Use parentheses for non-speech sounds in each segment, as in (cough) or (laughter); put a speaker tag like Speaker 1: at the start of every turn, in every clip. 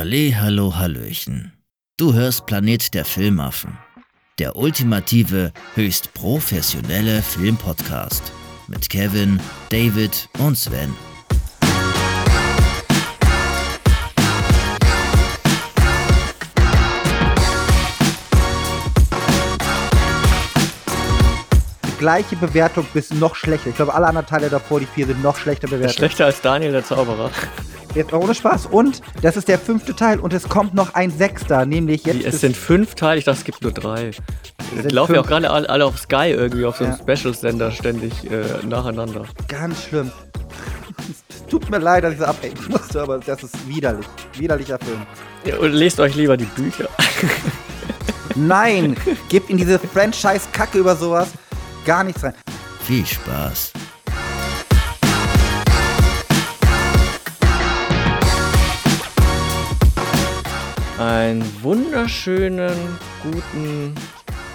Speaker 1: Halle, hallo, hallöchen. Du hörst Planet der Filmaffen. Der ultimative, höchst professionelle Filmpodcast. Mit Kevin, David und Sven.
Speaker 2: gleiche Bewertung bis noch schlechter. Ich glaube, alle anderen Teile davor, die vier, sind noch schlechter bewertet.
Speaker 3: Schlechter als Daniel der Zauberer.
Speaker 2: Jetzt ohne Spaß. Und das ist der fünfte Teil und es kommt noch ein sechster, nämlich jetzt.
Speaker 3: Wie, es sind fünf Teile, ich dachte, es gibt nur drei. Es laufen ja auch gerade alle, alle, auf Sky irgendwie auf so einem ja. Special-Sender ständig äh, nacheinander.
Speaker 2: Ganz schlimm. es tut mir leid, dass ich so abhängen musste, aber das ist widerlich. Widerlicher Film.
Speaker 3: Ja, und lest euch lieber die Bücher.
Speaker 2: Nein, gebt in diese Franchise-Kacke über sowas gar nichts rein.
Speaker 1: Viel Spaß.
Speaker 3: Einen wunderschönen guten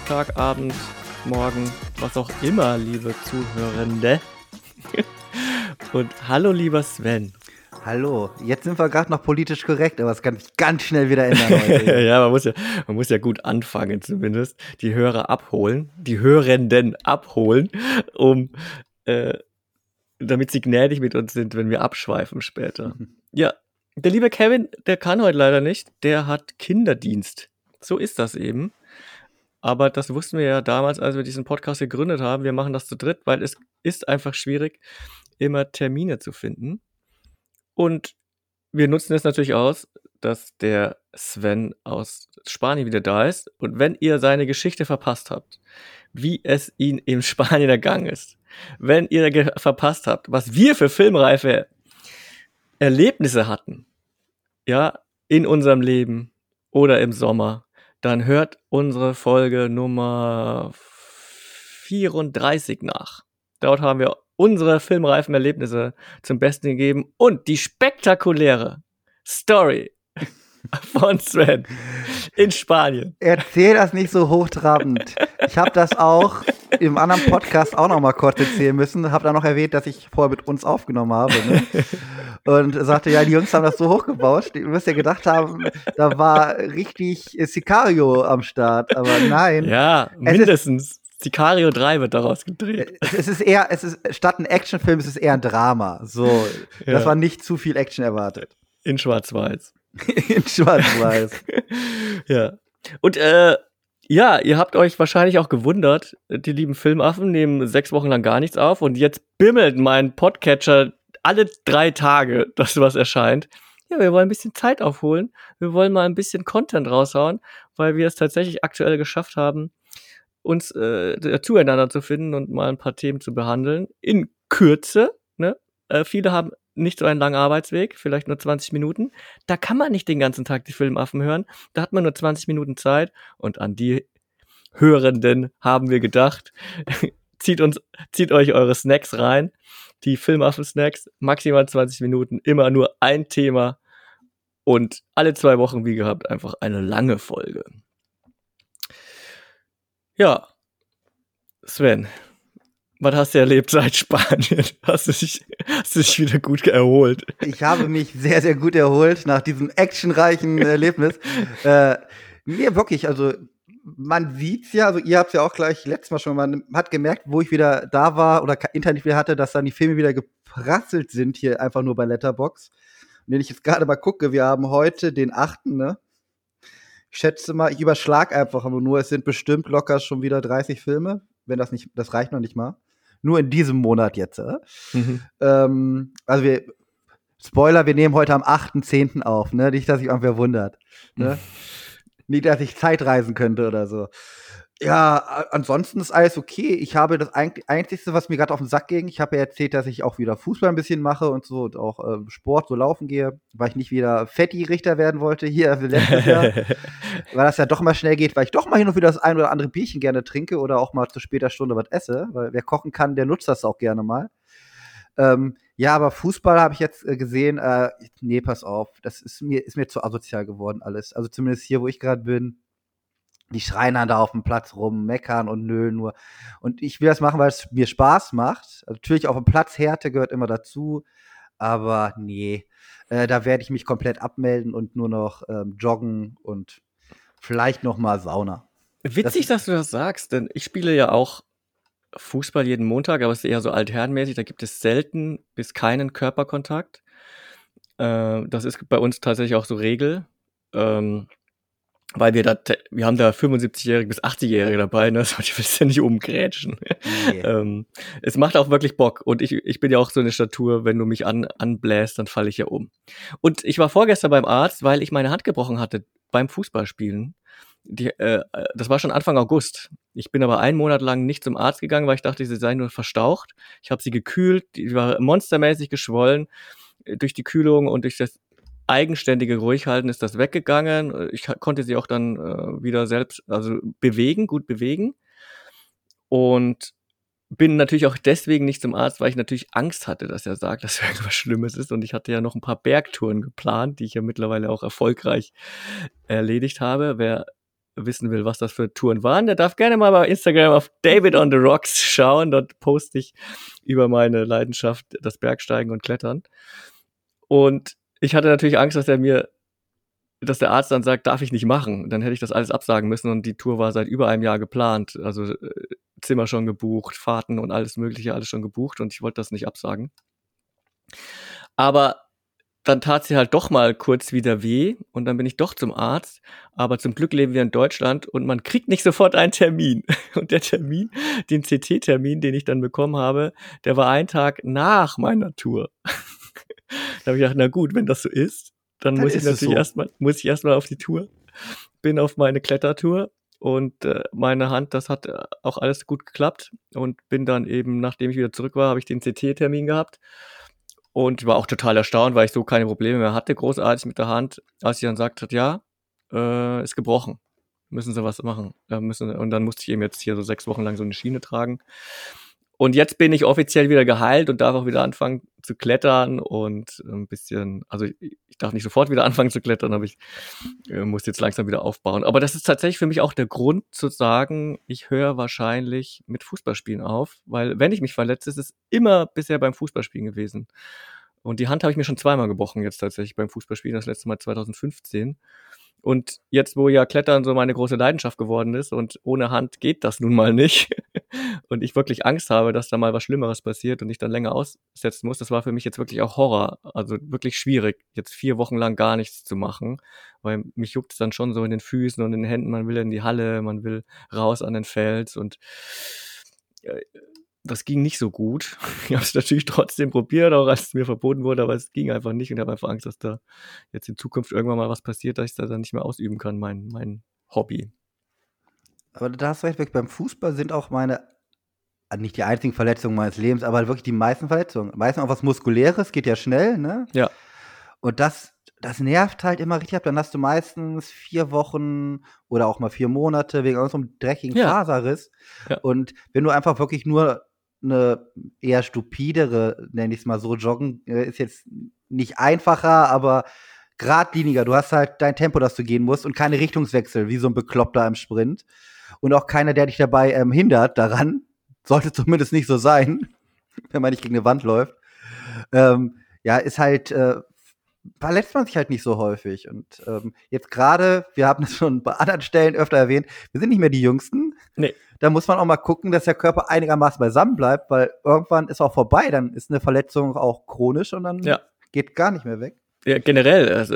Speaker 3: Tag, Abend, Morgen, was auch immer, liebe Zuhörende. (laughs) Und hallo, lieber Sven.
Speaker 2: Hallo, jetzt sind wir gerade noch politisch korrekt, aber es kann sich ganz schnell wieder ändern (laughs)
Speaker 3: ja, man muss ja, man muss ja gut anfangen zumindest, die Hörer abholen, die Hörenden abholen, um äh, damit sie gnädig mit uns sind, wenn wir abschweifen später. Mhm. (laughs) Ja, der liebe Kevin, der kann heute leider nicht, der hat Kinderdienst. So ist das eben. Aber das wussten wir ja damals, als wir diesen Podcast gegründet haben. Wir machen das zu dritt, weil es ist einfach schwierig, immer Termine zu finden. Und wir nutzen es natürlich aus, dass der Sven aus Spanien wieder da ist. Und wenn ihr seine Geschichte verpasst habt, wie es ihn in Spanien ergangen ist, wenn ihr verpasst habt, was wir für filmreife Erlebnisse hatten, ja, in unserem Leben oder im Sommer, dann hört unsere Folge Nummer 34 nach. Dort haben wir unsere filmreifen Erlebnisse zum Besten gegeben und die spektakuläre Story (laughs) von Sven in Spanien.
Speaker 2: Erzähl das nicht so hochtrabend. Ich habe das auch im anderen Podcast auch noch mal kurz erzählen müssen. Habe da noch erwähnt, dass ich vorher mit uns aufgenommen habe. Ne? Und sagte, ja, die Jungs haben das so hochgebaut. Du wirst ja gedacht haben, da war richtig Sicario am Start. Aber nein.
Speaker 3: Ja, mindestens. Sicario 3 wird daraus gedreht.
Speaker 2: Es ist eher, es ist, statt ein Actionfilm, es ist eher ein Drama. So, ja. dass man nicht zu viel Action erwartet.
Speaker 3: In Schwarz-Weiß. (laughs)
Speaker 2: In Schwarz-Weiß. (laughs)
Speaker 3: ja. Und, äh, ja, ihr habt euch wahrscheinlich auch gewundert, die lieben Filmaffen nehmen sechs Wochen lang gar nichts auf und jetzt bimmelt mein Podcatcher alle drei Tage, (laughs) dass was erscheint. Ja, wir wollen ein bisschen Zeit aufholen. Wir wollen mal ein bisschen Content raushauen, weil wir es tatsächlich aktuell geschafft haben, uns äh, zueinander zu finden und mal ein paar Themen zu behandeln. In Kürze, ne? Äh, viele haben nicht so einen langen Arbeitsweg, vielleicht nur 20 Minuten. Da kann man nicht den ganzen Tag die Filmaffen hören. Da hat man nur 20 Minuten Zeit. Und an die Hörenden haben wir gedacht, (laughs) zieht uns, zieht euch eure Snacks rein. Die Filmaffen-Snacks, maximal 20 Minuten, immer nur ein Thema. Und alle zwei Wochen, wie gehabt, einfach eine lange Folge. Ja, Sven, was hast du erlebt seit Spanien? (laughs) Hast du dich, hast du dich wieder gut erholt?
Speaker 2: Ich habe mich sehr, sehr gut erholt nach diesem actionreichen (laughs) Erlebnis. äh, nee, wirklich, also man sieht's ja, also ihr habt's ja auch gleich letztes Mal schon, man hat gemerkt, wo ich wieder da war oder Internet wieder hatte, dass dann die Filme wieder geprasselt sind hier einfach nur bei Letterbox. Und wenn ich jetzt gerade mal gucke, wir haben heute den 8., ne? ich schätze mal, ich überschlag einfach aber nur, es sind bestimmt locker schon wieder 30 Filme, wenn das nicht, das reicht noch nicht mal. Nur in diesem Monat jetzt. Äh? Mhm. Ähm, also wir, Spoiler, wir nehmen heute am 8.10. auf, ne? Nicht, dass sich irgendwer wundert. Ne? Mhm. (laughs) Nicht, dass ich Zeitreisen könnte oder so. Ja, ansonsten ist alles okay. Ich habe das Einzige, was mir gerade auf den Sack ging, ich habe ja erzählt, dass ich auch wieder Fußball ein bisschen mache und so und auch äh, Sport, so laufen gehe, weil ich nicht wieder Fetti-Richter werden wollte hier letztes Jahr. (laughs) weil das ja doch mal schnell geht, weil ich doch mal hin und wieder das ein oder andere Bierchen gerne trinke oder auch mal zu später Stunde was esse, weil wer kochen kann, der nutzt das auch gerne mal. Ähm, ja, aber Fußball habe ich jetzt äh, gesehen, äh, nee, pass auf, das ist mir, ist mir zu asozial geworden alles. Also zumindest hier, wo ich gerade bin die schreien dann da auf dem Platz rum, meckern und nölen nur. Und ich will das machen, weil es mir Spaß macht. Also natürlich auf dem Platz Härte gehört immer dazu. Aber nee, äh, da werde ich mich komplett abmelden und nur noch ähm, joggen und vielleicht noch mal Sauna.
Speaker 3: Witzig, das dass du das sagst, denn ich spiele ja auch Fußball jeden Montag, aber es ist eher so altherrenmäßig. Da gibt es selten bis keinen Körperkontakt. Äh, das ist bei uns tatsächlich auch so Regel. Ähm, weil wir da, wir haben da 75-Jährige bis 80-Jährige dabei, ne? Also ich will ja nicht umgrätschen. Nee. ähm, es macht auch wirklich Bock. Und ich, ich bin ja auch so eine Statur, wenn du mich an, anbläst, dann falle ich ja um. Und ich war vorgestern beim Arzt, weil ich meine Hand gebrochen hatte beim Fußballspielen. Die, äh, das war schon Anfang August. Ich bin aber einen Monat lang nicht zum Arzt gegangen, weil ich dachte, sie sei nur verstaucht. Ich habe sie gekühlt, die war monstermäßig geschwollen durch die Kühlung und durch das eigenständige Ruhighalten ist das weggegangen. Ich konnte sie auch dann äh, wieder selbst, also bewegen, gut bewegen. Und bin natürlich auch deswegen nicht zum Arzt, weil ich natürlich Angst hatte, dass er sagt, dass (laughs) irgendwas Schlimmes ist. Und ich hatte ja noch ein paar Bergtouren geplant, die ich ja mittlerweile auch erfolgreich erledigt habe. Wer wissen will, was das für Touren waren, der darf gerne mal bei Instagram auf David on the Rocks schauen. Dort poste ich über meine Leidenschaft, das Bergsteigen und Klettern. Und ich hatte natürlich Angst, dass er mir, dass der Arzt dann sagt, darf ich nicht machen. Dann hätte ich das alles absagen müssen und die Tour war seit über einem Jahr geplant. Also äh, Zimmer schon gebucht, Fahrten und alles Mögliche, alles schon gebucht und ich wollte das nicht absagen. Aber dann tat sie halt doch mal kurz wieder weh und dann bin ich doch zum Arzt. Aber zum Glück leben wir in Deutschland und man kriegt nicht sofort einen Termin. (laughs) Und der Termin, den CT-Termin, den ich dann bekommen habe, der war ein Tag nach meiner Tour. Da habe ich gedacht, na gut, wenn das so ist, dann, dann muss ich natürlich so. erstmal, muss ich erstmal auf die Tour. Bin auf meine Klettertour und äh, meine Hand, das hat äh, auch alles gut geklappt und bin dann eben, nachdem ich wieder zurück war, habe ich den CT-Termin gehabt und war auch total erstaunt, weil ich so keine Probleme mehr hatte, großartig mit der Hand, als sie dann sagt hat, ja, äh, ist gebrochen, müssen sie was machen. Ja, müssen, und dann musste ich eben jetzt hier so sechs Wochen lang so eine Schiene tragen. Und jetzt bin ich offiziell wieder geheilt und darf auch wieder anfangen zu klettern und ein bisschen, also ich darf nicht sofort wieder (laughs) anfangen zu klettern, aber ich äh, muss jetzt langsam wieder aufbauen. Aber das ist tatsächlich für mich auch der Grund zu sagen, ich höre wahrscheinlich mit Fußballspielen auf, weil wenn ich mich verletze, ist es immer bisher beim Fußballspielen gewesen. Und die Hand habe ich mir schon zweimal gebrochen jetzt tatsächlich beim Fußballspielen, das letzte Mal 2015. Und jetzt, wo ja Klettern so meine große Leidenschaft geworden ist und ohne Hand geht das nun mal nicht (laughs) und ich wirklich Angst habe, dass da mal was Schlimmeres passiert und ich dann länger aussetzen muss, das war für mich jetzt wirklich auch Horror. Also wirklich schwierig, jetzt vier Wochen lang gar nichts zu machen, weil mich juckt es dann schon so in den Füßen und in den Händen. Man will in die Halle, man will raus an den Fels und äh, das ging nicht so gut. (laughs) Ich habe es natürlich trotzdem probiert, auch als es mir verboten wurde, aber es ging einfach nicht und ich habe einfach Angst, dass da jetzt in Zukunft irgendwann mal was passiert, dass ich da dann nicht mehr ausüben kann, mein, mein Hobby.
Speaker 2: Aber da hast du recht, beim Fußball sind auch meine, also nicht die einzigen Verletzungen meines Lebens, aber wirklich die meisten Verletzungen. Meistens auch was Muskuläres, geht ja schnell, ne?
Speaker 3: Ja.
Speaker 2: Und das, das nervt halt immer richtig ab. Dann hast du meistens vier Wochen oder auch mal vier Monate wegen irgendeinem dreckigen ja. Faserriss. Ja. Und wenn du einfach wirklich nur eine eher stupidere, nenne ich es mal so, Joggen äh, ist jetzt nicht einfacher, aber geradliniger. Du hast halt dein Tempo, das du gehen musst und keine Richtungswechsel, wie so ein Bekloppter im Sprint. Und auch keiner, der dich dabei ähm, hindert daran. Sollte zumindest nicht so sein, (laughs) wenn man nicht gegen eine Wand läuft. Ähm, ja, ist halt, äh, verletzt man sich halt nicht so häufig. Und ähm, jetzt gerade, wir haben das schon bei anderen Stellen öfter erwähnt, wir sind nicht mehr die Jüngsten.
Speaker 3: Nee
Speaker 2: da muss man auch mal gucken, dass der Körper einigermaßen beisammen bleibt, weil irgendwann ist auch vorbei, dann ist eine Verletzung auch chronisch und dann ja. geht gar nicht mehr weg.
Speaker 3: Ja, generell, also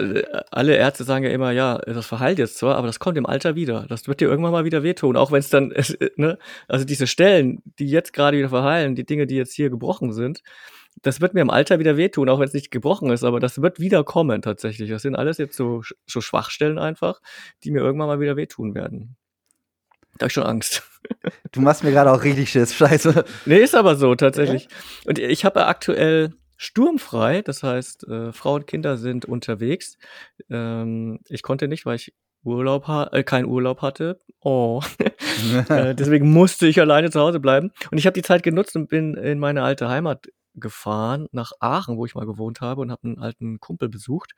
Speaker 3: alle Ärzte sagen ja immer, ja, das verheilt jetzt zwar, aber das kommt im Alter wieder. Das wird dir irgendwann mal wieder wehtun, auch wenn es dann, (laughs) ne, also diese Stellen, die jetzt gerade wieder verheilen, die Dinge, die jetzt hier gebrochen sind, das wird mir im Alter wieder wehtun, auch wenn es nicht gebrochen ist, aber das wird wieder kommen tatsächlich. Das sind alles jetzt so, so Schwachstellen einfach, die mir irgendwann mal wieder wehtun werden. Da habe ich schon Angst.
Speaker 2: Du machst mir gerade auch richtig Schiss, scheiße.
Speaker 3: Nee, ist aber so, tatsächlich. Und ich habe aktuell sturmfrei, das heißt, äh, Frau und Kinder sind unterwegs. Ähm, ich konnte nicht, weil ich Urlaub äh, keinen Urlaub hatte. Oh. (laughs) äh, deswegen musste ich alleine zu Hause bleiben. Und ich habe die Zeit genutzt und bin in meine alte Heimat gefahren nach Aachen, wo ich mal gewohnt habe und habe einen alten Kumpel besucht.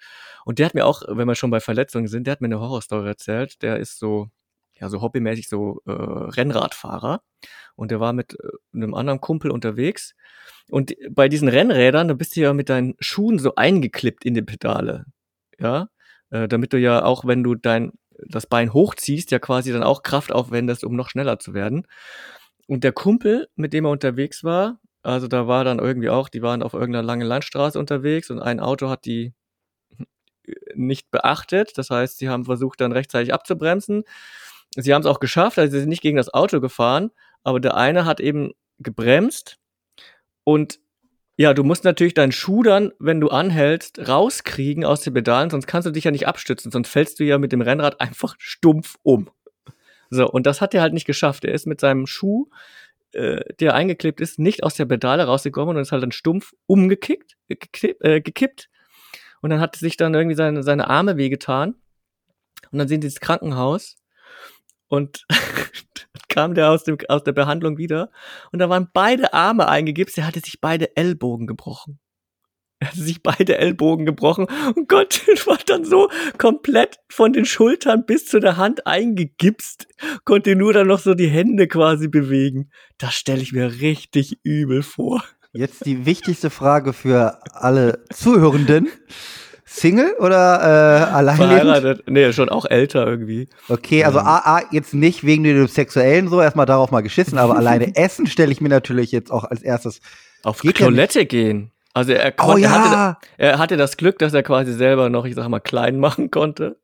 Speaker 3: Und der hat mir auch, wenn wir schon bei Verletzungen sind, der hat mir eine Horrorstory erzählt. Der ist so ja, so hobbymäßig so äh, Rennradfahrer. Und der war mit äh, einem anderen Kumpel unterwegs. Und bei diesen Rennrädern, da bist du ja mit deinen Schuhen so eingeklippt in die Pedale. Ja, äh, damit du ja auch, wenn du dein das Bein hochziehst, ja quasi dann auch Kraft aufwendest, um noch schneller zu werden. Und der Kumpel, mit dem er unterwegs war, also da war dann irgendwie auch, die waren auf irgendeiner langen Landstraße unterwegs und ein Auto hat die (laughs) nicht beachtet. Das heißt, sie haben versucht, dann rechtzeitig abzubremsen. Sie haben es auch geschafft, also sie sind nicht gegen das Auto gefahren, aber der eine hat eben gebremst und ja, du musst natürlich deinen Schuh dann, wenn du anhältst, rauskriegen aus den Pedalen, sonst kannst du dich ja nicht abstützen, sonst fällst du ja mit dem Rennrad (laughs) einfach stumpf um. So, und das hat er halt nicht geschafft. Er ist mit seinem Schuh, äh, der eingeklebt ist, nicht aus der Pedale rausgekommen und ist halt dann stumpf umgekickt, gekippt, äh, gekippt. Und dann hat sich dann irgendwie seine, seine Arme wehgetan. Und dann sind sie ins Krankenhaus. Und (laughs) kam der aus, dem, aus der Behandlung wieder und da waren beide Arme eingegipst, er hatte sich beide Ellbogen gebrochen. Er hatte sich beide Ellbogen gebrochen und Gott (laughs) war dann so komplett von den Schultern bis zu der Hand eingegipst, konnte nur dann noch so die Hände quasi bewegen. Das stelle ich mir richtig übel vor.
Speaker 2: Jetzt die wichtigste Frage für alle Zuhörenden. Single oder äh, alleinlebend?
Speaker 3: Verheiratet. Nee, schon auch älter irgendwie.
Speaker 2: Okay, also A, A, jetzt nicht wegen dem Sexuellen so, erstmal darauf mal geschissen, aber alleine (laughs) Essen stelle ich mir natürlich jetzt auch als erstes.
Speaker 3: Auf die Toilette gehen. Also er, konnte,
Speaker 2: Oh ja.
Speaker 3: er, hatte, er hatte das Glück, dass er quasi selber noch, ich sag mal, klein (laughs) machen konnte.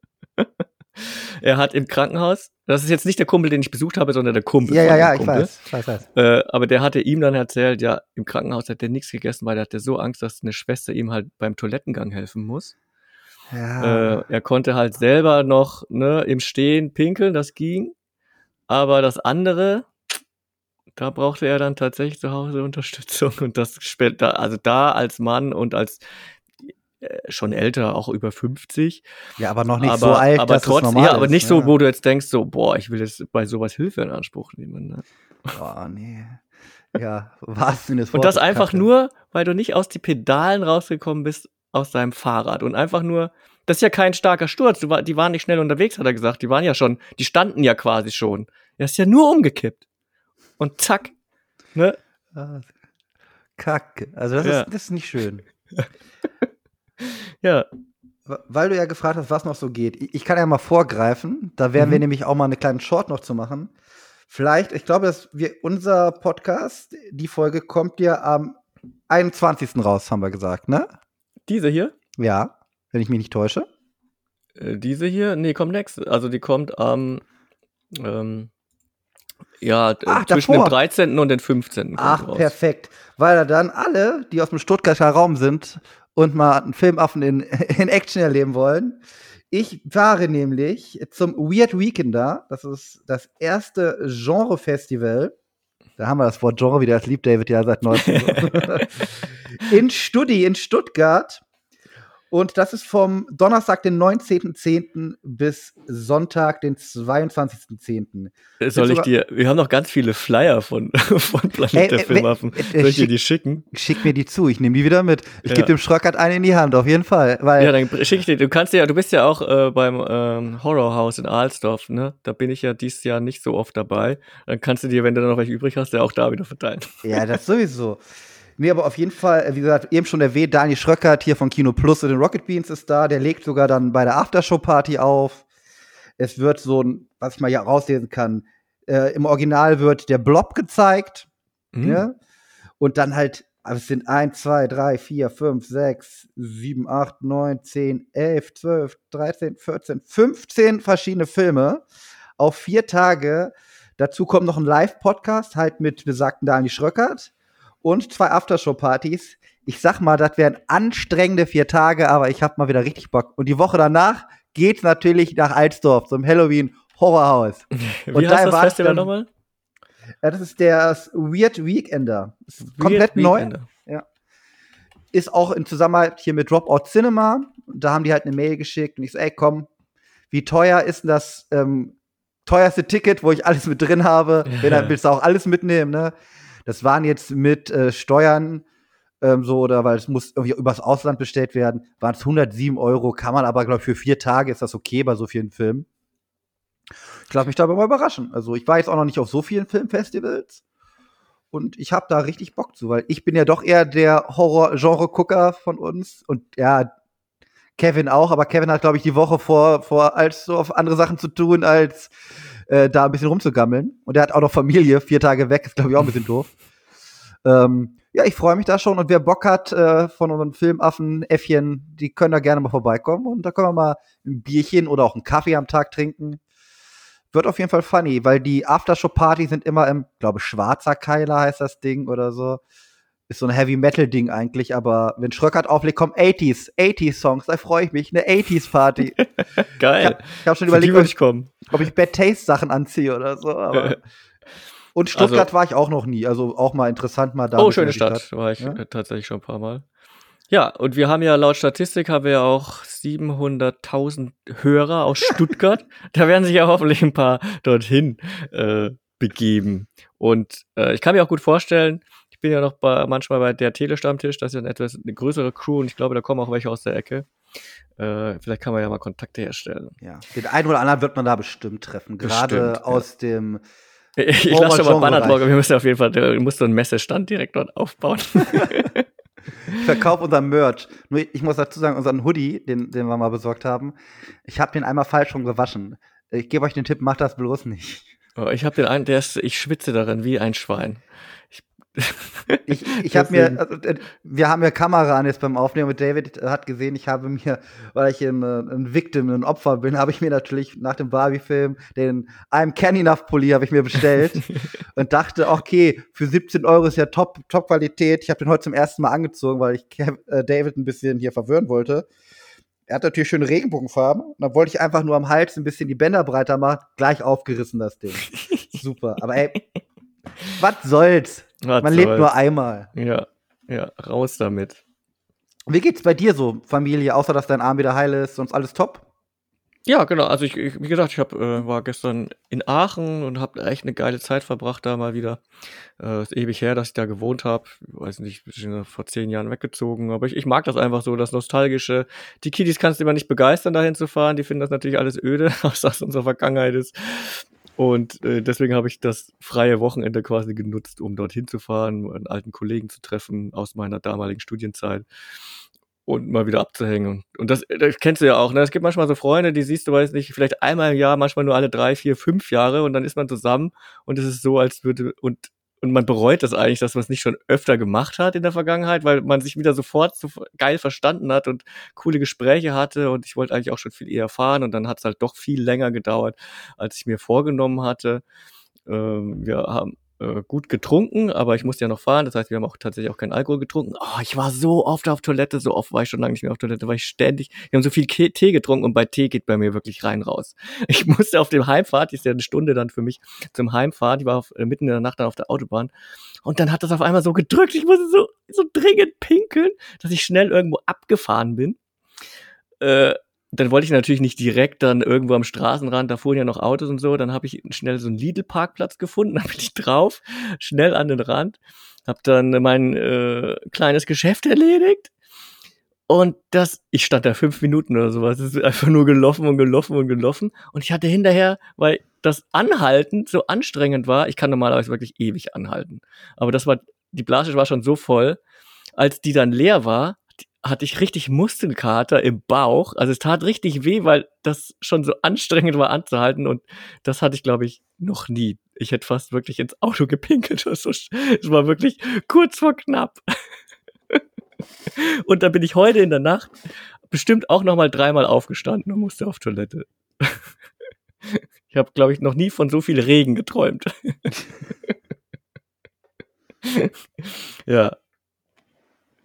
Speaker 3: er hat im Krankenhaus, das ist jetzt nicht der Kumpel, den ich besucht habe, sondern der Kumpel.
Speaker 2: Ja, ja, ja, ich weiß, ich weiß, weiß.
Speaker 3: Äh, aber der hatte ihm dann erzählt, ja, im Krankenhaus hat er nichts gegessen, weil er hatte so Angst, dass eine Schwester ihm halt beim Toilettengang helfen muss.
Speaker 2: Ja.
Speaker 3: Äh, er konnte halt selber noch ne, im Stehen pinkeln, das ging. Aber das andere, da brauchte er dann tatsächlich zu Hause Unterstützung. Und das später, also da als Mann und als äh, schon älter, auch über 50.
Speaker 2: ja, aber noch nicht
Speaker 3: aber,
Speaker 2: so alt,
Speaker 3: aber
Speaker 2: dass
Speaker 3: trotzdem,
Speaker 2: es normal
Speaker 3: ja, aber
Speaker 2: ist,
Speaker 3: nicht so,
Speaker 2: ne?
Speaker 3: wo du jetzt denkst, so, boah, ich will jetzt bei sowas Hilfe in Anspruch nehmen. Ne?
Speaker 2: Oh, nee. Ja, was denn das
Speaker 3: Und das einfach nur, weil du nicht aus die Pedalen rausgekommen bist aus deinem Fahrrad. Und einfach nur, das ist ja kein starker Sturz. Du war, die waren nicht schnell unterwegs, hat er gesagt. Die waren ja schon, die standen ja quasi schon. Er ist ja nur umgekippt. Und zack. Ne?
Speaker 2: Ah, Kacke. Also das,
Speaker 3: Ja.
Speaker 2: ist, das ist nicht schön. (laughs)
Speaker 3: Ja.
Speaker 2: Weil du ja gefragt hast, was noch so geht. Ich kann ja mal vorgreifen. Da werden wir
Speaker 3: Mhm.
Speaker 2: nämlich auch mal eine kleine Short noch zu machen. Vielleicht, ich glaube, dass wir unser Podcast, die Folge kommt ja am 21. raus, haben wir gesagt, ne?
Speaker 3: Diese hier?
Speaker 2: Ja, wenn ich mich nicht täusche.
Speaker 3: Äh, diese hier? Nee, kommt next. Also die kommt am, ähm, ja, d-
Speaker 2: Ach,
Speaker 3: zwischen
Speaker 2: davor.
Speaker 3: dem 13. und dem 15. kommt
Speaker 2: Ach,
Speaker 3: raus.
Speaker 2: perfekt. Weil da dann alle, die aus dem Stuttgarter Raum sind und mal einen Filmaffen in, (laughs) in Action erleben wollen. Ich fahre nämlich zum Weird Weekender. Das ist das erste Genre-Festival. Da haben wir das Wort Genre wieder, das liebt David ja seit neuestem. (laughs) in Studi, in Stuttgart. Und das ist vom Donnerstag, den 19.10. bis Sonntag, den 22.10.
Speaker 3: Äh, Soll ich dir, wir haben noch ganz viele Flyer von, (laughs) von Planet
Speaker 2: Ey,
Speaker 3: der
Speaker 2: äh,
Speaker 3: Filmaffen.
Speaker 2: äh,
Speaker 3: Soll ich dir die schicken?
Speaker 2: Schick mir die zu, ich nehme die wieder mit. Ich
Speaker 3: Ja.
Speaker 2: gebe dem Schröckert eine in die Hand, auf jeden Fall. Weil
Speaker 3: Ja, dann schicke ich dir. Du kannst ja, du bist ja auch äh, beim ähm, Horrorhaus in Alsdorf, ne? Da bin ich ja dieses Jahr nicht so oft dabei. Dann kannst du dir, wenn du dann noch welche übrig hast, ja auch da wieder verteilen.
Speaker 2: Ja, das sowieso. (laughs) Nee, aber auf jeden Fall, äh, wie gesagt, eben schon erwähnt, Daniel Schröckert hier von Kino Plus und den Rocket Beans ist da. Der legt sogar dann bei der Aftershow-Party auf. Es wird so ein, was ich mal hier rauslesen kann, äh, im Original wird der Blob gezeigt.
Speaker 3: Mhm.
Speaker 2: Ja? Und dann halt, also es sind 1, 2, 3, 4, 5, 6, 7, 8, 9, 10, 11, 12, 13, 14, 15 verschiedene Filme auf vier Tage. Dazu kommt noch ein Live-Podcast, halt mit besagten Daniel Schröckert und zwei Aftershow-Partys. Ich sag mal, das wären anstrengende vier Tage, aber ich hab mal wieder richtig Bock. Und die Woche danach geht's natürlich nach Alsdorf zum Halloween Horrorhaus. (laughs)
Speaker 3: Wie
Speaker 2: Und da
Speaker 3: heißt das
Speaker 2: erwartet
Speaker 3: Festival nochmal?
Speaker 2: Ja, das ist der Weird Weekender. Ist komplett
Speaker 3: Weird
Speaker 2: neu.
Speaker 3: Weekender.
Speaker 2: ist auch in Zusammenarbeit hier mit Dropout Cinema. Und Da haben die halt eine Mail geschickt und ich so, ey, komm, wie teuer ist denn das ähm, teuerste Ticket, wo ich alles mit drin habe? (laughs) Wenn dann willst du auch alles mitnehmen, ne? Das waren jetzt mit äh, Steuern ähm, so, oder weil es muss irgendwie übers Ausland bestellt werden, waren es 107 Euro, kann man aber, glaube ich, für vier Tage ist das okay bei so vielen Filmen. Ich lasse mich dabei mal überraschen. Also ich war jetzt auch noch nicht auf so vielen Filmfestivals. Und ich habe da richtig Bock zu, weil ich bin ja doch eher der Horror-Genre-Gucker von uns. Und ja, Kevin auch, aber Kevin hat, glaube ich, die Woche vor, vor als so auf andere Sachen zu tun, als äh, da ein bisschen rumzugammeln. Und er hat auch noch Familie, vier Tage weg, ist, glaube ich, auch ein bisschen (laughs) doof. Ähm, ja, ich freue mich da schon. Und wer Bock hat äh, von unseren Filmaffen, Äffchen, die können da gerne mal vorbeikommen. Und da können wir mal ein Bierchen oder auch einen Kaffee am Tag trinken. Wird auf jeden Fall funny, weil die Aftershow-Party sind immer im, glaube schwarzer Keiler heißt das Ding oder so. Ist so ein Heavy-Metal-Ding eigentlich, aber wenn Schröckert auflegt, kommen 80s, 80s-Songs, da freue ich mich. Eine 80s-Party. (laughs)
Speaker 3: Geil.
Speaker 2: Ich habe hab schon überlegt,
Speaker 3: ob ich,
Speaker 2: ob ich Bad Taste-Sachen anziehe oder so. Aber Und Stuttgart also, war ich auch noch nie, also auch mal interessant mal da.
Speaker 3: Oh, schöne Stadt, Stadt. war ich ja? tatsächlich schon ein paar Mal. Ja, und wir haben ja laut Statistik haben wir ja auch 700.000 Hörer aus (laughs) Stuttgart. da werden sich ja hoffentlich ein paar dorthin äh, begeben. Und äh, ich kann mir auch gut vorstellen, ich bin ja noch bei, manchmal bei der Telestammtisch, das ist ja eine etwas eine größere Crew und ich glaube, da kommen auch welche aus der Ecke. Äh, vielleicht kann man ja mal Kontakte herstellen.
Speaker 2: Ja, den einen oder anderen wird man da bestimmt treffen, gerade aus ja. dem
Speaker 3: ich, ich lasse schon mal Bannerblogger, wir müssen auf jeden Fall, du musst so einen Messestand direkt dort aufbauen. (laughs)
Speaker 2: Verkauf unser Merch. Nur ich muss dazu sagen, unseren Hoodie, den, den wir mal besorgt haben, ich habe den einmal falsch schon gewaschen. Ich gebe euch den Tipp, macht das bloß nicht.
Speaker 3: Oh, ich habe den einen, der ist, ich schwitze darin wie ein Schwein. Ich
Speaker 2: ich, habe mir, also, äh, wir haben ja Kamera an jetzt beim Aufnehmen und David hat gesehen, ich habe mir, weil ich ein, ein Victim, ein Opfer bin, habe ich mir natürlich nach dem Barbie-Film den I'm Can Enough Pulli habe ich mir bestellt (laughs) und dachte, okay, für 17 Euro ist ja top, top Qualität. Ich habe den heute zum ersten Mal angezogen, weil ich äh, David ein bisschen hier verwirren wollte. Er hat natürlich schöne Regenbogenfarben. Und dann wollte ich einfach nur am Hals ein bisschen die Bänder breiter machen. Gleich aufgerissen, das Ding. (laughs) Super. Aber ey, was soll's? Was Man soll's. lebt nur einmal.
Speaker 3: Ja, ja, raus damit.
Speaker 2: Wie geht's bei dir so, Familie, außer dass dein Arm wieder heil ist, sonst alles top?
Speaker 3: Ja, genau. Also ich, ich wie gesagt, ich hab, äh, war gestern in Aachen und habe echt eine geile Zeit verbracht da mal wieder. Äh, ist ewig her, dass ich da gewohnt habe. Weiß nicht, bin vor zehn Jahren weggezogen. Aber ich, ich mag das einfach so, das Nostalgische. Die Kiddies kannst du immer nicht begeistern, dahin zu fahren. Die finden das natürlich alles öde, (laughs) was aus unserer Vergangenheit ist. Und äh, deswegen habe ich das freie Wochenende quasi genutzt, um dorthin zu fahren, einen alten Kollegen zu treffen aus meiner damaligen Studienzeit und mal wieder abzuhängen. Und, das, das kennst du ja auch. Ne? Es gibt manchmal so Freunde, die siehst du, weiß nicht, vielleicht einmal im Jahr, manchmal nur alle drei, vier, fünf Jahre und dann ist man zusammen und es ist so, als würde und und man bereut das eigentlich, dass man es nicht schon öfter gemacht hat in der Vergangenheit, weil man sich wieder sofort so geil verstanden hat und coole Gespräche hatte und ich wollte eigentlich auch schon viel eher fahren und dann hat es halt doch viel länger gedauert, als ich mir vorgenommen hatte. Ähm, wir haben äh, gut getrunken, aber ich musste ja noch fahren. Das heißt, wir haben auch tatsächlich auch keinen Alkohol getrunken. Oh, ich war so oft auf Toilette, so oft war ich schon lange nicht mehr auf Toilette, weil ich ständig, wir haben so viel Tee getrunken und bei Tee geht bei mir wirklich rein raus. (laughs) Ich musste auf dem Heimfahrt, die ist ja eine Stunde dann für mich zum Heimfahrt, die war auf, äh, mitten in der Nacht dann auf der Autobahn und dann hat das auf einmal so gedrückt, ich musste so, so dringend pinkeln, dass ich schnell irgendwo abgefahren bin. Äh, dann wollte ich natürlich nicht direkt dann irgendwo am Straßenrand, da fuhren ja noch Autos und so, dann habe ich schnell so einen Lidl-Parkplatz gefunden, (laughs) dann bin ich drauf, schnell an den Rand, habe dann mein äh, kleines Geschäft erledigt und das, ich stand da fünf Minuten oder sowas, es ist einfach nur gelaufen und gelaufen und gelaufen und ich hatte hinterher, weil das Anhalten so anstrengend war, ich kann normalerweise wirklich ewig anhalten, aber das war, die Blase war schon so voll, als die dann leer war, hatte ich richtig Muskelkater im Bauch. Also es tat richtig weh, weil das schon so anstrengend war anzuhalten und das hatte ich, glaube ich, noch nie. Ich hätte fast wirklich ins Auto gepinkelt. (laughs) Es war wirklich kurz vor knapp. (laughs) und da bin ich heute in der Nacht bestimmt auch noch mal dreimal aufgestanden und musste auf Toilette. (laughs) ich habe, glaube ich, noch nie von so viel Regen geträumt. ja,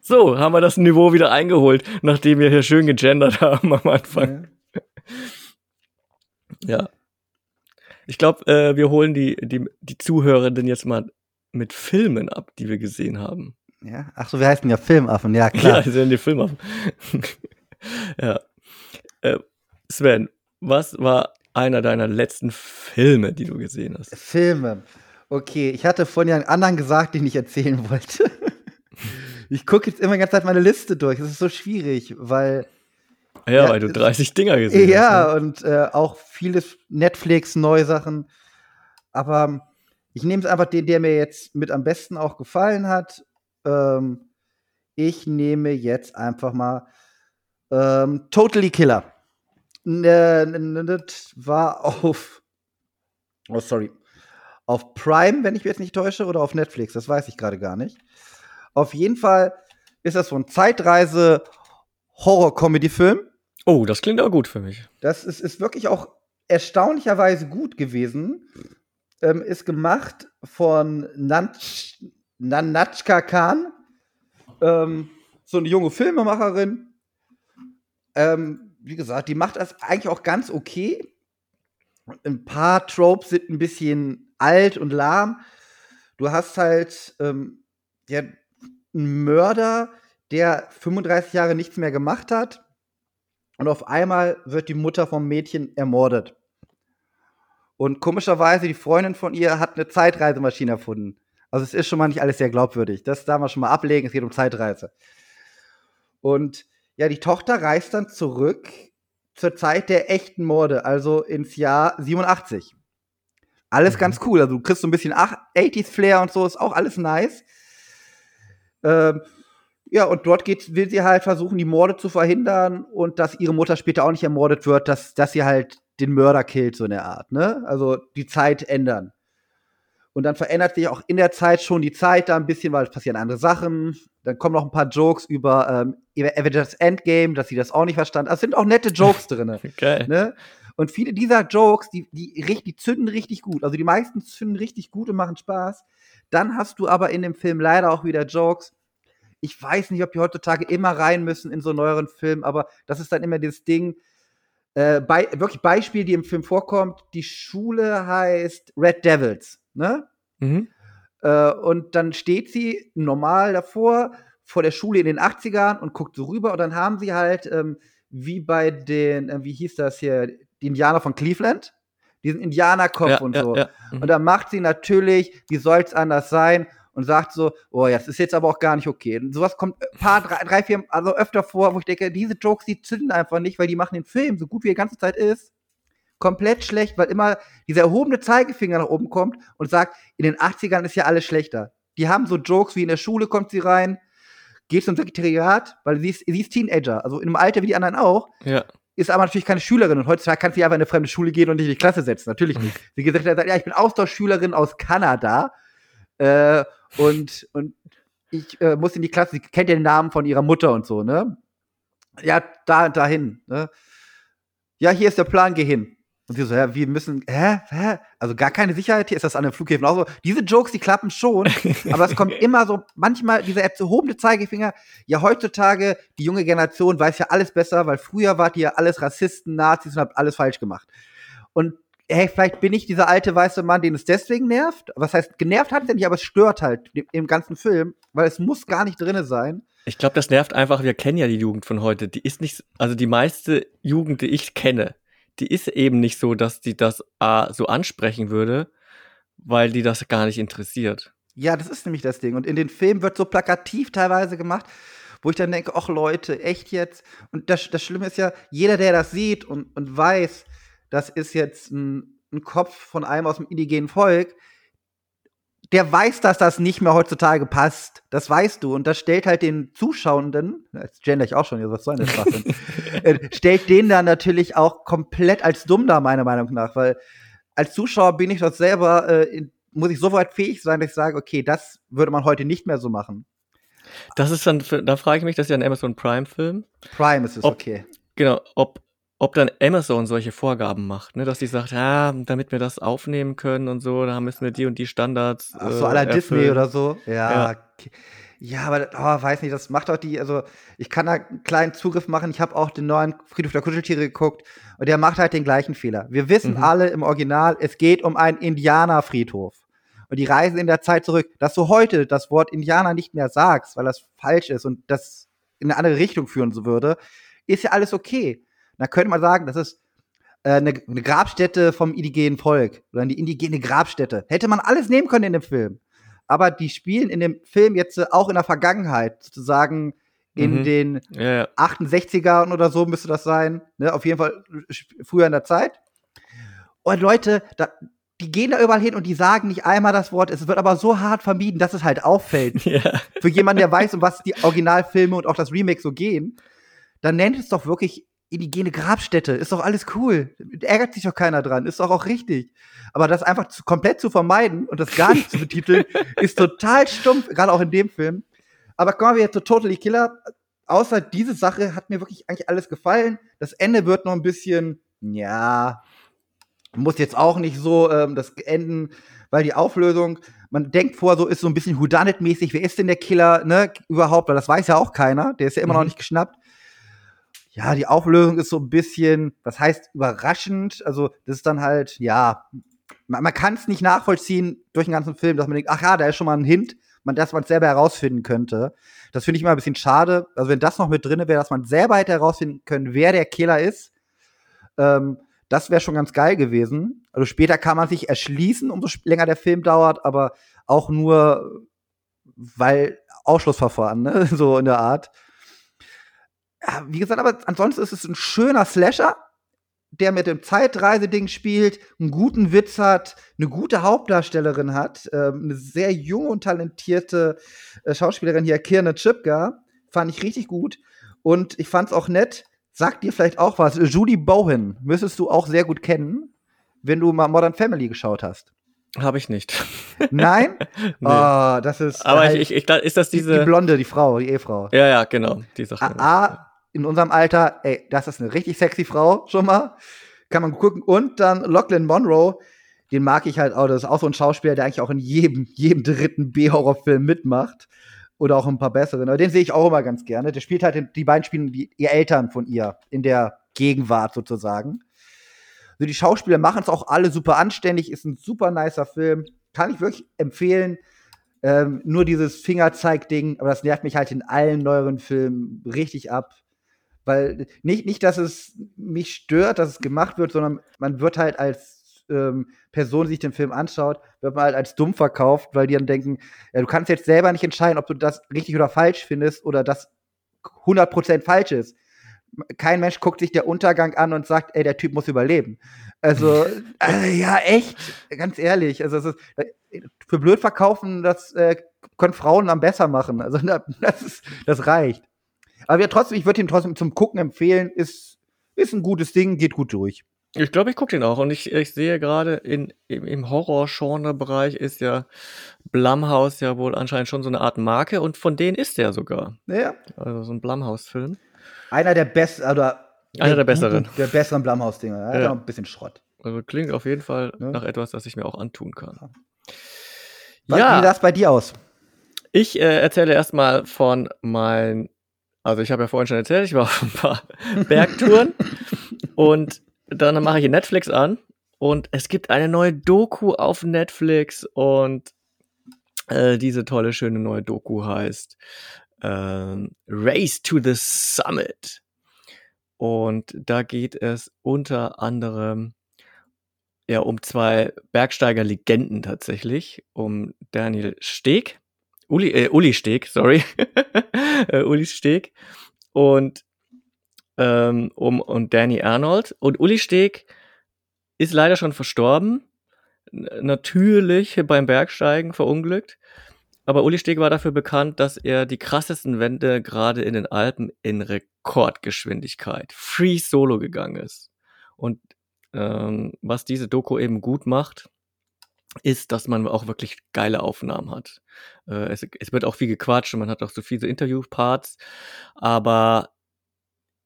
Speaker 3: so, haben wir das Niveau wieder eingeholt, nachdem wir hier schön gegendert haben am Anfang. Ja. ja. Ich glaube, äh, wir holen die, die, die Zuhörenden jetzt mal mit Filmen ab, die wir gesehen haben.
Speaker 2: Ja, ach so, wir heißen ja Filmaffen, ja klar. (laughs)
Speaker 3: Ja, wir sind die Filmaffen. (laughs) ja. Äh, Sven, was war einer deiner letzten Filme, die du gesehen hast?
Speaker 2: Filme. Okay, ich hatte vorhin ja einen anderen gesagt, den ich erzählen wollte. (laughs) Ich gucke jetzt immer die ganze Zeit meine Liste durch. Das ist so schwierig, weil
Speaker 3: Ja, weil du 30 Dinger gesehen
Speaker 2: ja,
Speaker 3: hast.
Speaker 2: Ja, und äh, auch vieles Netflix, neue Sachen. Aber ich nehme es einfach den, der mir jetzt mit am besten auch gefallen hat. Ähm, ich nehme jetzt einfach mal ähm, Totally Killer. Das war auf. Oh, sorry. Auf Prime, wenn ich mich jetzt nicht täusche, oder auf Netflix, das weiß ich gerade gar nicht. Auf jeden Fall ist das so ein Zeitreise-Horror-Comedy-Film.
Speaker 3: Oh, das klingt auch gut für mich.
Speaker 2: Das ist, ist wirklich auch erstaunlicherweise gut gewesen. Ähm, ist gemacht von Nanch, Nanatschka Khan, ähm, so eine junge Filmemacherin. Ähm, wie gesagt, die macht das eigentlich auch ganz okay. Ein paar Tropes sind ein bisschen alt und lahm. Du hast halt ähm, ja, einen Mörder, der 35 Jahre nichts mehr gemacht hat. Und auf einmal wird die Mutter vom Mädchen ermordet. Und komischerweise, die Freundin von ihr hat eine Zeitreisemaschine erfunden. Also es ist schon mal nicht alles sehr glaubwürdig. Das darf man schon mal ablegen, es geht um Zeitreise. Und ja, die Tochter reist dann zurück zur Zeit der echten Morde, also ins Jahr 87. Alles mhm. ganz cool. Also du kriegst so ein bisschen 80s Flair und so, ist auch alles nice. Ähm, ja, und dort geht, will sie halt versuchen, die Morde zu verhindern und dass ihre Mutter später auch nicht ermordet wird, dass, dass sie halt den Mörder killt, so eine Art, ne? Also die Zeit ändern. Und dann verändert sich auch in der Zeit schon die Zeit da ein bisschen, weil es passieren andere Sachen. Dann kommen noch ein paar Jokes über ähm, Avengers Endgame, dass sie das auch nicht verstanden. Also es sind auch nette Jokes drin. (laughs)
Speaker 3: Geil.
Speaker 2: Ne? Und viele dieser Jokes, die, die, die zünden richtig gut. Also die meisten zünden richtig gut und machen Spaß. Dann hast du aber in dem Film leider auch wieder Jokes. Ich weiß nicht, ob die heutzutage immer rein müssen in so neueren Filmen, aber das ist dann immer dieses Ding, äh, bei, wirklich Beispiel, die im Film vorkommt. Die Schule heißt Red Devils, ne? Mhm. Äh, und dann steht sie normal davor, vor der Schule in den 80ern und guckt so rüber und dann haben sie halt, ähm, wie bei den, äh, wie hieß das hier, die Indianer von Cleveland, diesen Indianerkopf ja, und so. Ja, ja. Mhm. Und dann macht sie natürlich, wie soll es anders sein, und sagt so, oh, ja, das ist jetzt aber auch gar nicht okay. Und sowas kommt ein paar, drei, drei, vier, also öfter vor, wo ich denke, diese Jokes, die zünden einfach nicht, weil die machen den Film, so gut wie er die ganze Zeit ist, komplett schlecht, weil immer dieser erhobene Zeigefinger nach oben kommt und sagt, in den 80ern ist ja alles schlechter. Die haben so Jokes wie in der Schule kommt sie rein, geht zum Sekretariat, weil sie ist, sie ist Teenager, also in einem Alter wie die anderen auch.
Speaker 3: Ja.
Speaker 2: Ist aber natürlich keine Schülerin und heutzutage kann sie einfach in eine fremde Schule gehen und nicht in die Klasse setzen. Natürlich nicht. Sie gesagt hat, ja, ich bin Austauschschülerin aus Kanada äh, und, und ich äh, muss in die Klasse, sie kennt ja den Namen von ihrer Mutter und so, ne? Ja, da, dahin, ne? Ja, hier ist der Plan, geh hin. Und sie so, ja, wir müssen, hä, hä? Also gar keine Sicherheit hier, ist das an den Flughäfen auch so? Diese Jokes, die klappen schon, (laughs) aber es kommt immer so, manchmal dieser erhobene Zeigefinger, ja, heutzutage, die junge Generation weiß ja alles besser, weil früher wart ihr alles Rassisten, Nazis und habt alles falsch gemacht. Und hey, vielleicht bin ich dieser alte weiße Mann, den es deswegen nervt. Was heißt, genervt hat es ja nicht, aber es stört halt im ganzen Film, weil es muss gar nicht drinne sein.
Speaker 3: Ich glaube, das nervt einfach, wir kennen ja die Jugend von heute. Die ist nicht, also die meiste Jugend, die ich kenne, die ist eben nicht so, dass die das A, so ansprechen würde, weil die das gar nicht interessiert.
Speaker 2: Ja, das ist nämlich das Ding. Und in den Filmen wird so plakativ teilweise gemacht, wo ich dann denke, ach Leute, echt jetzt? Und das, das Schlimme ist ja, jeder, der das sieht und, und weiß, das ist jetzt ein, ein Kopf von einem aus dem indigenen Volk, der weiß, dass das nicht mehr heutzutage passt. Das weißt du. Und das stellt halt den Zuschauenden, jetzt gender ich auch schon, was soll denn das denn? (laughs) äh, stellt den dann natürlich auch komplett als dumm da, meiner Meinung nach. Weil als Zuschauer bin ich dort selber, äh, muss ich so weit fähig sein, dass ich sage, okay, das würde man heute nicht mehr so machen.
Speaker 3: Das ist dann, da frage ich mich, das ist ja ein Amazon Prime-Film.
Speaker 2: Prime ist es,
Speaker 3: ob,
Speaker 2: okay.
Speaker 3: Genau, ob ob dann Amazon solche Vorgaben macht, ne? dass sie sagt, ja, damit wir das aufnehmen können und so, da müssen wir die und die Standards.
Speaker 2: Ach so, äh, aller Disney oder so. Ja. Ja, ja aber oh, weiß nicht, das macht doch die, also ich kann da einen kleinen Zugriff machen. Ich habe auch den neuen Friedhof der Kuscheltiere geguckt und der macht halt den gleichen Fehler. Wir wissen mhm. alle im Original, es geht um einen Indianerfriedhof. Und die reisen in der Zeit zurück, dass du heute das Wort Indianer nicht mehr sagst, weil das falsch ist und das in eine andere Richtung führen würde, ist ja alles okay. Da könnte man sagen, das ist äh, eine, eine Grabstätte vom indigenen Volk oder eine indigene Grabstätte. Hätte man alles nehmen können in dem Film. Aber die spielen in dem Film jetzt äh, auch in der Vergangenheit, sozusagen in
Speaker 3: Mhm.
Speaker 2: den
Speaker 3: Ja, ja.
Speaker 2: 68ern oder so müsste das sein. Ne? Auf jeden Fall früher in der Zeit. Und Leute, da, die gehen da überall hin und die sagen nicht einmal das Wort. Es wird aber so hart vermieden, dass es halt auffällt. (laughs)
Speaker 3: ja.
Speaker 2: Für jemanden, der weiß, um was die Originalfilme und auch das Remake so gehen, dann nennt es doch wirklich indigene Grabstätte. Ist doch alles cool. Ärgert sich doch keiner dran. Ist doch auch richtig. Aber das einfach zu, komplett zu vermeiden und das gar nicht zu betiteln, (laughs) ist total stumpf, gerade auch in dem Film. Aber kommen wir jetzt zu Totally Killer. Außer diese Sache hat mir wirklich eigentlich alles gefallen. Das Ende wird noch ein bisschen, ja, muss jetzt auch nicht so ähm, das enden, weil die Auflösung, man denkt vor, so ist so ein bisschen Whodunit-mäßig, wer ist denn der Killer, ne, überhaupt, weil das weiß ja auch keiner, der ist ja immer noch
Speaker 3: Mhm.
Speaker 2: nicht geschnappt. Ja, die Auflösung ist so ein bisschen, was heißt überraschend, also das ist dann halt, ja, man, man kann es nicht nachvollziehen durch den ganzen Film, dass man denkt, ach ja, da ist schon mal ein Hint, man, dass man es selber herausfinden könnte. Das finde ich immer ein bisschen schade. Also wenn das noch mit drin wäre, dass man selber hätte herausfinden können, wer der Killer ist, ähm, das wäre schon ganz geil gewesen. Also später kann man sich erschließen, umso länger der Film dauert, aber auch nur, weil Ausschlussverfahren, ne? (laughs) so in der Art. Ja, wie gesagt, aber ansonsten ist es ein schöner Slasher, der mit dem Zeitreiseding spielt, einen guten Witz hat, eine gute Hauptdarstellerin hat, ähm, eine sehr junge und talentierte äh, Schauspielerin hier, Kirne Chipka, fand ich richtig gut. Und ich fand's auch nett, sagt dir vielleicht auch was, Judy Bowen müsstest du auch sehr gut kennen, wenn du mal Modern Family geschaut hast.
Speaker 3: Habe ich nicht. (laughs)
Speaker 2: Nein?
Speaker 3: Nee.
Speaker 2: Oh, das ist
Speaker 3: Aber
Speaker 2: halt
Speaker 3: ich, ich, ich, ist das
Speaker 2: die, die
Speaker 3: diese.
Speaker 2: Blonde, die Frau, die Ehefrau.
Speaker 3: ja, ja, genau. Die Sache.
Speaker 2: A, A, in unserem Alter, ey, das ist eine richtig sexy Frau, schon mal. Kann man gucken. Und dann Lachlan Monroe, den mag ich halt auch. Das ist auch so ein Schauspieler, der eigentlich auch in jedem, jedem dritten B-Horrorfilm mitmacht. Oder auch ein paar besseren. Aber den sehe ich auch immer ganz gerne. Der spielt halt, die beiden spielen die, ihr Eltern von ihr in der Gegenwart sozusagen. Also die Schauspieler machen es auch alle super anständig, ist ein super nicer Film. Kann ich wirklich empfehlen. Ähm, nur dieses Fingerzeig-Ding, aber das nervt mich halt in allen neueren Filmen richtig ab. Weil nicht, nicht, dass es mich stört, dass es gemacht wird, sondern man wird halt als ähm, Person, die sich den Film anschaut, wird man halt als dumm verkauft, weil die dann denken, ja, du kannst jetzt selber nicht entscheiden, ob du das richtig oder falsch findest oder das 100% falsch ist. Kein Mensch guckt sich der Untergang an und sagt, ey, der Typ muss überleben. Also, (laughs) äh, ja, echt, ganz ehrlich. Also, es ist, äh, für blöd verkaufen, das äh, können Frauen am besser machen. Also, (laughs) das, ist, das reicht. Aber ja, trotzdem, ich würde ihn trotzdem zum Gucken empfehlen. Ist, ist ein gutes Ding, geht gut durch.
Speaker 3: Ich glaube, ich gucke den auch. Und ich, ich sehe gerade in, im, im Horror-Genre-Bereich ist ja Blumhouse ja wohl anscheinend schon so eine Art Marke. Und von denen ist der sogar.
Speaker 2: Ja.
Speaker 3: Also so ein Blumhouse-Film.
Speaker 2: Einer der besten, oder
Speaker 3: Einer der besseren.
Speaker 2: Der besseren Blumhouse-Dinger. Ja. Ein bisschen Schrott.
Speaker 3: Also klingt auf jeden Fall
Speaker 2: Ja.
Speaker 3: nach etwas, das ich mir auch antun kann.
Speaker 2: Was,
Speaker 3: Ja.
Speaker 2: Wie sah das bei dir aus?
Speaker 3: Ich äh, erzähle erstmal von mein, also ich habe ja vorhin schon erzählt, ich war auf ein paar (laughs) Bergtouren und dann mache ich Netflix an und es gibt eine neue Doku auf Netflix und äh, diese tolle, schöne neue Doku heißt ähm, Race to the Summit. Und da geht es unter anderem ja um zwei Bergsteiger-Legenden tatsächlich, um Daniel Steg, Uli, äh, Uli Steg, sorry, (laughs) äh, Uli Steg und ähm, um und Danny Arnold. Und Uli Steg ist leider schon verstorben, natürlich beim Bergsteigen verunglückt. Aber Uli Steg war dafür bekannt, dass er die krassesten Wände gerade in den Alpen in Rekordgeschwindigkeit free solo gegangen ist. Und ähm, was diese Doku eben gut macht, ist, dass man auch wirklich geile Aufnahmen hat. Äh, es, es wird auch viel gequatscht und man hat auch so viele Interviewparts, aber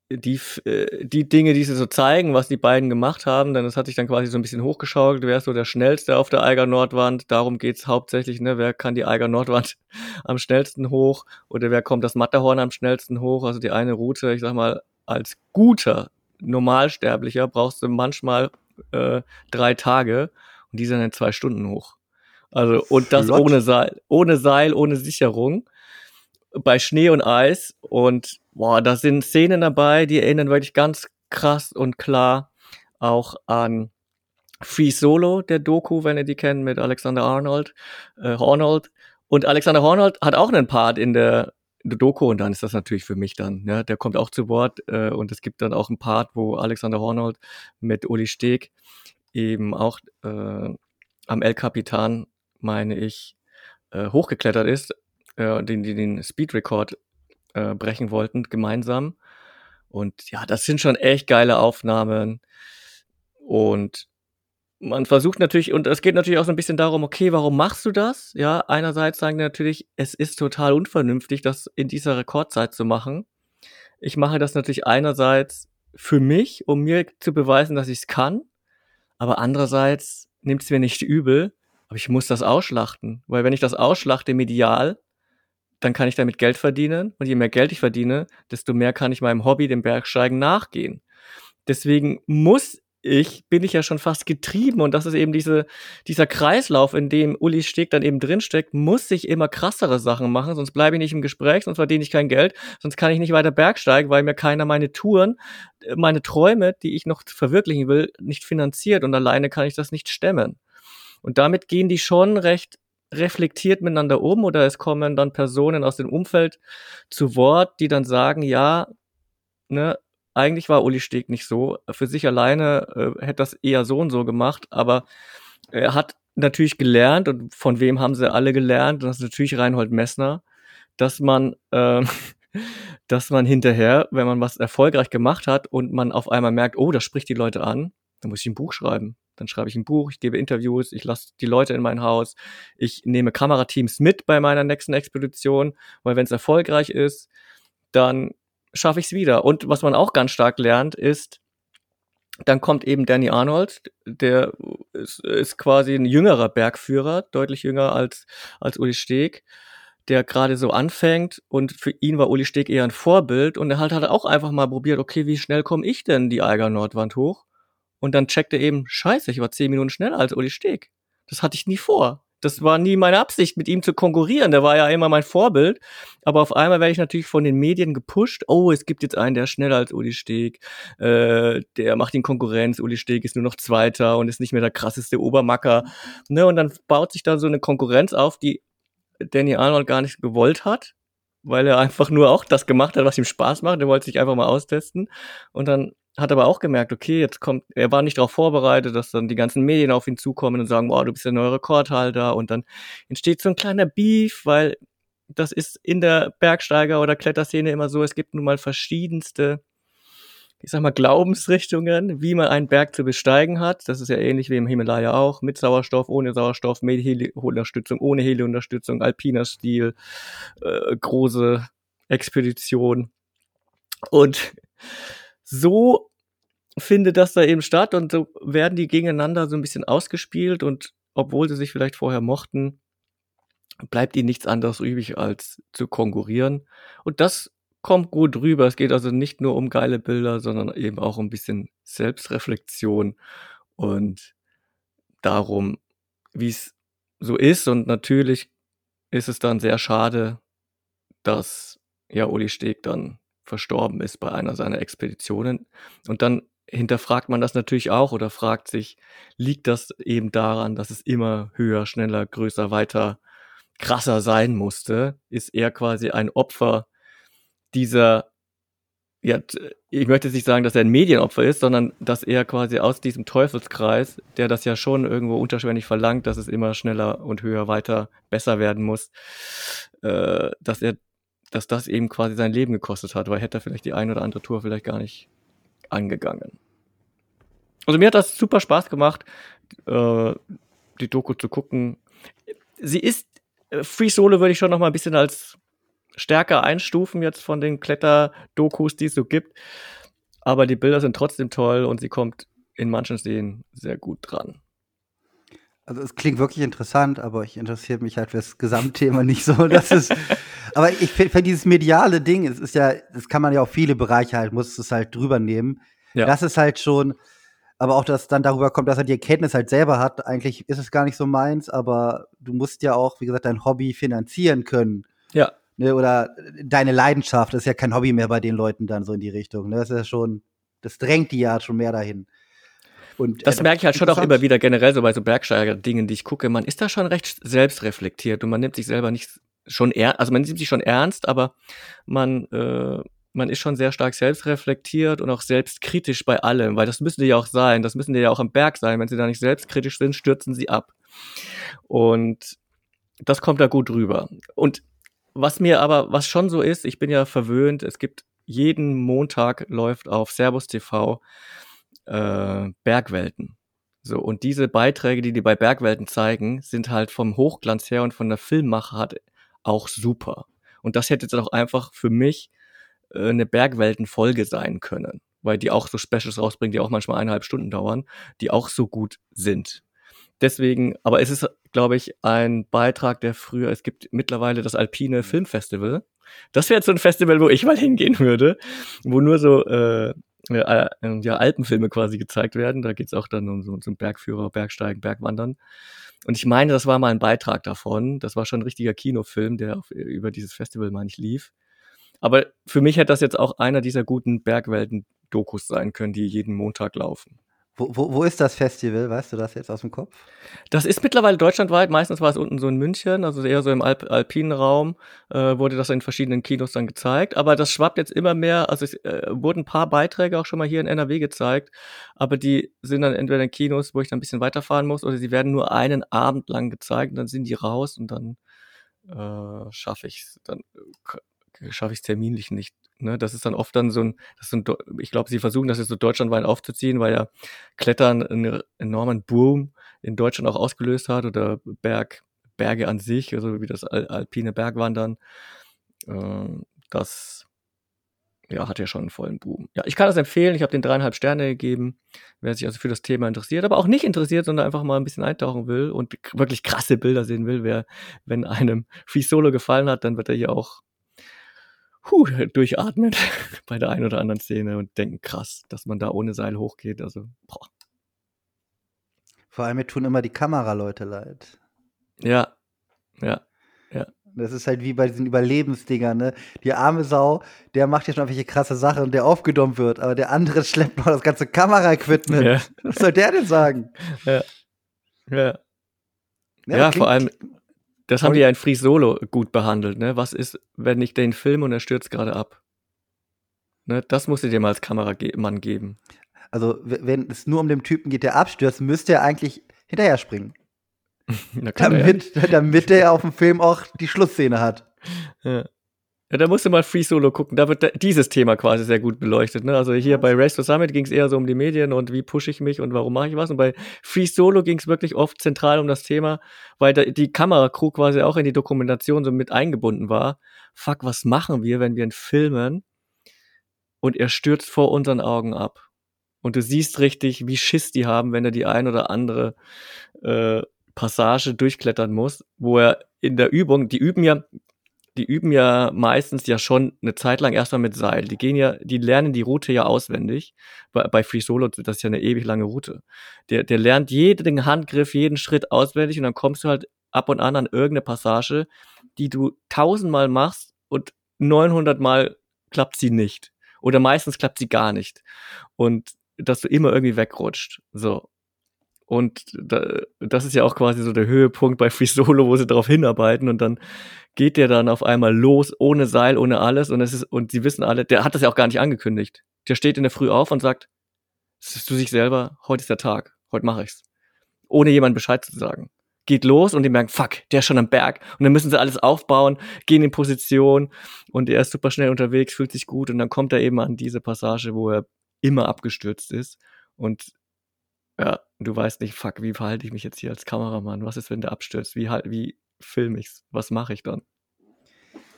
Speaker 3: die, äh, die Dinge, die sie so zeigen, was die beiden gemacht haben, dann das hat sich dann quasi so ein bisschen hochgeschaukelt, wer ist so der schnellste auf der Eiger Nordwand, darum geht's hauptsächlich, ne, wer kann die Eiger Nordwand (laughs) am schnellsten hoch? Oder wer kommt das Matterhorn am schnellsten hoch, also die eine Route, ich sag mal, als guter Normalsterblicher brauchst du manchmal äh, drei Tage und die sind in zwei Stunden hoch. Also, und das
Speaker 2: Flott.
Speaker 3: ohne Seil, ohne Seil, ohne Sicherung, bei Schnee und Eis. Und boah, da sind Szenen dabei, die erinnern wirklich ganz krass und klar auch an Free Solo, der Doku, wenn ihr die kennt, mit Alexander Arnold, äh, Arnold. Und Alexander Arnold hat auch einen Part in der Doku und dann ist das natürlich für mich dann. Ja, der kommt auch zu Wort äh, und es gibt dann auch einen Part, wo Alexander Hornold mit Uli Steg eben auch äh, am El Capitan, meine ich, äh, hochgeklettert ist, äh, den, den, den Speedrekord äh, brechen wollten, gemeinsam. Und ja, das sind schon echt geile Aufnahmen. Und man versucht natürlich, und es geht natürlich auch so ein bisschen darum, okay, warum machst du das? Ja, einerseits sagen die natürlich, es ist total unvernünftig, das in dieser Rekordzeit zu machen. Ich mache das natürlich einerseits für mich, um mir zu beweisen, dass ich es kann, aber andererseits nimmt es mir nicht übel, aber ich muss das ausschlachten, weil wenn ich das ausschlachte medial, dann kann ich damit Geld verdienen und je mehr Geld ich verdiene, desto mehr kann ich meinem Hobby, dem Bergsteigen, nachgehen. Deswegen muss ich, bin ich ja schon fast getrieben und das ist eben diese, dieser Kreislauf, in dem Uli Steg dann eben drinsteckt, muss ich immer krassere Sachen machen, sonst bleibe ich nicht im Gespräch, sonst verdiene ich kein Geld, sonst kann ich nicht weiter bergsteigen, weil mir keiner meine Touren, äh, meine Träume, die ich noch verwirklichen will, nicht finanziert und alleine kann ich das nicht stemmen. Und damit gehen die schon recht reflektiert miteinander um oder es kommen dann Personen aus dem Umfeld zu Wort, die dann sagen, ja, ne, eigentlich war Uli Steg nicht so. Für sich alleine äh, hätte das eher so und so gemacht, aber er hat natürlich gelernt und von wem haben sie alle gelernt? das ist natürlich Reinhold Messner, dass man, äh, (laughs) dass man hinterher, wenn man was erfolgreich gemacht hat und man auf einmal merkt, oh, das spricht die Leute an, dann muss ich ein Buch schreiben. Dann schreibe ich ein Buch, ich gebe Interviews, ich lasse die Leute in mein Haus, ich nehme Kamerateams mit bei meiner nächsten Expedition, weil wenn es erfolgreich ist, dann schaffe ich es wieder. Und was man auch ganz stark lernt, ist, dann kommt eben Danny Arnold, der ist, ist quasi ein jüngerer Bergführer, deutlich jünger als, als Uli Steg, der gerade so anfängt und für ihn war Uli Steg eher ein Vorbild und er hat halt auch einfach mal probiert, okay, wie schnell komme ich denn die Eiger Nordwand hoch? Und dann checkt er eben, scheiße, ich war zehn Minuten schneller als Uli Steg. Das hatte ich nie vor. Das war nie meine Absicht, mit ihm zu konkurrieren. Der war ja immer mein Vorbild. Aber auf einmal werde ich natürlich von den Medien gepusht. Oh, es gibt jetzt einen, der ist schneller als Uli Steg. Äh, der macht ihn Konkurrenz. Uli Steg ist nur noch Zweiter und ist nicht mehr der krasseste Obermacker. Ne? Und dann baut sich da so eine Konkurrenz auf, die Danny Arnold gar nicht gewollt hat. Weil er einfach nur auch das gemacht hat, was ihm Spaß macht. Er wollte sich einfach mal austesten. Und dann hat aber auch gemerkt, okay, jetzt kommt, er war nicht darauf vorbereitet, dass dann die ganzen Medien auf ihn zukommen und sagen, wow, du bist der neue Rekordhalter und dann entsteht so ein kleiner Beef, weil das ist in der Bergsteiger- oder Kletterszene immer so, es gibt nun mal verschiedenste, ich sag mal, Glaubensrichtungen, wie man einen Berg zu besteigen hat. Das ist ja ähnlich wie im Himalaya auch, mit Sauerstoff, ohne Sauerstoff, mit Heli-Unterstützung, ohne Heli-Unterstützung, alpiner Stil, äh, große Expedition. Und so findet das da eben statt und so werden die gegeneinander so ein bisschen ausgespielt und obwohl sie sich vielleicht vorher mochten, bleibt ihnen nichts anderes übrig, als zu konkurrieren. Und das kommt gut rüber. Es geht also nicht nur um geile Bilder, sondern eben auch um ein bisschen Selbstreflexion und darum, wie es so ist. Und natürlich ist es dann sehr schade, dass ja Uli Steg dann verstorben ist bei einer seiner Expeditionen. Und dann hinterfragt man das natürlich auch oder fragt sich, liegt das eben daran, dass es immer höher, schneller, größer, weiter, krasser sein musste? Ist er quasi ein Opfer dieser, ja, ich möchte nicht sagen, dass er ein Medienopfer ist, sondern dass er quasi aus diesem Teufelskreis, der das ja schon irgendwo unterschwellig verlangt, dass es immer schneller und höher, weiter, besser werden muss, äh, dass er dass das eben quasi sein Leben gekostet hat, weil hätte er vielleicht die eine oder andere Tour vielleicht gar nicht angegangen. Also mir hat das super Spaß gemacht, äh, die Doku zu gucken. Sie ist, äh, Free Solo würde ich schon noch mal ein bisschen als stärker einstufen jetzt von den Kletter-Dokus, die es so gibt. Aber die Bilder sind trotzdem toll und sie kommt in manchen Szenen sehr gut dran.
Speaker 2: Also es klingt wirklich interessant, aber ich interessiere mich halt für das Gesamtthema nicht so. Das ist, (laughs) aber ich finde dieses mediale Ding, es ist ja, das kann man ja auf viele Bereiche halt, muss es halt drüber nehmen. Ja. Das ist halt schon, aber auch, dass dann darüber kommt, dass er die Erkenntnis halt selber hat, eigentlich ist es gar nicht so meins, aber du musst ja auch, wie gesagt, dein Hobby finanzieren können.
Speaker 3: Ja.
Speaker 2: Ne, oder deine Leidenschaft, das ist ja kein Hobby mehr bei den Leuten dann so in die Richtung. Ne? Das ist ja schon, das drängt die ja schon mehr dahin.
Speaker 3: Und, das äh, merke ich halt schon auch immer wieder generell so bei so Bergsteiger-Dingen, die ich gucke. Man ist da schon recht selbstreflektiert und man nimmt sich selber nicht schon er, also man nimmt sich schon ernst, aber man, äh, man ist schon sehr stark selbstreflektiert und auch selbstkritisch bei allem, weil das müssen die ja auch sein, das müssen die ja auch am Berg sein. Wenn sie da nicht selbstkritisch sind, stürzen sie ab. Und das kommt da gut rüber. Und was mir aber, was schon so ist, ich bin ja verwöhnt, es gibt jeden Montag läuft auf Servus TV äh, Bergwelten. So, und diese Beiträge, die die bei Bergwelten zeigen, sind halt vom Hochglanz her und von der Filmmachart auch super. Und das hätte jetzt auch einfach für mich äh, eine Bergwelten-Folge sein können, weil die auch so Specials rausbringen, die auch manchmal eineinhalb Stunden dauern, die auch so gut sind. Deswegen, aber es ist, glaube ich, ein Beitrag, der früher, es gibt mittlerweile das Alpine Filmfestival. Das wäre jetzt so ein Festival, wo ich mal hingehen würde, wo nur so äh, äh, ja, Alpenfilme quasi gezeigt werden. Da geht's auch dann um so, um Bergführer, Bergsteigen, Bergwandern. Und ich meine, das war mal ein Beitrag davon. Das war schon ein richtiger Kinofilm, der auf, über dieses Festival, meine ich, lief. Aber für mich hätte das jetzt auch einer dieser guten Bergwelten-Dokus sein können, die jeden Montag laufen.
Speaker 2: Wo, wo, wo ist das Festival? Weißt du das jetzt aus dem Kopf?
Speaker 3: Das ist mittlerweile deutschlandweit. Meistens war es unten so in München, also eher so im Alp alpinen Raum, äh, wurde das in verschiedenen Kinos dann gezeigt. Aber das schwappt jetzt immer mehr. Also es äh, wurden ein paar Beiträge auch schon mal hier in NRW gezeigt, aber die sind dann entweder in Kinos, wo ich dann ein bisschen weiterfahren muss, oder sie werden nur einen Abend lang gezeigt und dann sind die raus und dann äh, schaffe ich es. Dann äh, schaffe ich es terminlich nicht Ne, das ist dann oft dann so ein, sind, ich glaube, sie versuchen das jetzt so deutschlandweit aufzuziehen, weil ja Klettern einen enormen Boom in Deutschland auch ausgelöst hat oder Berg, Berge an sich, also wie das alpine Bergwandern. Äh, das ja, hat ja schon einen vollen Boom. Ja, ich kann das empfehlen. Ich habe den dreieinhalb Sterne gegeben, wer sich also für das Thema interessiert, aber auch nicht interessiert, sondern einfach mal ein bisschen eintauchen will und wirklich krasse Bilder sehen will. Wer, wenn einem (laughs) Free Solo gefallen hat, dann wird er hier auch puh, durchatmen (laughs) bei der einen oder anderen Szene und denken, krass, dass man da ohne Seil hochgeht. Also, boah.
Speaker 2: Vor allem mir tun immer die Kameraleute leid.
Speaker 3: Ja, ja, ja.
Speaker 2: Das ist halt wie bei diesen Überlebensdingern, ne? Die arme Sau, der macht ja schon irgendwelche krasse Sachen, der aufgenommen wird, aber der andere (laughs) schleppt noch das ganze Kameraequipment. Ja. Was soll der denn sagen?
Speaker 3: Ja. Ja. Ja, ja vor allem, das haben die ja in Free Solo gut behandelt, ne? Was ist, wenn ich den film und er stürzt gerade ab? Ne? Das musst du dir mal als Kameramann geben.
Speaker 2: Also, wenn es nur um den Typen geht, der abstürzt, müsste er eigentlich hinterher springen. (laughs) damit, ja (laughs) damit er auf dem Film auch die Schlussszene hat.
Speaker 3: Ja. Ja, da musst du mal Free Solo gucken. Da wird dieses Thema quasi sehr gut beleuchtet. Ne? Also hier bei Race to Summit ging es eher so um die Medien und wie pushe ich mich und warum mache ich was. Und bei Free Solo ging es wirklich oft zentral um das Thema, weil da die Kameracrew quasi auch in die Dokumentation so mit eingebunden war. Fuck, was machen wir, wenn wir ihn filmen und er stürzt vor unseren Augen ab? Und du siehst richtig, wie Schiss die haben, wenn er die ein oder andere äh, Passage durchklettern muss, wo er in der Übung, die üben ja, die üben ja meistens ja schon eine Zeit lang erstmal mit Seil. Die gehen ja, die lernen die Route ja auswendig. Bei, bei Free Solo, das ist ja eine ewig lange Route. Der, der lernt jeden Handgriff, jeden Schritt auswendig und dann kommst du halt ab und an an irgendeine Passage, die du tausendmal machst und 900 Mal klappt sie nicht. Oder meistens klappt sie gar nicht. Und dass du immer irgendwie wegrutscht. So. Und da, das ist ja auch quasi so der Höhepunkt bei Free Solo, wo sie darauf hinarbeiten und dann geht der dann auf einmal los, ohne Seil, ohne alles und es ist, und sie wissen alle, der hat das ja auch gar nicht angekündigt. Der steht in der Früh auf und sagt, zu sich selber, heute ist der Tag, heute mache ich's. Ohne jemand Bescheid zu sagen. Geht los und die merken, fuck, der ist schon am Berg. Und dann müssen sie alles aufbauen, gehen in Position und er ist super schnell unterwegs, fühlt sich gut und dann kommt er eben an diese Passage, wo er immer abgestürzt ist und ja, du weißt nicht, fuck, wie verhalte ich mich jetzt hier als Kameramann? Was ist, wenn der abstürzt? Wie, wie filme ich's? Was mache ich dann?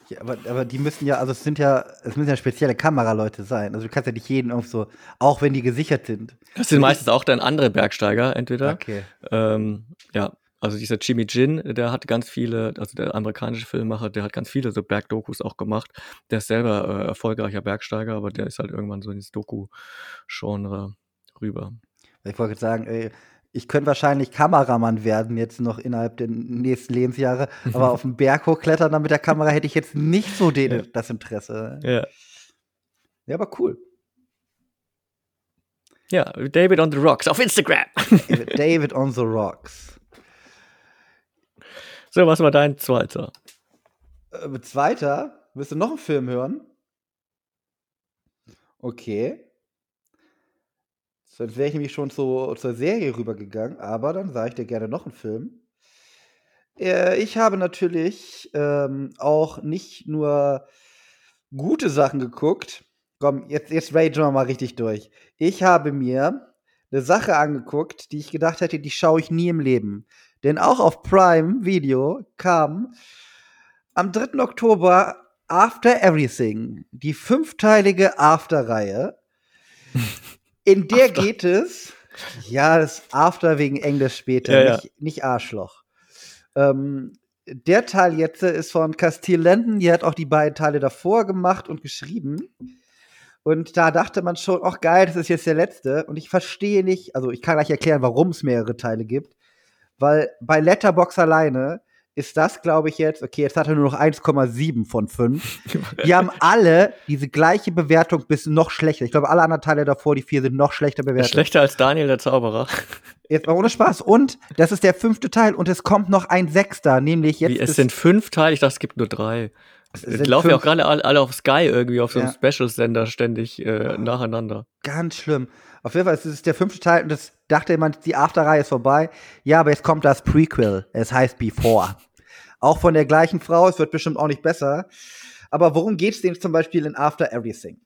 Speaker 2: Ja, aber, aber die müssen ja, also es sind ja, es müssen ja spezielle Kameraleute sein. Also du kannst ja nicht jeden auf so, auch wenn die gesichert sind.
Speaker 3: Das sind meistens auch dann andere Bergsteiger, entweder. Okay. Ähm, ja, also dieser Jimmy Jin, der hat ganz viele, also der amerikanische Filmemacher, der hat ganz viele so Bergdokus auch gemacht. Der ist selber äh, erfolgreicher Bergsteiger, aber der ist halt irgendwann so ins Doku-Genre rüber.
Speaker 2: Ich wollte sagen, ey, ich könnte wahrscheinlich Kameramann werden jetzt noch innerhalb der nächsten Lebensjahre, (laughs) aber auf den Berg hochklettern dann mit der Kamera hätte ich jetzt nicht so den, ja. das Interesse.
Speaker 3: Ja.
Speaker 2: Ja, aber cool.
Speaker 3: Ja, David on the Rocks auf Instagram.
Speaker 2: David (laughs) on the Rocks.
Speaker 3: So, was war dein zweiter?
Speaker 2: Äh, zweiter? Willst du noch einen Film hören? Okay. Sonst wäre ich nämlich schon zu, zur Serie rübergegangen, aber dann sage ich dir gerne noch einen Film. Äh, ich habe natürlich ähm, auch nicht nur gute Sachen geguckt. Komm, jetzt, jetzt ragen wir mal richtig durch. Ich habe mir eine Sache angeguckt, die ich gedacht hätte, die schaue ich nie im Leben. Denn auch auf Prime Video kam am 3. Oktober After Everything, die fünfteilige After-Reihe. (laughs) In der After. geht es, ja, das After wegen Englisch später, ja, nicht, ja. nicht Arschloch. Ähm, der Teil jetzt ist von Castile Landon, die hat auch die beiden Teile davor gemacht und geschrieben. Und da dachte man schon, ach geil, das ist jetzt der letzte. Und ich verstehe nicht, also ich kann gleich erklären, warum es mehrere Teile gibt. Weil bei Letterbox alleine ist das, glaube ich, jetzt, okay, jetzt hat er nur noch 1,7 von 5. (laughs) Die haben alle diese gleiche Bewertung bis noch schlechter. Ich glaube, alle anderen Teile davor, die vier, sind noch schlechter bewertet.
Speaker 3: Schlechter als Daniel der Zauberer. (laughs)
Speaker 2: Jetzt mal ohne Spaß. Und das ist der fünfte Teil und es kommt noch ein sechster, nämlich jetzt. Wie,
Speaker 3: es sind fünf Teile, ich dachte, es gibt nur drei. Die laufen ja auch gerade alle auf Sky irgendwie auf so einem ja. Special-Sender ständig äh, nacheinander.
Speaker 2: Ganz schlimm. Auf jeden Fall ist es der fünfte Teil und das dachte man, die Afterreihe ist vorbei. Ja, aber jetzt kommt das Prequel. Es heißt Before. Auch von der gleichen Frau. Es wird bestimmt auch nicht besser. Aber worum geht es denn zum Beispiel in After Everything?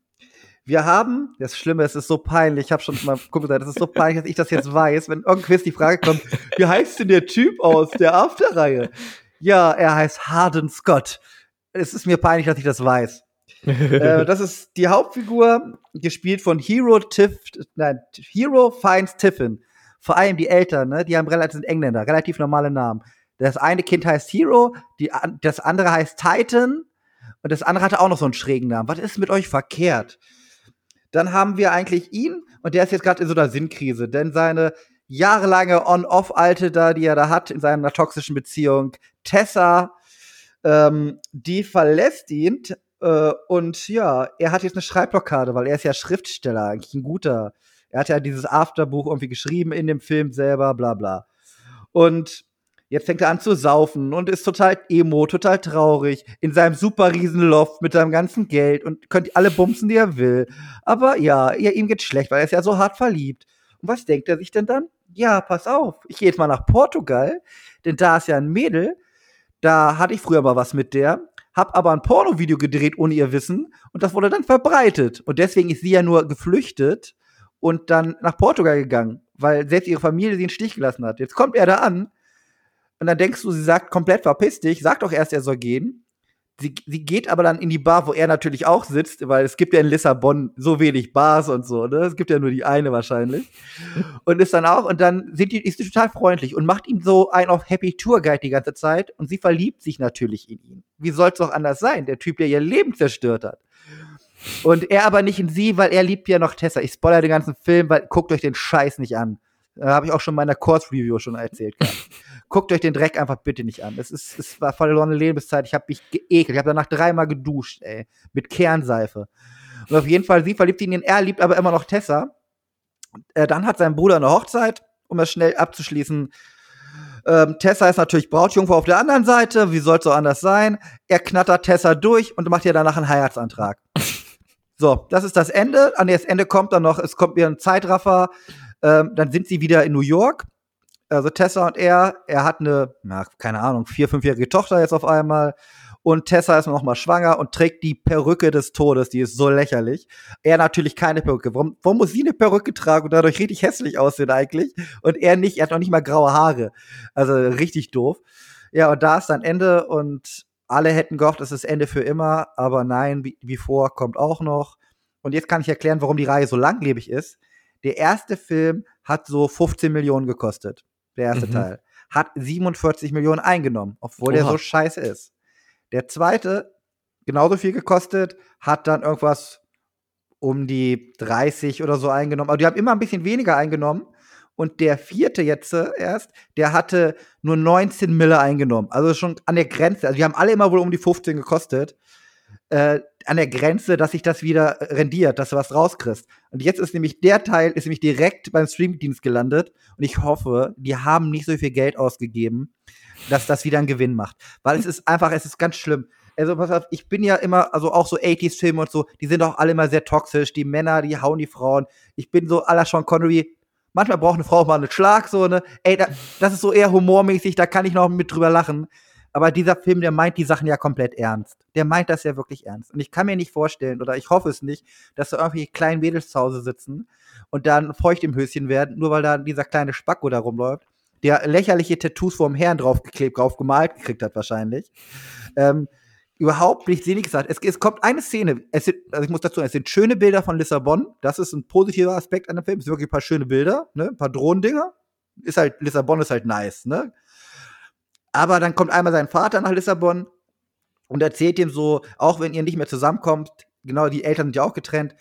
Speaker 2: Wir haben, das Schlimme, es ist so peinlich, ich habe schon mal guck mal, das ist so peinlich, dass ich das jetzt weiß, wenn irgendwann die Frage kommt, wie heißt denn der Typ aus der After-Reihe? Ja, er heißt Harden Scott es ist mir peinlich, dass ich das weiß. (laughs) äh, das ist die Hauptfigur, gespielt von Hero Tiff, nein, Hero finds Tiffin. Vor allem die Eltern, ne, die haben relativ sind Engländer, relativ normale Namen. Das eine Kind heißt Hero, die, das andere heißt Titan und das andere hatte auch noch so einen schrägen Namen. Was ist mit euch verkehrt? Dann haben wir eigentlich ihn und der ist jetzt gerade in so einer Sinnkrise, denn seine jahrelange On-Off-Alte da, die er da hat in seiner toxischen Beziehung, Tessa, ähm, die verlässt ihn äh, und ja, er hat jetzt eine Schreibblockade, weil er ist ja Schriftsteller, eigentlich ein guter. Er hat ja dieses Afterbuch irgendwie geschrieben in dem Film selber, bla bla. Und jetzt fängt er an zu saufen und ist total emo, total traurig, in seinem super riesen Loft mit seinem ganzen Geld und könnt alle bumsen, die er will. Aber ja, ja, ihm geht's schlecht, weil er ist ja so hart verliebt. Und was denkt er sich denn dann? Ja, pass auf, ich gehe jetzt mal nach Portugal, denn da ist ja ein Mädel, da hatte ich früher mal was mit der, hab aber ein Pornovideo gedreht ohne ihr Wissen und das wurde dann verbreitet. Und deswegen ist sie ja nur geflüchtet und dann nach Portugal gegangen, weil selbst ihre Familie sie in den Stich gelassen hat. Jetzt kommt er da an und dann denkst du, sie sagt komplett verpiss dich, sag doch erst, er soll gehen. Sie, sie geht aber dann in die Bar, wo er natürlich auch sitzt, weil es gibt ja in Lissabon so wenig Bars und so, ne? Es gibt ja nur die eine wahrscheinlich. (laughs) und ist dann auch, und dann sind die, ist sie total freundlich und macht ihm so ein auf Happy Tour Guide die ganze Zeit und sie verliebt sich natürlich in ihn. Wie soll es auch anders sein? Der Typ, der ihr Leben zerstört hat. Und er aber nicht in sie, weil er liebt ja noch Tessa. Ich spoilere den ganzen Film, weil guckt euch den Scheiß nicht an. Da habe ich auch schon in meiner Course-Review schon erzählt. (laughs) Guckt euch den Dreck einfach bitte nicht an. Es, ist, es war verlorene Lebenszeit. Ich habe mich geekelt. Ich habe danach dreimal geduscht, ey. Mit Kernseife. Und auf jeden Fall, sie verliebt ihn in er, liebt aber immer noch Tessa. Äh, dann hat sein Bruder eine Hochzeit, um es schnell abzuschließen. Ähm, Tessa ist natürlich Brautjungfer auf der anderen Seite. Wie soll es so anders sein? Er knattert Tessa durch und macht ihr danach einen Heiratsantrag. (laughs) So, das ist das Ende. An das Ende kommt dann noch, es kommt wieder ein Zeitraffer. Ähm, dann sind sie wieder in New York. Also Tessa und er, er hat eine, na, keine Ahnung, vier, fünfjährige Tochter jetzt auf einmal. Und Tessa ist noch mal schwanger und trägt die Perücke des Todes, die ist so lächerlich. Er natürlich keine Perücke. Warum, warum muss sie eine Perücke tragen und dadurch richtig hässlich aussehen eigentlich? Und er nicht, er hat noch nicht mal graue Haare. Also richtig doof. Ja, und da ist dann Ende und alle hätten gehofft, es ist Ende für immer, aber nein, wie, wie vor kommt auch noch. Und jetzt kann ich erklären, warum die Reihe so langlebig ist. Der erste Film hat so 15 Millionen gekostet. Der erste mhm. Teil. Hat 47 Millionen eingenommen, obwohl Oha. der so scheiße ist. Der zweite, genauso viel gekostet, hat dann irgendwas um die 30 oder so eingenommen. Aber die haben immer ein bisschen weniger eingenommen. Und der vierte jetzt erst, der hatte nur 19 Mille eingenommen. Also schon an der Grenze. Also die haben alle immer wohl um die 15 gekostet äh, an der Grenze, dass sich das wieder rendiert, dass du was rauskriegst. Und jetzt ist nämlich der Teil, ist nämlich direkt beim Streamdienst gelandet. Und ich hoffe, die haben nicht so viel Geld ausgegeben, dass das wieder einen Gewinn macht. Weil es ist einfach, es ist ganz schlimm. Also, pass auf, ich bin ja immer, also auch so 80s-Filme und so, die sind auch alle immer sehr toxisch. Die Männer, die hauen die Frauen. Ich bin so la Sean Connery. Manchmal braucht eine Frau auch mal einen Schlag, so, ne? Ey, da, das ist so eher humormäßig, da kann ich noch mit drüber lachen. Aber dieser Film, der meint die Sachen ja komplett ernst. Der meint das ja wirklich ernst. Und ich kann mir nicht vorstellen, oder ich hoffe es nicht, dass da irgendwelche kleinen Mädels zu Hause sitzen und dann feucht im Höschen werden, nur weil da dieser kleine Spacko da rumläuft, der lächerliche Tattoos vom Herrn draufgeklebt, drauf gemalt gekriegt hat wahrscheinlich. Ähm, überhaupt nicht sinnig gesagt. Es, es kommt eine Szene, es sind, also ich muss dazu sagen, es sind schöne Bilder von Lissabon. Das ist ein positiver Aspekt an dem Film. Es sind wirklich ein paar schöne Bilder, ne? ein paar Drohnendinger. Ist halt, Lissabon ist halt nice, ne? Aber dann kommt einmal sein Vater nach Lissabon und erzählt ihm so, auch wenn ihr nicht mehr zusammenkommt, genau, die Eltern sind ja auch getrennt,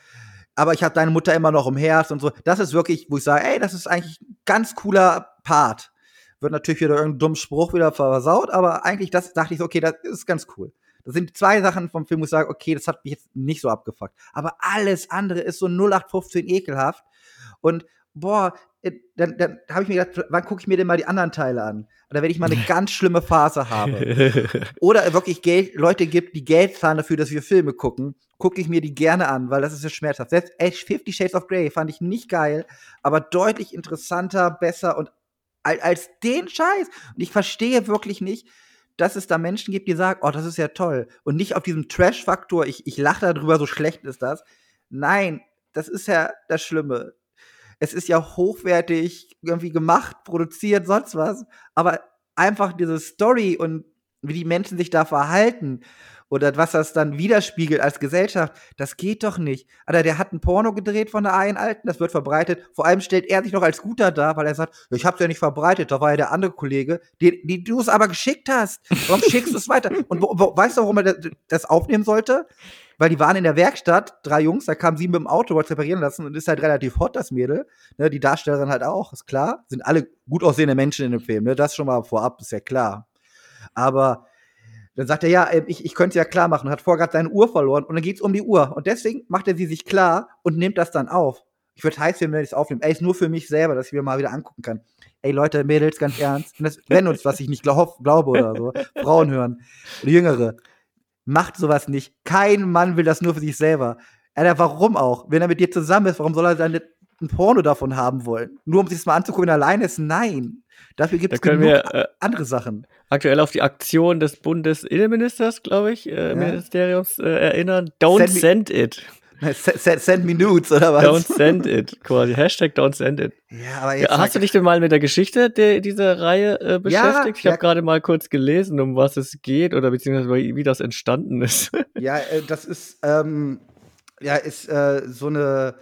Speaker 2: aber ich habe deine Mutter immer noch im Herz und so. Das ist wirklich, wo ich sage, ey, das ist eigentlich ein ganz cooler Part. Wird natürlich wieder irgendein dummer Spruch wieder versaut, aber eigentlich das dachte ich so, okay, das ist ganz cool. Das sind zwei Sachen vom Film, wo ich sage, okay, das hat mich jetzt nicht so abgefuckt. Aber alles andere ist so 0815 ekelhaft. Und boah, äh, dann, dann habe ich mir gedacht, wann gucke ich mir denn mal die anderen Teile an? Oder wenn ich mal eine (laughs) ganz schlimme Phase habe. Oder wirklich Geld, Leute gibt, die Geld zahlen dafür, dass wir Filme gucken, gucke ich mir die gerne an, weil das ist ja schmerzhaft. Selbst 50 Shades of Grey fand ich nicht geil, aber deutlich interessanter, besser und als den Scheiß. Und ich verstehe wirklich nicht, dass es da Menschen gibt, die sagen, oh, das ist ja toll. Und nicht auf diesem Trash-Faktor, ich, ich lache darüber, so schlecht ist das. Nein, das ist ja das Schlimme es ist ja hochwertig irgendwie gemacht, produziert, sonst was. Aber einfach diese Story und wie die Menschen sich da verhalten oder was das dann widerspiegelt als Gesellschaft, das geht doch nicht. Alter, der hat ein Porno gedreht von der einen Alten, das wird verbreitet. Vor allem stellt er sich noch als Guter dar, weil er sagt, ich hab's ja nicht verbreitet, da war ja der andere Kollege, den, den du es aber geschickt hast. Warum schickst du es weiter? Und wo, wo, weißt du, warum er das aufnehmen sollte? weil die waren in der Werkstatt, drei Jungs, da kamen sie mit dem Auto, was reparieren lassen und ist halt relativ hot, das Mädel. Ne, die Darstellerin halt auch, ist klar. Sind alle gut aussehende Menschen in dem Film, ne? Das schon mal vorab, ist ja klar. Aber dann sagt er, ja, ich, ich könnte es ja klar machen, hat vorher gerade seine Uhr verloren und dann geht es um die Uhr. Und deswegen macht er sie sich klar und nimmt das dann auf. Ich würde heiß finden, wenn ich es aufnehme. Ey, ist nur für mich selber, dass ich mir mal wieder angucken kann. Ey, Leute, Mädels, ganz ernst. wenn uns, was ich nicht glaub, glaube oder so, (laughs) Frauen hören, oder Jüngere, Macht sowas nicht. Kein Mann will das nur für sich selber. Alter, warum auch? Wenn er mit dir zusammen ist, warum soll er dann ein Porno davon haben wollen? Nur um sich das mal anzugucken, wenn er alleine ist? Nein. Dafür gibt es da genug wir, äh, andere Sachen.
Speaker 3: Aktuell auf die Aktion des Bundesinnenministers, glaube ich, äh, ja. Ministeriums äh, erinnern. Don't send, send it.
Speaker 2: Send, send, me nudes, oder was?
Speaker 3: Don't send it, quasi. Hashtag don't send it. Ja, aber jetzt hast du dich denn mal mit der Geschichte der, dieser Reihe äh, beschäftigt? Ja, ich habe ja. gerade mal kurz gelesen, um was es geht oder beziehungsweise wie das entstanden ist.
Speaker 2: Ja, äh, das ist, ähm, ja, ist äh, so eine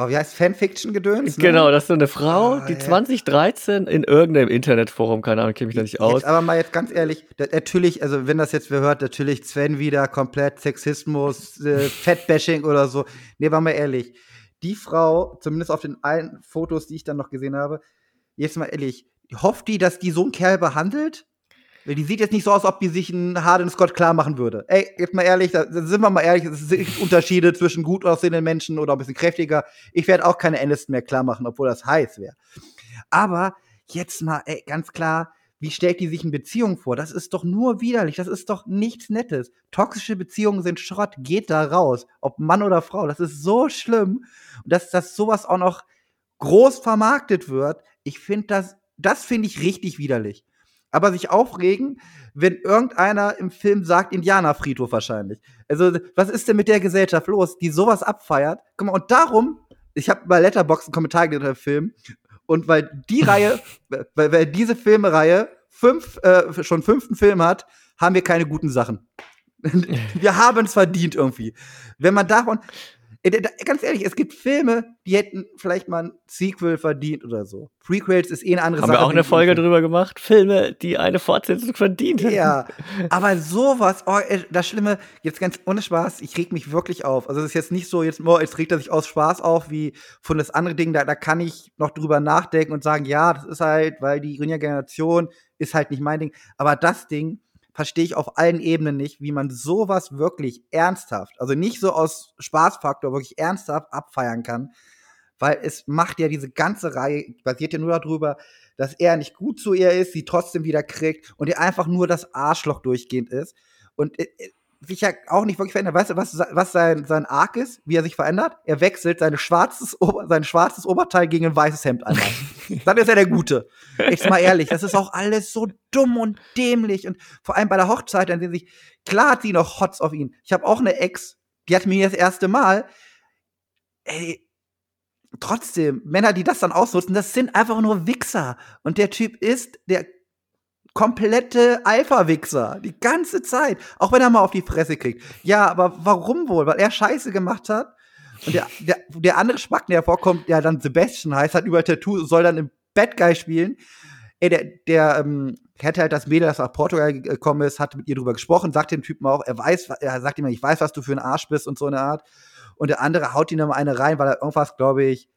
Speaker 2: Oh, wie heißt Fanfiction-Gedöns?
Speaker 3: Ne? Genau, das ist so eine Frau, oh, die ja. 2013 in irgendeinem Internetforum, keine Ahnung, kenne mich da nicht aus.
Speaker 2: Jetzt aber mal jetzt ganz ehrlich, natürlich, also wenn das jetzt wer hört, natürlich Sven wieder komplett Sexismus, äh, (laughs) Fettbashing oder so. Nee, war mal ehrlich. Die Frau, zumindest auf den allen Fotos, die ich dann noch gesehen habe, jetzt mal ehrlich, hofft die, dass die so einen Kerl behandelt? Die sieht jetzt nicht so aus, ob die sich einen Harden Scott klar machen würde. Ey, jetzt mal ehrlich, da sind wir mal ehrlich, es sind Unterschiede zwischen gut aussehenden Menschen oder ein bisschen kräftiger. Ich werde auch keine Aniston mehr klar machen, obwohl das heiß wäre. Aber jetzt mal, ey, ganz klar, wie stellt die sich in Beziehungen vor? Das ist doch nur widerlich, das ist doch nichts Nettes. Toxische Beziehungen sind Schrott, geht da raus, ob Mann oder Frau. Das ist so schlimm, dass, dass sowas auch noch groß vermarktet wird. Ich finde das, das finde ich richtig widerlich aber sich aufregen, wenn irgendeiner im Film sagt, Indianerfriedhof wahrscheinlich. Also, was ist denn mit der Gesellschaft los, die sowas abfeiert? Guck mal, und darum, ich habe bei Letterbox einen Kommentar gelesen Film, und weil die Reihe, (laughs) weil, weil diese Filmereihe fünf, äh, schon fünften Film hat, haben wir keine guten Sachen. (laughs) wir haben es verdient irgendwie. Wenn man davon, ganz ehrlich, es gibt Filme, die hätten vielleicht mal ein Sequel verdient oder so. Prequels ist eh eine andere
Speaker 3: Haben Sache. Haben wir auch eine Folge drüber gemacht? Filme, die eine Fortsetzung verdient hätten.
Speaker 2: Ja, aber sowas, oh, das Schlimme, jetzt ganz ohne Spaß, ich reg mich wirklich auf. Also es ist jetzt nicht so, jetzt, oh, jetzt regt er sich aus Spaß auf, wie von das andere Ding, da, da kann ich noch drüber nachdenken und sagen, ja, das ist halt, weil die grüne Generation ist halt nicht mein Ding. Aber das Ding, verstehe ich auf allen Ebenen nicht, wie man sowas wirklich ernsthaft, also nicht so aus Spaßfaktor, wirklich ernsthaft abfeiern kann, weil es macht ja diese ganze Reihe, basiert ja nur darüber, dass er nicht gut zu ihr ist, sie trotzdem wieder kriegt und ihr einfach nur das Arschloch durchgehend ist. Und äh, äh, sich ja auch nicht wirklich verändert. Weißt du, was, was sein, sein Arc ist, wie er sich verändert? Er wechselt seine schwarzes, sein schwarzes Oberteil gegen ein weißes Hemd einmal. (laughs) Dann ist er der Gute. Jetzt mal ehrlich, das ist auch alles so dumm und dämlich. Und vor allem bei der Hochzeit, dann sehen sich, klar hat sie noch Hots auf ihn. Ich habe auch eine Ex, die hat mir das erste Mal, ey, trotzdem, Männer, die das dann ausnutzen, das sind einfach nur Wichser. Und der Typ ist der komplette Alpha-Wichser. Die ganze Zeit. Auch wenn er mal auf die Fresse kriegt. Ja, aber warum wohl? Weil er Scheiße gemacht hat. Und der, der, der andere Spacken, der vorkommt, der dann Sebastian heißt, hat über Tattoo, soll dann im Bad Guy spielen. Ey, der, der ähm, hätte halt das Mädel, das nach Portugal gekommen ist, hat mit ihr drüber gesprochen, sagt dem Typen auch, er weiß, er sagt ihm, ich weiß, was du für ein Arsch bist und so eine Art. Und der andere haut ihm dann mal eine rein, weil er irgendwas, glaube ich,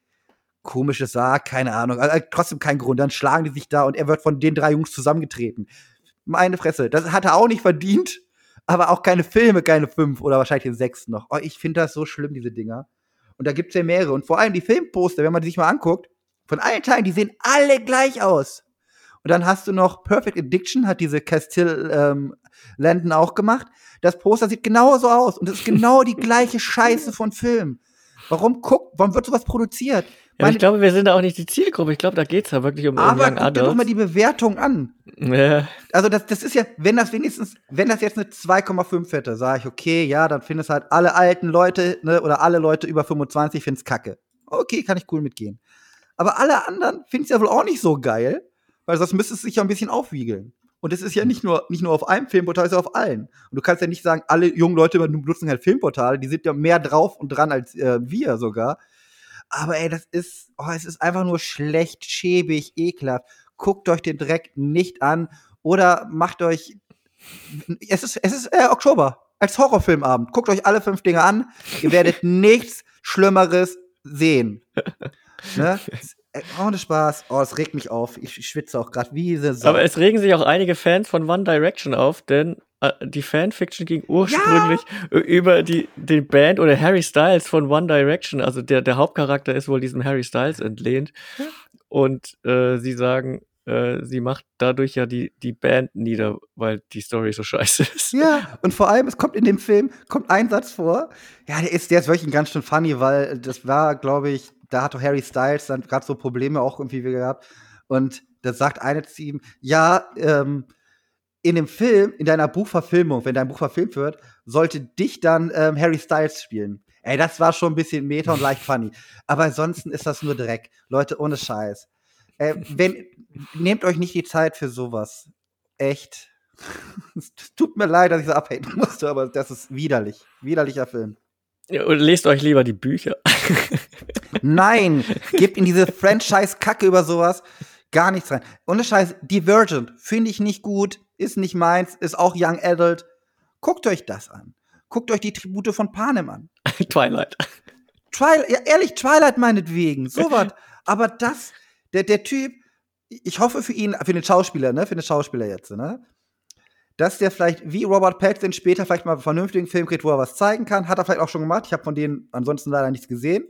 Speaker 2: komisches sagt, keine Ahnung. Also, äh, trotzdem kein Grund. Dann schlagen die sich da und er wird von den drei Jungs zusammengetreten. Meine Fresse, das hat er auch nicht verdient, aber auch keine Filme, keine fünf oder wahrscheinlich den sechsten noch. Oh, ich finde das so schlimm, diese Dinger. Und da gibt's ja mehrere. Und vor allem die Filmposter, wenn man die sich mal anguckt, von allen Teilen, die sehen alle gleich aus. Und dann hast du noch Perfect Addiction, hat diese Castile ähm, Landon auch gemacht. Das Poster sieht genauso aus und es ist genau die gleiche (laughs) Scheiße von Film. Warum guckt, warum wird sowas produziert?
Speaker 3: Ja, ich glaube, wir sind da auch nicht die Zielgruppe. Ich glaube, da geht es ja wirklich um
Speaker 2: Aber guck dir doch mal die Bewertung an.
Speaker 3: Ja.
Speaker 2: Also das, das ist ja, wenn das wenigstens, wenn das jetzt eine 2,5 hätte, sage ich, okay, ja, dann findest halt alle alten Leute, ne, oder alle Leute über 25 finden's kacke. Okay, kann ich cool mitgehen. Aber alle anderen finden es ja wohl auch nicht so geil, weil das müsste es sich ja ein bisschen aufwiegeln. Und es ist ja nicht nur, nicht nur auf einem Filmportal, es ist ja auf allen. Und du kannst ja nicht sagen, alle jungen Leute benutzen halt Filmportale, die sind ja mehr drauf und dran als äh, wir sogar. Aber ey, das ist, oh, es ist einfach nur schlecht, schäbig, ekelhaft. Guckt euch den Dreck nicht an oder macht euch. Es ist, es ist äh, Oktober als Horrorfilmabend. Guckt euch alle fünf Dinge an. Ihr werdet (laughs) nichts Schlimmeres sehen. ne? (laughs) Ohne Spaß. Oh, es regt mich auf. Ich schwitze auch gerade wie diese
Speaker 3: Sau. Aber es regen sich auch einige Fans von One Direction auf, denn äh, die Fanfiction ging ursprünglich ja. über die, die Band oder Harry Styles von One Direction. Also der, der Hauptcharakter ist wohl diesem Harry Styles entlehnt. Und äh, sie sagen, äh, sie macht dadurch ja die, die Band nieder, weil die Story so (laughs) scheiße ist.
Speaker 2: Ja, und vor allem, es kommt in dem Film, kommt ein Satz vor. Ja, der ist, der ist wirklich ganz schön funny, weil das war, glaube ich, da hat doch Harry Styles dann gerade so Probleme auch irgendwie gehabt. Und da sagt eine zu ihm, ja, ähm, in dem Film, in deiner Buchverfilmung, wenn dein Buch verfilmt wird, sollte dich dann ähm, Harry Styles spielen. Ey, das war schon ein bisschen meta und leicht (laughs) funny. Aber ansonsten ist das nur Dreck. Leute, ohne Scheiß. Äh, (laughs) wenn, nehmt euch nicht die Zeit für sowas. Echt. (laughs) es tut mir leid, dass ich so abhaten musste, aber das ist widerlich. Widerlicher Film.
Speaker 3: Ja, und lest euch lieber die Bücher. (laughs)
Speaker 2: Nein, gebt in diese Franchise-Kacke über sowas gar nichts rein. Ohne Scheiß, Divergent finde ich nicht gut, ist nicht meins, ist auch Young Adult. Guckt euch das an. Guckt euch die Tribute von Panem an.
Speaker 3: Twilight.
Speaker 2: Twilight, ja, ehrlich, Twilight meinetwegen. So was. Aber das, der, der Typ, ich hoffe für ihn, für den Schauspieler, ne, für den Schauspieler jetzt, ne, dass der vielleicht wie Robert Pattinson später vielleicht mal einen vernünftigen Film kriegt, wo er was zeigen kann. Hat er vielleicht auch schon gemacht. Ich habe von denen ansonsten leider nichts gesehen.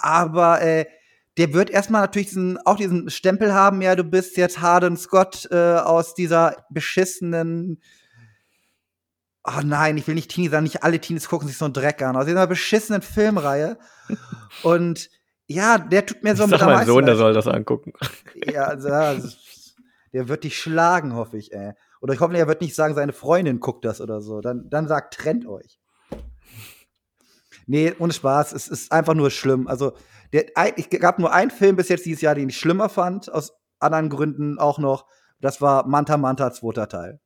Speaker 2: Aber äh, der wird erstmal natürlich diesen, auch diesen Stempel haben, ja, du bist jetzt Harden Scott äh, aus dieser beschissenen Oh nein, ich will nicht Teenie sagen, nicht alle Teenies gucken sich so einen Dreck an. Aus dieser beschissenen Filmreihe. Und ja, der tut mir so
Speaker 3: ich sag mein Sohn, der soll das angucken. (laughs)
Speaker 2: Ja, also, der wird dich schlagen, hoffe ich, ey. Oder ich hoffe, er wird nicht sagen, seine Freundin guckt das oder so. Dann, dann sagt, trennt euch. Nee, ohne Spaß. Es ist einfach nur schlimm. Also, der, ich gab nur einen Film bis jetzt dieses Jahr, den ich schlimmer fand, aus anderen Gründen auch noch. Das war Manta Manta, zweiter Teil.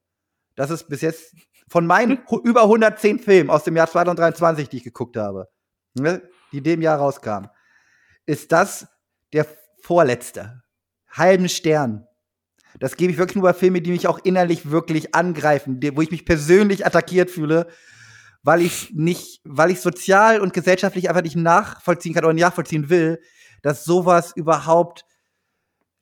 Speaker 2: Das ist bis jetzt von meinen über 110 Filmen aus dem Jahr 2023, die ich geguckt habe, ne, die in dem Jahr rauskamen, ist das der vorletzte. Halben Stern. Das gebe ich wirklich nur bei Filmen, die mich auch innerlich wirklich angreifen, wo ich mich persönlich attackiert fühle, weil ich nicht, weil ich sozial und gesellschaftlich einfach nicht nachvollziehen kann oder nicht nachvollziehen will, dass sowas überhaupt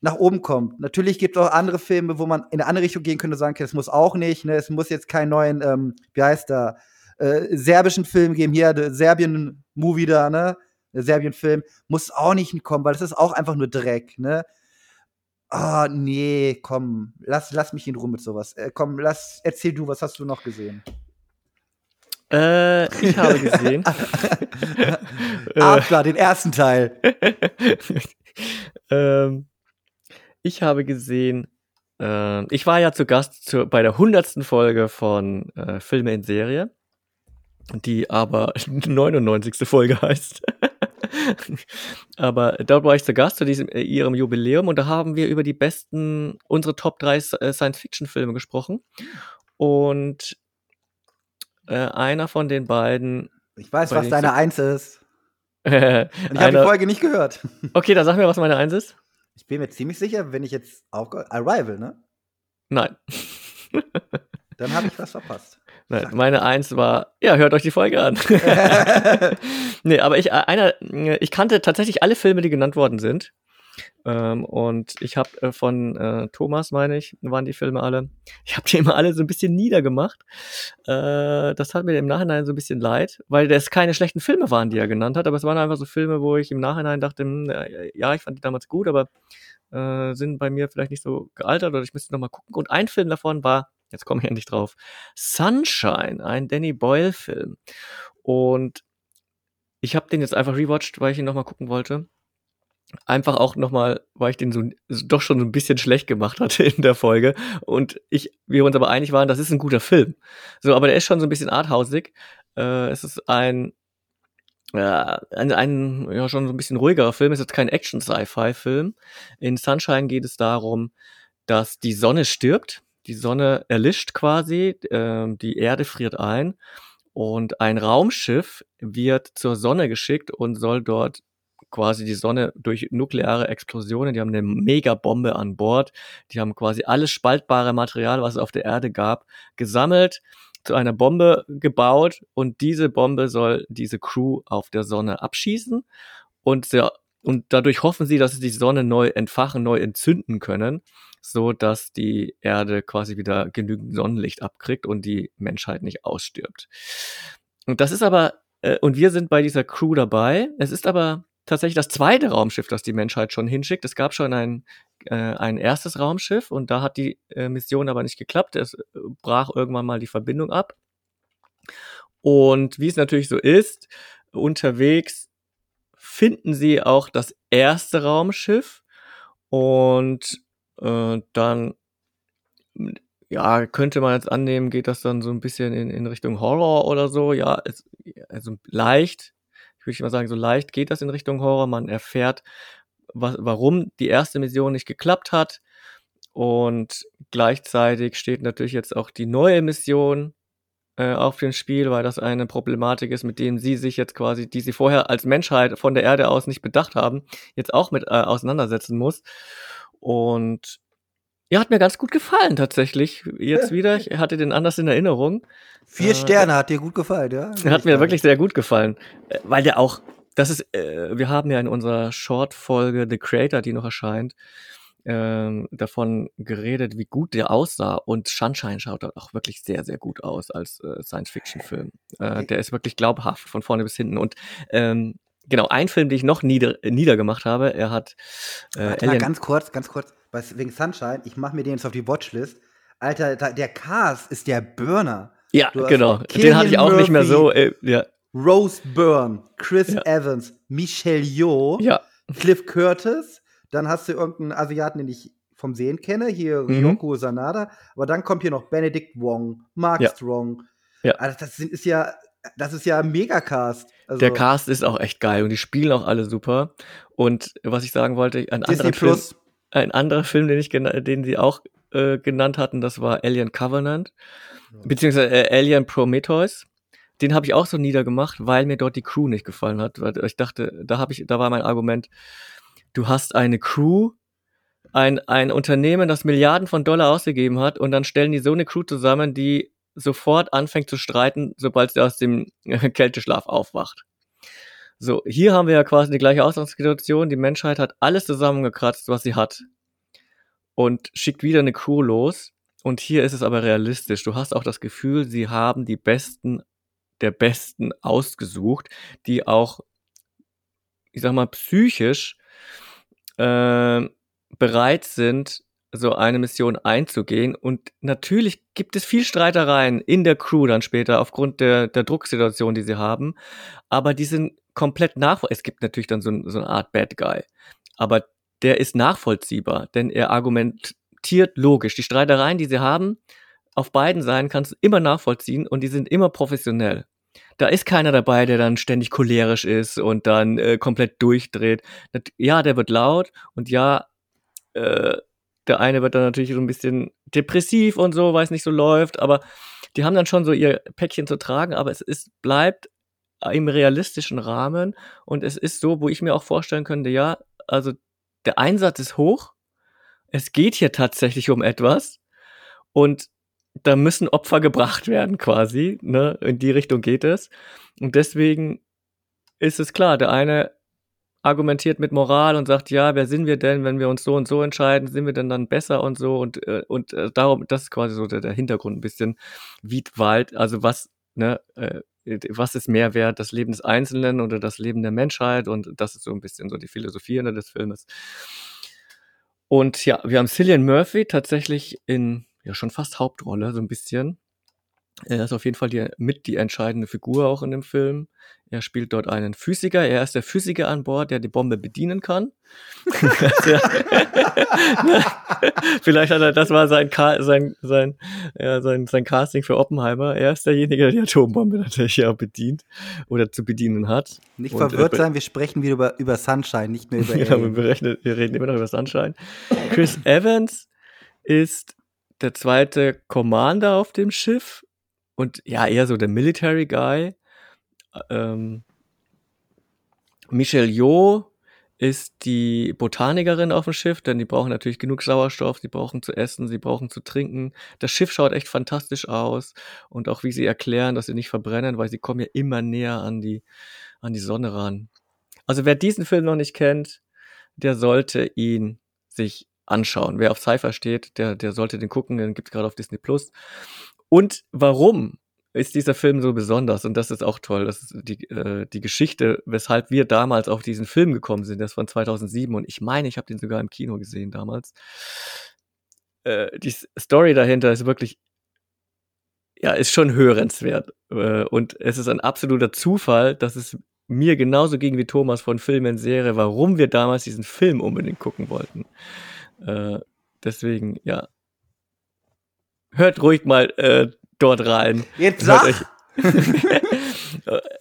Speaker 2: nach oben kommt. Natürlich gibt es auch andere Filme, wo man in eine andere Richtung gehen könnte und sagen, okay, das muss auch nicht, ne? Es muss jetzt keinen neuen, ähm, wie heißt der, äh, serbischen Film geben, hier, der Serbien-Movie da, ne? Der Serbien-Film, muss auch nicht kommen, weil das ist auch einfach nur Dreck, ne? Ah, oh, nee, komm, lass, lass mich in Ruhe mit sowas. Äh, komm, lass, erzähl du, was hast du noch gesehen?
Speaker 3: Äh, ich habe gesehen. (laughs)
Speaker 2: After, den ersten Teil. (laughs)
Speaker 3: ähm, ich habe gesehen, äh, ich war ja zu Gast zu, bei der hundertsten Folge von äh, Filme in Serie, die aber (laughs) 99. Folge heißt. (laughs) aber dort war ich zu Gast zu diesem äh, ihrem Jubiläum und da haben wir über die besten, unsere Top 3 äh, Science-Fiction-Filme gesprochen. Und äh, einer von den beiden.
Speaker 2: Ich weiß, was deine Eins ist. (laughs)
Speaker 3: Äh,
Speaker 2: Und ich habe die Folge nicht gehört.
Speaker 3: Okay, dann sag mir, was meine Eins ist.
Speaker 2: Ich bin mir ziemlich sicher, wenn ich jetzt aufgehört. Arrival, ne?
Speaker 3: Nein.
Speaker 2: Dann habe ich was verpasst.
Speaker 3: Nein, meine Eins war, ja, hört euch die Folge an. (laughs) (laughs) nee, aber ich, äh, einer, ich kannte tatsächlich alle Filme, die genannt worden sind. Ähm, und ich habe äh, von äh, Thomas, meine ich, waren die Filme alle. Ich habe die immer alle so ein bisschen niedergemacht. Äh, das hat mir im Nachhinein so ein bisschen leid, weil das keine schlechten Filme waren, die er genannt hat, aber es waren einfach so Filme, wo ich im Nachhinein dachte, hm, ja, ich fand die damals gut, aber äh, sind bei mir vielleicht nicht so gealtert oder ich müsste noch mal gucken. Und ein Film davon war, jetzt komme ich endlich drauf, Sunshine, ein Danny Boyle-Film. Und ich habe den jetzt einfach rewatcht, weil ich ihn noch mal gucken wollte einfach auch nochmal, weil ich den so doch schon so ein bisschen schlecht gemacht (laughs) hatte in der Folge und ich, wir uns aber einig waren, das ist ein guter Film. So, aber der ist schon so ein bisschen arthausig. Äh, es ist ein, äh, ein, ein, ja, schon so ein bisschen ruhigerer Film. Es ist kein Action-Sci-Fi-Film. In Sunshine geht es darum, dass die Sonne stirbt. Die Sonne erlischt quasi, äh, die Erde friert ein und ein Raumschiff wird zur Sonne geschickt und soll dort quasi die Sonne durch nukleare Explosionen, die haben eine Megabombe an Bord, die haben quasi alles spaltbare Material, was es auf der Erde gab, gesammelt, zu einer Bombe gebaut und diese Bombe soll diese Crew auf der Sonne abschießen und, sehr, und dadurch hoffen sie, dass sie die Sonne neu entfachen, neu entzünden können, so dass die Erde quasi wieder genügend Sonnenlicht abkriegt und die Menschheit nicht ausstirbt. Und das ist aber, äh, und wir sind bei dieser Crew dabei. Es ist aber tatsächlich das zweite Raumschiff, das die Menschheit schon hinschickt. Es gab schon ein, äh, ein erstes Raumschiff und da hat die äh, Mission aber nicht geklappt. Es äh, brach irgendwann mal die Verbindung ab. Und wie es natürlich so ist, unterwegs finden sie auch das erste Raumschiff und äh, dann ja, könnte man jetzt annehmen, geht das dann so ein bisschen in, in Richtung Horror oder so. Ja, es, also leicht, würde ich mal sagen, so leicht geht das in Richtung Horror. Man erfährt, was, warum die erste Mission nicht geklappt hat. Und gleichzeitig steht natürlich jetzt auch die neue Mission äh, auf dem Spiel, weil das eine Problematik ist, mit dem sie sich jetzt quasi, die sie vorher als Menschheit von der Erde aus nicht bedacht haben, jetzt auch mit äh, auseinandersetzen muss. Und ja, hat mir ganz gut gefallen tatsächlich. Jetzt (laughs) wieder. Ich hatte den anders in Erinnerung.
Speaker 2: Vier äh, Sterne hat dir gut gefallen, ja?
Speaker 3: Hat mir wirklich sehr gut gefallen. Äh, weil der auch, das ist, äh, wir haben ja in unserer Short-Folge The Creator, die noch erscheint, äh, davon geredet, wie gut der aussah. Und Sunshine schaut auch wirklich sehr, sehr gut aus als äh, Science-Fiction-Film. Äh. Der ist wirklich glaubhaft von vorne bis hinten. Und ähm, genau, ein Film, den ich noch nieder, niedergemacht habe, er hat
Speaker 2: äh, Warte mal, ganz kurz, ganz kurz was, wegen Sunshine, ich mache mir den jetzt auf die Watchlist. Alter, der Cast ist der Burner.
Speaker 3: Ja, genau. Den hatte ich auch Murphy, nicht mehr so. Äh, ja.
Speaker 2: Rose Byrne, Chris ja. Evans, Michelle Yeoh,
Speaker 3: ja.
Speaker 2: Cliff Curtis. Dann hast du irgendeinen Asiaten, den ich vom Sehen kenne, hier mhm. Ryoko Sanada. Aber dann kommt hier noch Benedict Wong, Mark. Strong.
Speaker 3: Ja.
Speaker 2: Also das ist ja, das ist ja ein Megacast.
Speaker 3: Also der Cast ist auch echt geil und die spielen auch alle super. Und was ich sagen wollte, ein
Speaker 2: anderer.
Speaker 3: Film, ein anderer Film, den ich den sie auch äh, genannt hatten, das war Alien Covenant, beziehungsweise äh, Alien Prometheus. Den habe ich auch so niedergemacht, weil mir dort die Crew nicht gefallen hat. Weil ich dachte, da habe ich, da war mein Argument, du hast eine Crew, ein, ein Unternehmen, das Milliarden von Dollar ausgegeben hat, und dann stellen die so eine Crew zusammen, die sofort anfängt zu streiten, sobald sie aus dem Kälteschlaf aufwacht. So, hier haben wir ja quasi die gleiche Ausgangssituation. Die Menschheit hat alles zusammengekratzt, was sie hat. Und schickt wieder eine Crew los. Und hier ist es aber realistisch. Du hast auch das Gefühl, sie haben die Besten der Besten ausgesucht, die auch, ich sag mal, psychisch äh, bereit sind, so eine Mission einzugehen. Und natürlich gibt es viel Streitereien in der Crew dann später aufgrund der, der Drucksituation, die sie haben. Aber die sind komplett nachvollziehbar. Es gibt natürlich dann so, so eine Art Bad Guy. Aber der ist nachvollziehbar, denn er argumentiert logisch. Die Streitereien, die sie haben, auf beiden Seiten kannst du immer nachvollziehen und die sind immer professionell. Da ist keiner dabei, der dann ständig cholerisch ist und dann äh, komplett durchdreht. Ja, der wird laut und ja, äh, der eine wird dann natürlich so ein bisschen depressiv und so, weil es nicht so läuft, aber die haben dann schon so ihr Päckchen zu tragen, aber es ist, bleibt im realistischen Rahmen und es ist so, wo ich mir auch vorstellen könnte, ja, also der Einsatz ist hoch, es geht hier tatsächlich um etwas und da müssen Opfer gebracht werden quasi, ne? In die Richtung geht es. Und deswegen ist es klar, der eine argumentiert mit Moral und sagt, ja, wer sind wir denn, wenn wir uns so und so entscheiden, sind wir denn dann besser und so und äh, und äh, darum, das ist quasi so der, der Hintergrund ein bisschen, wie Wald, also was, ne, äh, was ist mehr wert, das Leben des Einzelnen oder das Leben der Menschheit und das ist so ein bisschen so die Philosophie ne, des Filmes. Und ja, wir haben Cillian Murphy tatsächlich in ja schon fast Hauptrolle, so ein bisschen. Er ist auf jeden Fall die, mit die entscheidende Figur auch in dem Film. Er spielt dort einen Physiker. Er ist der Physiker an Bord, der die Bombe bedienen kann. (laughs) (laughs) Vielleicht hat er, das war sein, sein, sein, ja, sein, sein Casting für Oppenheimer. Er ist derjenige, der die Atombombe natürlich ja bedient oder zu bedienen hat.
Speaker 2: Nicht Und, verwirrt äh, sein, wir sprechen wieder über, über Sunshine, nicht mehr über (laughs)
Speaker 3: ja, wir, berechnen, wir reden immer noch über Sunshine. Chris Evans ist der zweite Commander auf dem Schiff und ja, eher so der Military Guy. Ähm, Michelle Yeoh ist die Botanikerin auf dem Schiff, denn die brauchen natürlich genug Sauerstoff, sie brauchen zu essen, sie brauchen zu trinken. Das Schiff schaut echt fantastisch aus und auch wie sie erklären, dass sie nicht verbrennen, weil sie kommen ja immer näher an die, an die Sonne ran. Also wer diesen Film noch nicht kennt, der sollte ihn sich anschauen. Wer auf Cypher steht, der, der sollte den gucken, den gibt's gerade auf Disney Plus. Und warum ist dieser Film so besonders? Und das ist auch toll. Das ist die, äh, die Geschichte, weshalb wir damals auf diesen Film gekommen sind. Das von 2007. Und ich meine, ich habe den sogar im Kino gesehen damals. Äh, die Story dahinter ist wirklich ja, ist schon hörenswert. Äh, und es ist ein absoluter Zufall, dass es mir genauso ging wie Thomas von Film in Serie, warum wir damals diesen Film unbedingt gucken wollten. Äh, deswegen, ja. Hört ruhig mal äh, dort rein.
Speaker 2: Jetzt sag! (laughs)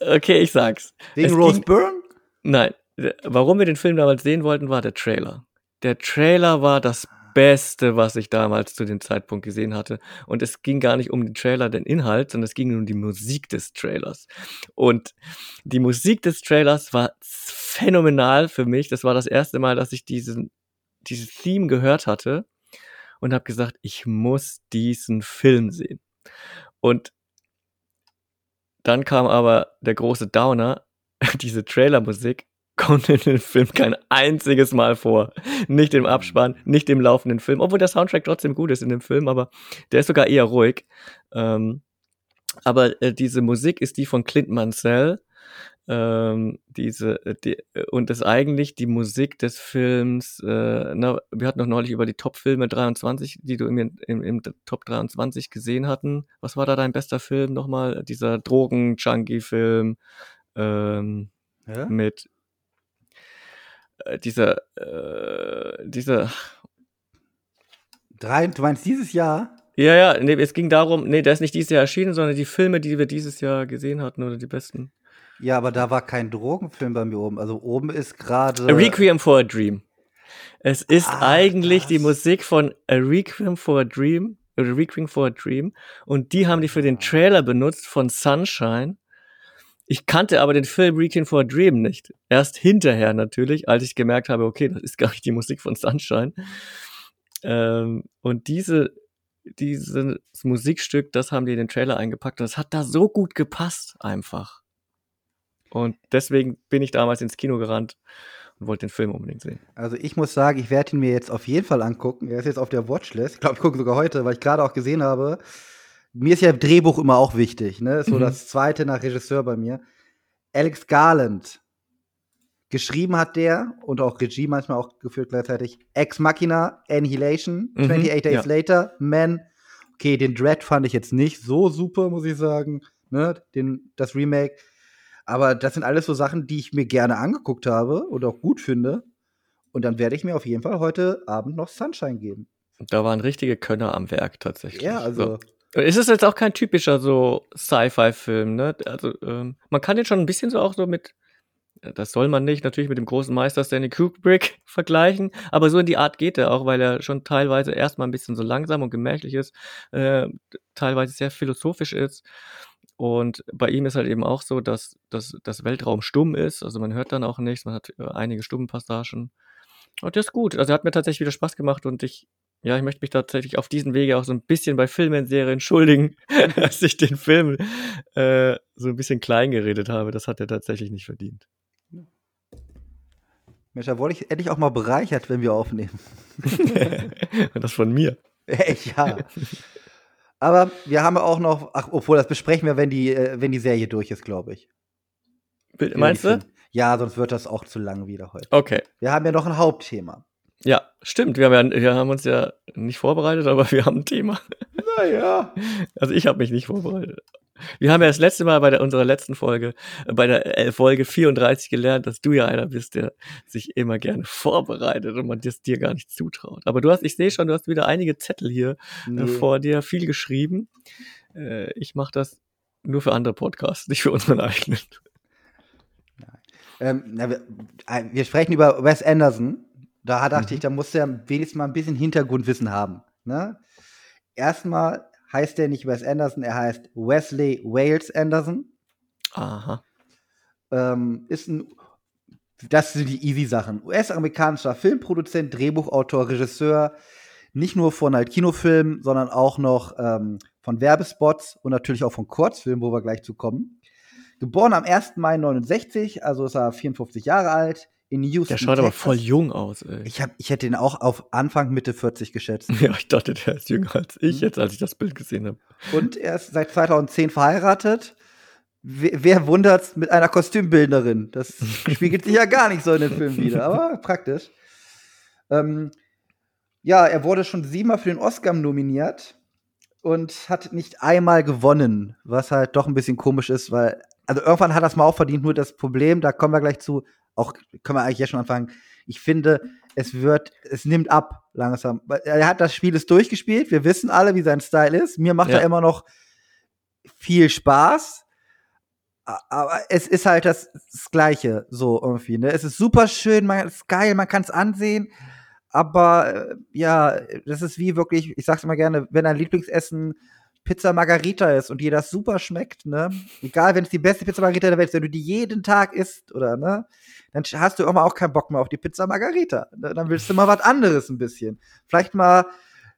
Speaker 3: okay, ich sag's.
Speaker 2: Wegen Rose Byrne?
Speaker 3: Nein. Warum wir den Film damals sehen wollten, war der Trailer. Der Trailer war das Beste, was ich damals zu dem Zeitpunkt gesehen hatte. Und es ging gar nicht um den Trailer, den Inhalt, sondern es ging um die Musik des Trailers. Und die Musik des Trailers war phänomenal für mich. Das war das erste Mal, dass ich diesen dieses Theme gehört hatte und habe gesagt, ich muss diesen Film sehen. Und dann kam aber der große Downer, (laughs) diese Trailermusik kommt in dem Film kein einziges Mal vor. Nicht im Abspann, nicht im laufenden Film, obwohl der Soundtrack trotzdem gut ist in dem Film, aber der ist sogar eher ruhig. Ähm, aber äh, diese Musik ist die von Clint Mansell, ähm, diese äh, die, äh, und das eigentlich die Musik des Films, äh, na, wir hatten noch neulich über die Top-Filme 23, die du im, im, im Top 23 gesehen hatten. Was war da dein bester Film nochmal? Dieser Drogen-Junkie-Film ähm, ja? mit äh, dieser, äh, dieser
Speaker 2: Drei, du meinst dieses Jahr?
Speaker 3: Ja, ja, nee, es ging darum, nee, der ist nicht dieses Jahr erschienen, sondern die Filme, die wir dieses Jahr gesehen hatten oder die besten.
Speaker 2: Ja, aber da war kein Drogenfilm bei mir oben. Also oben ist gerade.
Speaker 3: A Requiem for a Dream. Es ist ah, eigentlich das. die Musik von A Requiem for a Dream, A Requiem for a Dream. Und die haben die für den ah. Trailer benutzt von Sunshine. Ich kannte aber den Film Requiem for a Dream nicht. Erst hinterher natürlich, als ich gemerkt habe, okay, das ist gar nicht die Musik von Sunshine. Ähm, und diese, dieses Musikstück, das haben die in den Trailer eingepackt. Und das hat da so gut gepasst, einfach. Und deswegen bin ich damals ins Kino gerannt und wollte den Film unbedingt sehen.
Speaker 2: Also ich muss sagen, ich werde ihn mir jetzt auf jeden Fall angucken. Er ist jetzt auf der Watchlist. Ich glaube, ich gucke sogar heute, weil ich gerade auch gesehen habe, mir ist ja Drehbuch immer auch wichtig. Ne? So mhm. das zweite nach Regisseur bei mir. Alex Garland Geschrieben hat der und auch Regie manchmal auch geführt gleichzeitig Ex Machina, Annihilation,
Speaker 3: Mhm,
Speaker 2: 28 Days
Speaker 3: ja.
Speaker 2: Later, Man. Okay, den Dread fand ich jetzt nicht so super, muss ich sagen. Ne? Den, das Remake. Aber das sind alles so Sachen, die ich mir gerne angeguckt habe und auch gut finde. Und dann werde ich mir auf jeden Fall heute Abend noch Sunshine geben.
Speaker 3: Da waren richtige Könner am Werk tatsächlich.
Speaker 2: Ja, also.
Speaker 3: So. Es ist jetzt auch kein typischer so Sci-Fi-Film, ne? Also ähm, man kann den schon ein bisschen so auch so mit, äh, das soll man nicht, natürlich mit dem großen Meister Stanley Kubrick (laughs) vergleichen, aber so in die Art geht er auch, weil er schon teilweise erstmal ein bisschen so langsam und gemächlich ist, äh, teilweise sehr philosophisch ist. Und bei ihm ist halt eben auch so, dass, dass das Weltraum stumm ist, also man hört dann auch nichts, man hat äh, einige stumme Passagen. Und das ist gut. Also hat mir tatsächlich wieder Spaß gemacht und ich ja, ich möchte mich tatsächlich auf diesen Wege auch so ein bisschen bei Filmen Serien entschuldigen, (laughs) dass ich den Film äh, so ein bisschen klein geredet habe. Das hat er tatsächlich nicht verdient.
Speaker 2: Mensch, da wollte ich endlich auch mal bereichert, wenn wir aufnehmen. (laughs)
Speaker 3: und das von mir. (laughs)
Speaker 2: Echt, ja. Aber wir haben auch noch, ach, obwohl das besprechen wir, wenn die, äh, wenn die Serie durch ist, glaube ich.
Speaker 3: Meinst du?
Speaker 2: Ja, sonst wird das auch zu lang wieder heute.
Speaker 3: Okay.
Speaker 2: Wir haben ja noch ein Hauptthema.
Speaker 3: Ja, stimmt. Wir haben, ja, wir haben uns ja nicht vorbereitet, aber wir haben ein Thema.
Speaker 2: Naja. (laughs)
Speaker 3: Also ich habe mich nicht vorbereitet. Wir haben ja das letzte Mal bei der, unserer letzten Folge, äh, bei der äh, Folge 34 gelernt, dass du ja einer bist, der sich immer gerne vorbereitet und man das dir gar nicht zutraut. Aber du hast, ich sehe schon, du hast wieder einige Zettel hier äh,
Speaker 2: Nee.
Speaker 3: vor dir, viel geschrieben. Ich mache das nur für andere Podcasts, nicht für unseren eigenen.
Speaker 2: Ähm, na, wir, wir sprechen über Wes Anderson. Da dachte
Speaker 3: Mhm.
Speaker 2: ich, da muss er wenigstens mal ein bisschen Hintergrundwissen haben. Ne? Erstmal heißt er nicht Wes Anderson, er heißt Wesley Wales Anderson.
Speaker 3: Aha.
Speaker 2: Ähm, ist ein, das sind die easy Sachen. US-amerikanischer Filmproduzent, Drehbuchautor, Regisseur, nicht nur von halt Kinofilmen, sondern auch noch ähm, von Werbespots und natürlich auch von Kurzfilmen, wo wir gleich zu kommen. Geboren am 1. Mai 69, also ist er 54 Jahre alt, in Houston.
Speaker 3: Der schaut aber voll jung aus, ey.
Speaker 2: Ich, hab, ich hätte ihn auch auf Anfang, Mitte 40 geschätzt.
Speaker 3: ja, ich dachte, der ist jünger als ich
Speaker 2: Mhm.
Speaker 3: jetzt, als ich das Bild gesehen habe.
Speaker 2: Und er ist seit 2010 verheiratet. Wer, wer wundert's mit einer Kostümbildnerin? Das (laughs) spiegelt sich ja gar nicht so in den Film wieder, aber (laughs) praktisch. Ähm, ja, er wurde schon siebenmal für den Oscar nominiert und hat nicht einmal gewonnen, was halt doch ein bisschen komisch ist, weil, also irgendwann hat er es mal auch verdient, nur das Problem, da kommen wir gleich zu, auch können wir eigentlich jetzt schon anfangen. Ich finde, es wird, es nimmt ab langsam. Er hat das Spiel ist durchgespielt, wir wissen alle, wie sein Style ist. Mir macht
Speaker 3: Ja.
Speaker 2: er immer noch viel Spaß. Aber es ist halt das, das Gleiche, so irgendwie. Ne? Es ist super schön, man, es ist geil, man kann es ansehen. Aber äh, ja, das ist wie wirklich, ich sag's immer gerne, wenn dein Lieblingsessen Pizza Margarita ist und dir das super schmeckt, ne? Egal, wenn es die beste Pizza Margarita der Welt ist, wenn du die jeden Tag isst, oder ne? Dann hast du irgendwann auch keinen Bock mehr auf die Pizza Margarita. Ne? Dann willst du mal was anderes ein bisschen. Vielleicht mal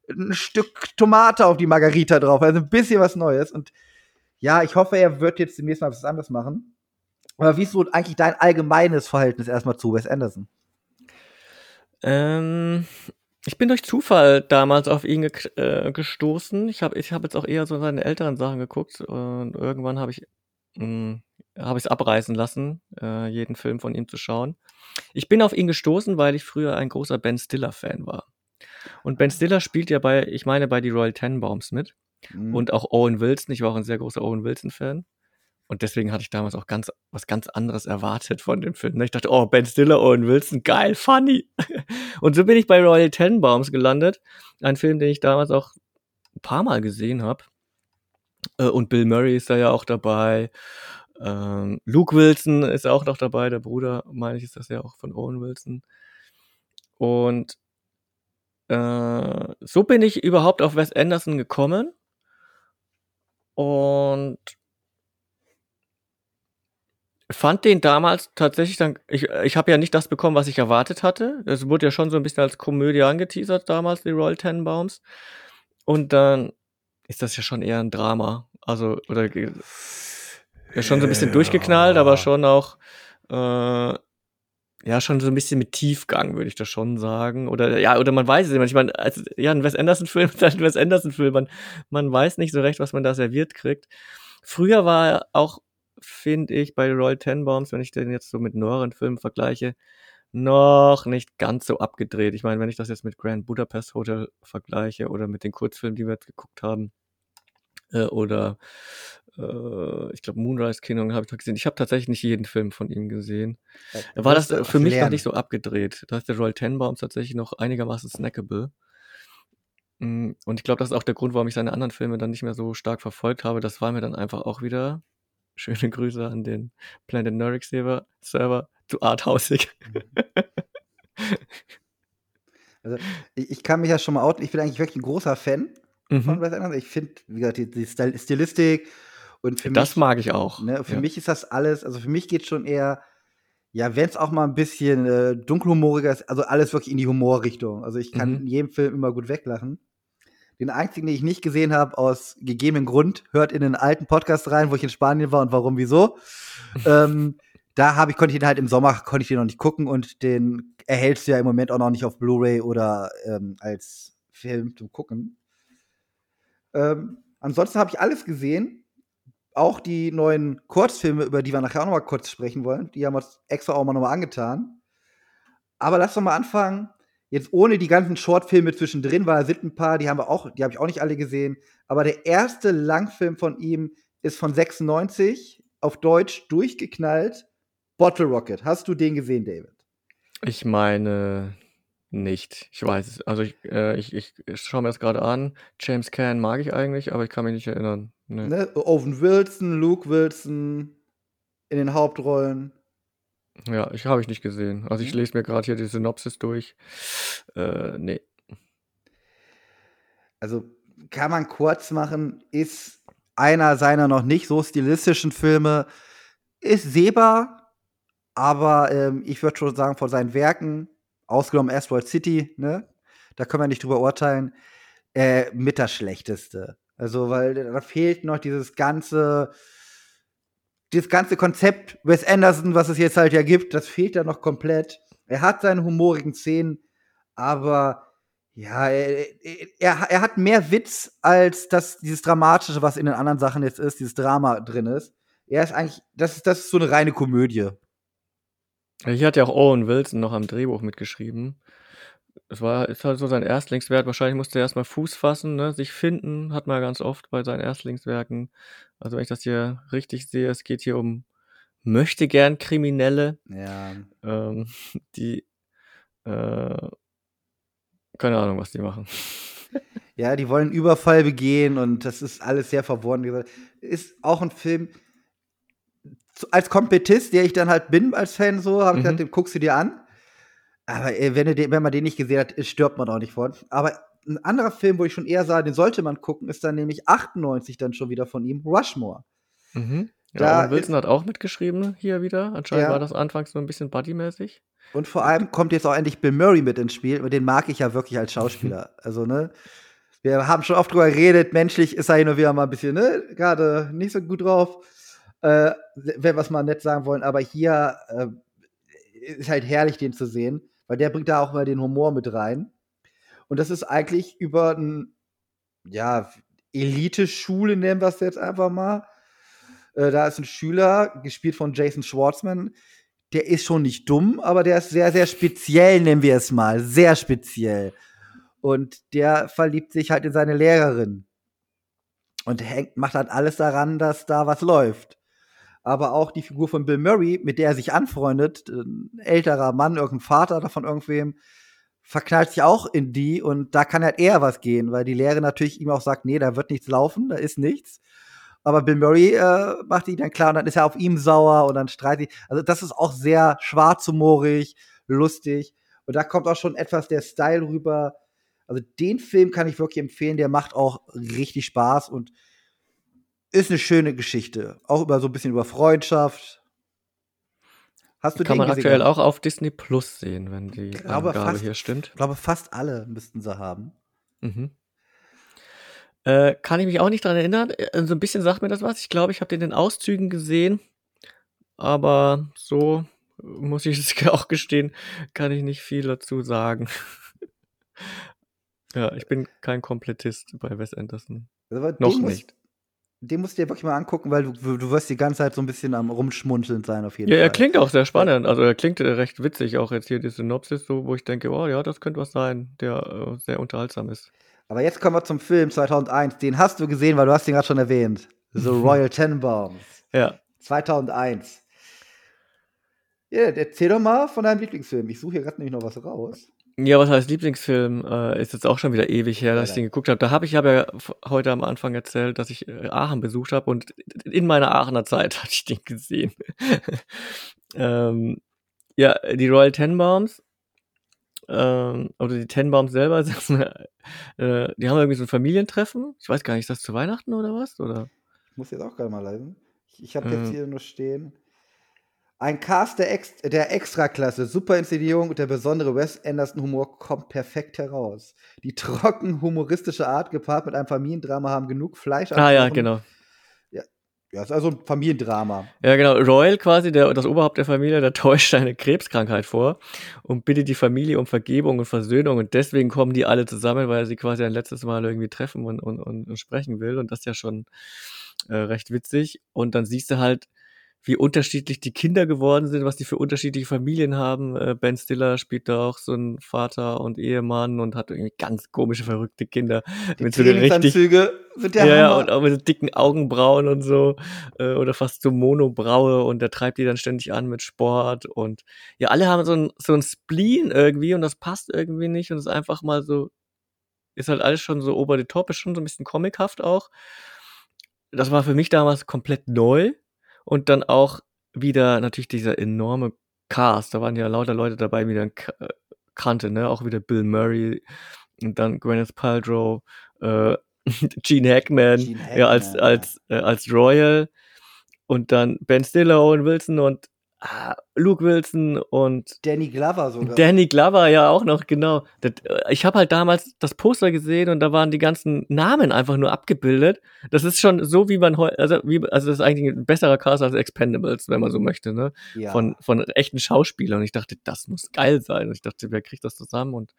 Speaker 2: ein Stück Tomate auf die Margarita drauf, also ein bisschen was Neues. Und ja, ich hoffe, er wird jetzt demnächst mal was anderes machen. Aber wie ist so eigentlich dein allgemeines Verhältnis erstmal zu Wes Anderson?
Speaker 3: Ähm, ich bin durch Zufall damals auf ihn äh, gestoßen. Ich habe ich hab jetzt auch eher so seine älteren Sachen geguckt und irgendwann habe ich mh, habe ich es abreißen lassen, äh, jeden Film von ihm zu schauen. Ich bin auf ihn gestoßen, weil ich früher ein großer Ben Stiller Fan war. Und Ben Stiller spielt ja bei, ich meine, bei die Royal Tenenbaums mit.
Speaker 2: Mhm.
Speaker 3: Und auch Owen Wilson. Ich war auch ein sehr großer Owen Wilson-Fan. Und deswegen hatte ich damals auch ganz was ganz anderes erwartet von dem Film. ne? Ich dachte, oh, Ben Stiller, Owen Wilson, geil, funny. (laughs) Und so bin ich bei Royal Tenenbaums gelandet. Ein Film, den ich damals auch ein paar Mal gesehen habe. Äh, Und Bill Murray ist da ja auch dabei. Ähm, Luke Wilson ist auch noch dabei, der Bruder, meine ich, ist das ja auch von Owen Wilson. Und äh, so bin ich überhaupt auf Wes Anderson gekommen. Und fand den damals tatsächlich dann, ich, ich habe ja nicht das bekommen, was ich erwartet hatte. Es wurde ja schon so ein bisschen als Komödie angeteasert damals, die Royal Tenenbaums. Und dann ist das ja schon eher ein Drama. Also, oder ja, schon so ein bisschen durchgeknallt, aber schon auch, äh, ja, schon so ein bisschen mit Tiefgang, würde ich das schon sagen. Oder ja, oder man weiß es nicht. Ich meine, als, ja, ein Wes Anderson-Film (laughs) ist halt ein Wes Anderson-Film. Man, man weiß nicht so recht, was man da serviert kriegt. Früher war er auch finde ich bei Royal Tenenbaums, wenn ich den jetzt so mit neueren Filmen vergleiche, noch nicht ganz so abgedreht. Ich meine, wenn ich das jetzt mit Grand Budapest Hotel vergleiche oder mit den Kurzfilmen, die wir jetzt geguckt haben, äh, oder äh, ich glaube Moonrise Kingdom habe ich noch gesehen. Ich habe tatsächlich nicht jeden Film von ihm gesehen.
Speaker 2: Ja,
Speaker 3: War das äh, für mich noch
Speaker 2: lernen.
Speaker 3: nicht so abgedreht. Da ist der Royal Tenenbaums tatsächlich noch einigermaßen snackable. Mm, Und ich glaube, das ist auch der Grund, warum ich seine anderen Filme dann nicht mehr so stark verfolgt habe. Das war mir dann einfach auch wieder, schöne Grüße an den Planet Nerd Server, Server zu arthausig. (laughs)
Speaker 2: Also, ich, ich kann mich ja schon mal outen. Ich bin eigentlich wirklich ein großer Fan von
Speaker 3: Mhm.
Speaker 2: Wes Anderson. Ich finde, wie gesagt, die, die Stil- Stilistik und für
Speaker 3: Das
Speaker 2: mich,
Speaker 3: mag ich auch.
Speaker 2: ne, für
Speaker 3: Ja.
Speaker 2: mich ist das alles, also für mich geht schon eher, ja, wenn es auch mal ein bisschen äh, dunkelhumoriger ist, also alles wirklich in die Humorrichtung. Also ich kann
Speaker 3: Mhm.
Speaker 2: in jedem Film immer gut weglachen. Den einzigen, den ich nicht gesehen habe, aus gegebenem Grund, hört in den alten Podcast rein, wo ich in Spanien war und warum, wieso. ähm, da habe ich, konnte ich den halt im Sommer, konnte ich den noch nicht gucken und den erhältst du ja im Moment auch noch nicht auf Blu-ray oder ähm, als Film zum Gucken. Ähm, ansonsten habe ich alles gesehen. Auch die neuen Kurzfilme, über die wir nachher auch noch mal kurz sprechen wollen, die haben wir uns extra auch mal noch mal angetan. Aber lass doch mal anfangen. Jetzt ohne die ganzen Shortfilme zwischendrin, weil da sind ein paar, die haben wir auch, die habe ich auch nicht alle gesehen. Aber der erste Langfilm von ihm ist von 96 auf Deutsch durchgeknallt. Bottle Rocket. Hast du den gesehen, David?
Speaker 3: Ich meine nicht. Ich weiß es. Also ich, äh, ich, ich schaue mir das gerade an. James Caan mag ich eigentlich, aber ich kann mich nicht erinnern. Nee.
Speaker 2: Ne? Owen Wilson, Luke Wilson in den Hauptrollen.
Speaker 3: Ja, ich habe ich nicht gesehen. Also ich
Speaker 2: Mhm.
Speaker 3: lese mir gerade hier die Synopsis durch. Äh, nee.
Speaker 2: Also kann man kurz machen, ist einer seiner noch nicht so stilistischen Filme, ist sehbar, aber ähm, ich würde schon sagen, von seinen Werken, ausgenommen Asteroid City, ne, da können wir nicht drüber urteilen, äh, mit das Schlechteste. Also, weil da fehlt noch dieses ganze, dieses ganze Konzept Wes Anderson, was es jetzt halt ja gibt, das fehlt da noch komplett. Er hat seine humorigen Szenen, aber ja, er, er, er hat mehr Witz als das, dieses Dramatische, was in den anderen Sachen jetzt ist, dieses Drama drin ist. Er ist eigentlich, das ist, das ist so eine reine Komödie.
Speaker 3: Hier hat ja auch Owen Wilson noch am Drehbuch mitgeschrieben. Es war, ist halt so sein Erstlingswerk. Wahrscheinlich musste er erstmal Fuß fassen, ne? sich finden, hat man ganz oft bei seinen Erstlingswerken. Also wenn ich das hier richtig sehe, es geht hier um möchte gern Kriminelle,
Speaker 2: Ja.
Speaker 3: ähm, (laughs) die äh, keine Ahnung, was die machen.
Speaker 2: Ja, die wollen Überfall begehen und das ist alles sehr verworren. Ist auch ein Film, als Kompetist, der ich dann halt bin als Fan, so, habe ich
Speaker 3: Mhm.
Speaker 2: gesagt, den guckst du dir an. Aber äh, wenn, du den, wenn man den nicht gesehen hat, stirbt man auch nicht von. Aber ein anderer Film, wo ich schon eher sah, den sollte man gucken, ist dann nämlich 98 dann schon wieder von ihm, Rushmore.
Speaker 3: Mhm. Ja,
Speaker 2: Da
Speaker 3: Wilson hat auch mitgeschrieben hier wieder. Anscheinend
Speaker 2: Ja.
Speaker 3: war das anfangs nur ein bisschen buddymäßig.
Speaker 2: Und vor allem kommt jetzt auch endlich Bill Murray mit ins Spiel. Und den mag ich ja wirklich als Schauspieler. (laughs) Also, ne? Wir haben schon oft drüber geredet, menschlich ist er hin und wieder mal ein bisschen, ne, gerade nicht so gut drauf. Äh, wenn wir es mal nett sagen wollen, aber hier äh, ist halt herrlich, den zu sehen, weil der bringt da auch mal den Humor mit rein. Und das ist eigentlich über ein, ja, Elite-Schule, nennen wir es jetzt einfach mal. Äh, da ist ein Schüler, gespielt von Jason Schwartzman, der ist schon nicht dumm, aber der ist sehr, sehr speziell, nennen wir es mal. Sehr speziell. Und der verliebt sich halt in seine Lehrerin. Und hängt, macht halt alles daran, dass da was läuft. Aber auch die Figur von Bill Murray, mit der er sich anfreundet, ein älterer Mann, irgendein Vater von irgendwem, verknallt sich auch in die und da kann halt eher was gehen, weil die Lehrerin natürlich ihm auch sagt, nee, da wird nichts laufen, da ist nichts. Aber Bill Murray äh, macht ihn dann klar und dann ist er auf ihm sauer und dann streitet. Also das ist auch sehr schwarzhumorig, lustig und da kommt auch schon etwas der Style rüber. Also den Film kann ich wirklich empfehlen, der macht auch richtig Spaß und ist eine schöne Geschichte. Auch über so ein bisschen über Freundschaft. Hast du
Speaker 3: Kann
Speaker 2: den
Speaker 3: man
Speaker 2: gesehen?
Speaker 3: aktuell auch auf Disney Plus sehen, wenn die
Speaker 2: glaube,
Speaker 3: Angabe
Speaker 2: fast-
Speaker 3: hier stimmt.
Speaker 2: Ich glaube, fast alle müssten sie haben.
Speaker 3: Mhm. Äh, kann ich mich auch nicht dran erinnern. Äh, So ein bisschen sagt mir das was. Ich glaube, ich habe den in Auszügen gesehen. Aber so muss ich (laughs) es auch gestehen, kann ich nicht viel dazu sagen. (laughs) ja, ich bin kein Komplettist bei Wes Anderson.
Speaker 2: Aber
Speaker 3: Noch
Speaker 2: den
Speaker 3: nicht.
Speaker 2: Den musst du dir wirklich mal angucken, weil du, du wirst die ganze Zeit so ein bisschen am Rumschmunzeln sein, auf jeden
Speaker 3: Ja,
Speaker 2: Fall.
Speaker 3: er klingt auch sehr spannend. Also er klingt äh, recht witzig, auch jetzt hier die Synopsis, so, wo ich denke, oh ja, das könnte was sein, der äh, sehr unterhaltsam ist.
Speaker 2: Aber jetzt kommen wir zum Film 2001. Den hast du gesehen, weil du hast ihn gerade schon erwähnt. The (laughs) Royal Tenenbaums.
Speaker 3: Ja.
Speaker 2: 2001. Ja, erzähl doch mal von deinem Lieblingsfilm. Ich suche hier gerade nämlich noch was raus.
Speaker 3: Ja, was heißt Lieblingsfilm? Äh, ist jetzt auch schon wieder ewig her, dass ich
Speaker 2: Ja,
Speaker 3: den geguckt habe. Da habe ich hab ja heute am Anfang erzählt, dass ich äh, Aachen besucht habe und in meiner Aachener Zeit (laughs) hatte ich den gesehen. (laughs) ähm, ja, die Royal Tenenbaums ähm, oder die Tenenbaums selber, (laughs) äh, die haben irgendwie so ein Familientreffen. Ich weiß gar nicht, ist das zu Weihnachten oder was? Oder?
Speaker 2: Ich muss jetzt auch gerade mal lesen. Ich, ich habe
Speaker 3: Mhm.
Speaker 2: jetzt hier nur stehen. Ein Cast der, Ex der Extraklasse, super Inszenierung und der besondere Wes Anderson-Humor kommt perfekt heraus. Die trocken humoristische Art gepaart mit einem Familiendrama haben genug Fleisch.
Speaker 3: Ah ja, genau.
Speaker 2: Ja, ist also ein Familiendrama.
Speaker 3: Ja, genau. Royal quasi, der, das Oberhaupt der Familie, der täuscht eine Krebskrankheit vor und bittet die Familie um Vergebung und Versöhnung. Und deswegen kommen die alle zusammen, weil er sie quasi ein letztes Mal irgendwie treffen und, und, und, und sprechen will. Und das ist ja schon äh, recht witzig. Und dann siehst du halt, wie unterschiedlich die Kinder geworden sind, was die für unterschiedliche Familien haben. Äh, ben Stiller spielt da auch so einen Vater und Ehemann und hat irgendwie ganz komische, verrückte Kinder.
Speaker 2: Die
Speaker 3: mit so richtig
Speaker 2: sind der
Speaker 3: ja, ja, und auch mit so dicken Augenbrauen und so, äh, oder fast so Monobraue und der treibt die dann ständig an mit Sport und ja, alle haben so ein, so ein Spleen irgendwie und das passt irgendwie nicht und ist einfach mal so, ist halt alles schon so over the top, ist schon so ein bisschen comichaft auch. Das war für mich damals komplett neu und dann auch wieder natürlich dieser enorme Cast, da waren ja lauter Leute dabei, die man k- äh, kannte, ne, auch wieder Bill Murray und dann Gwyneth Paltrow, äh, (laughs) Gene Hackman,
Speaker 2: Gene
Speaker 3: ja, als,
Speaker 2: Hackman,
Speaker 3: als, äh, als Royal. Und dann Ben Stiller, Owen Wilson und Luke Wilson und
Speaker 2: Danny Glover sogar.
Speaker 3: Danny Glover ja auch noch, genau. Das, äh, ich habe halt damals das Poster gesehen und da waren die ganzen Namen einfach nur abgebildet. Das ist schon so, wie man heute, also, wie, also das ist eigentlich ein besserer Cast als Expendables, wenn man so möchte, ne?
Speaker 2: ja.
Speaker 3: Von, von echten Schauspielern. Und ich dachte, das muss geil sein. Und ich dachte, wer kriegt das zusammen? Und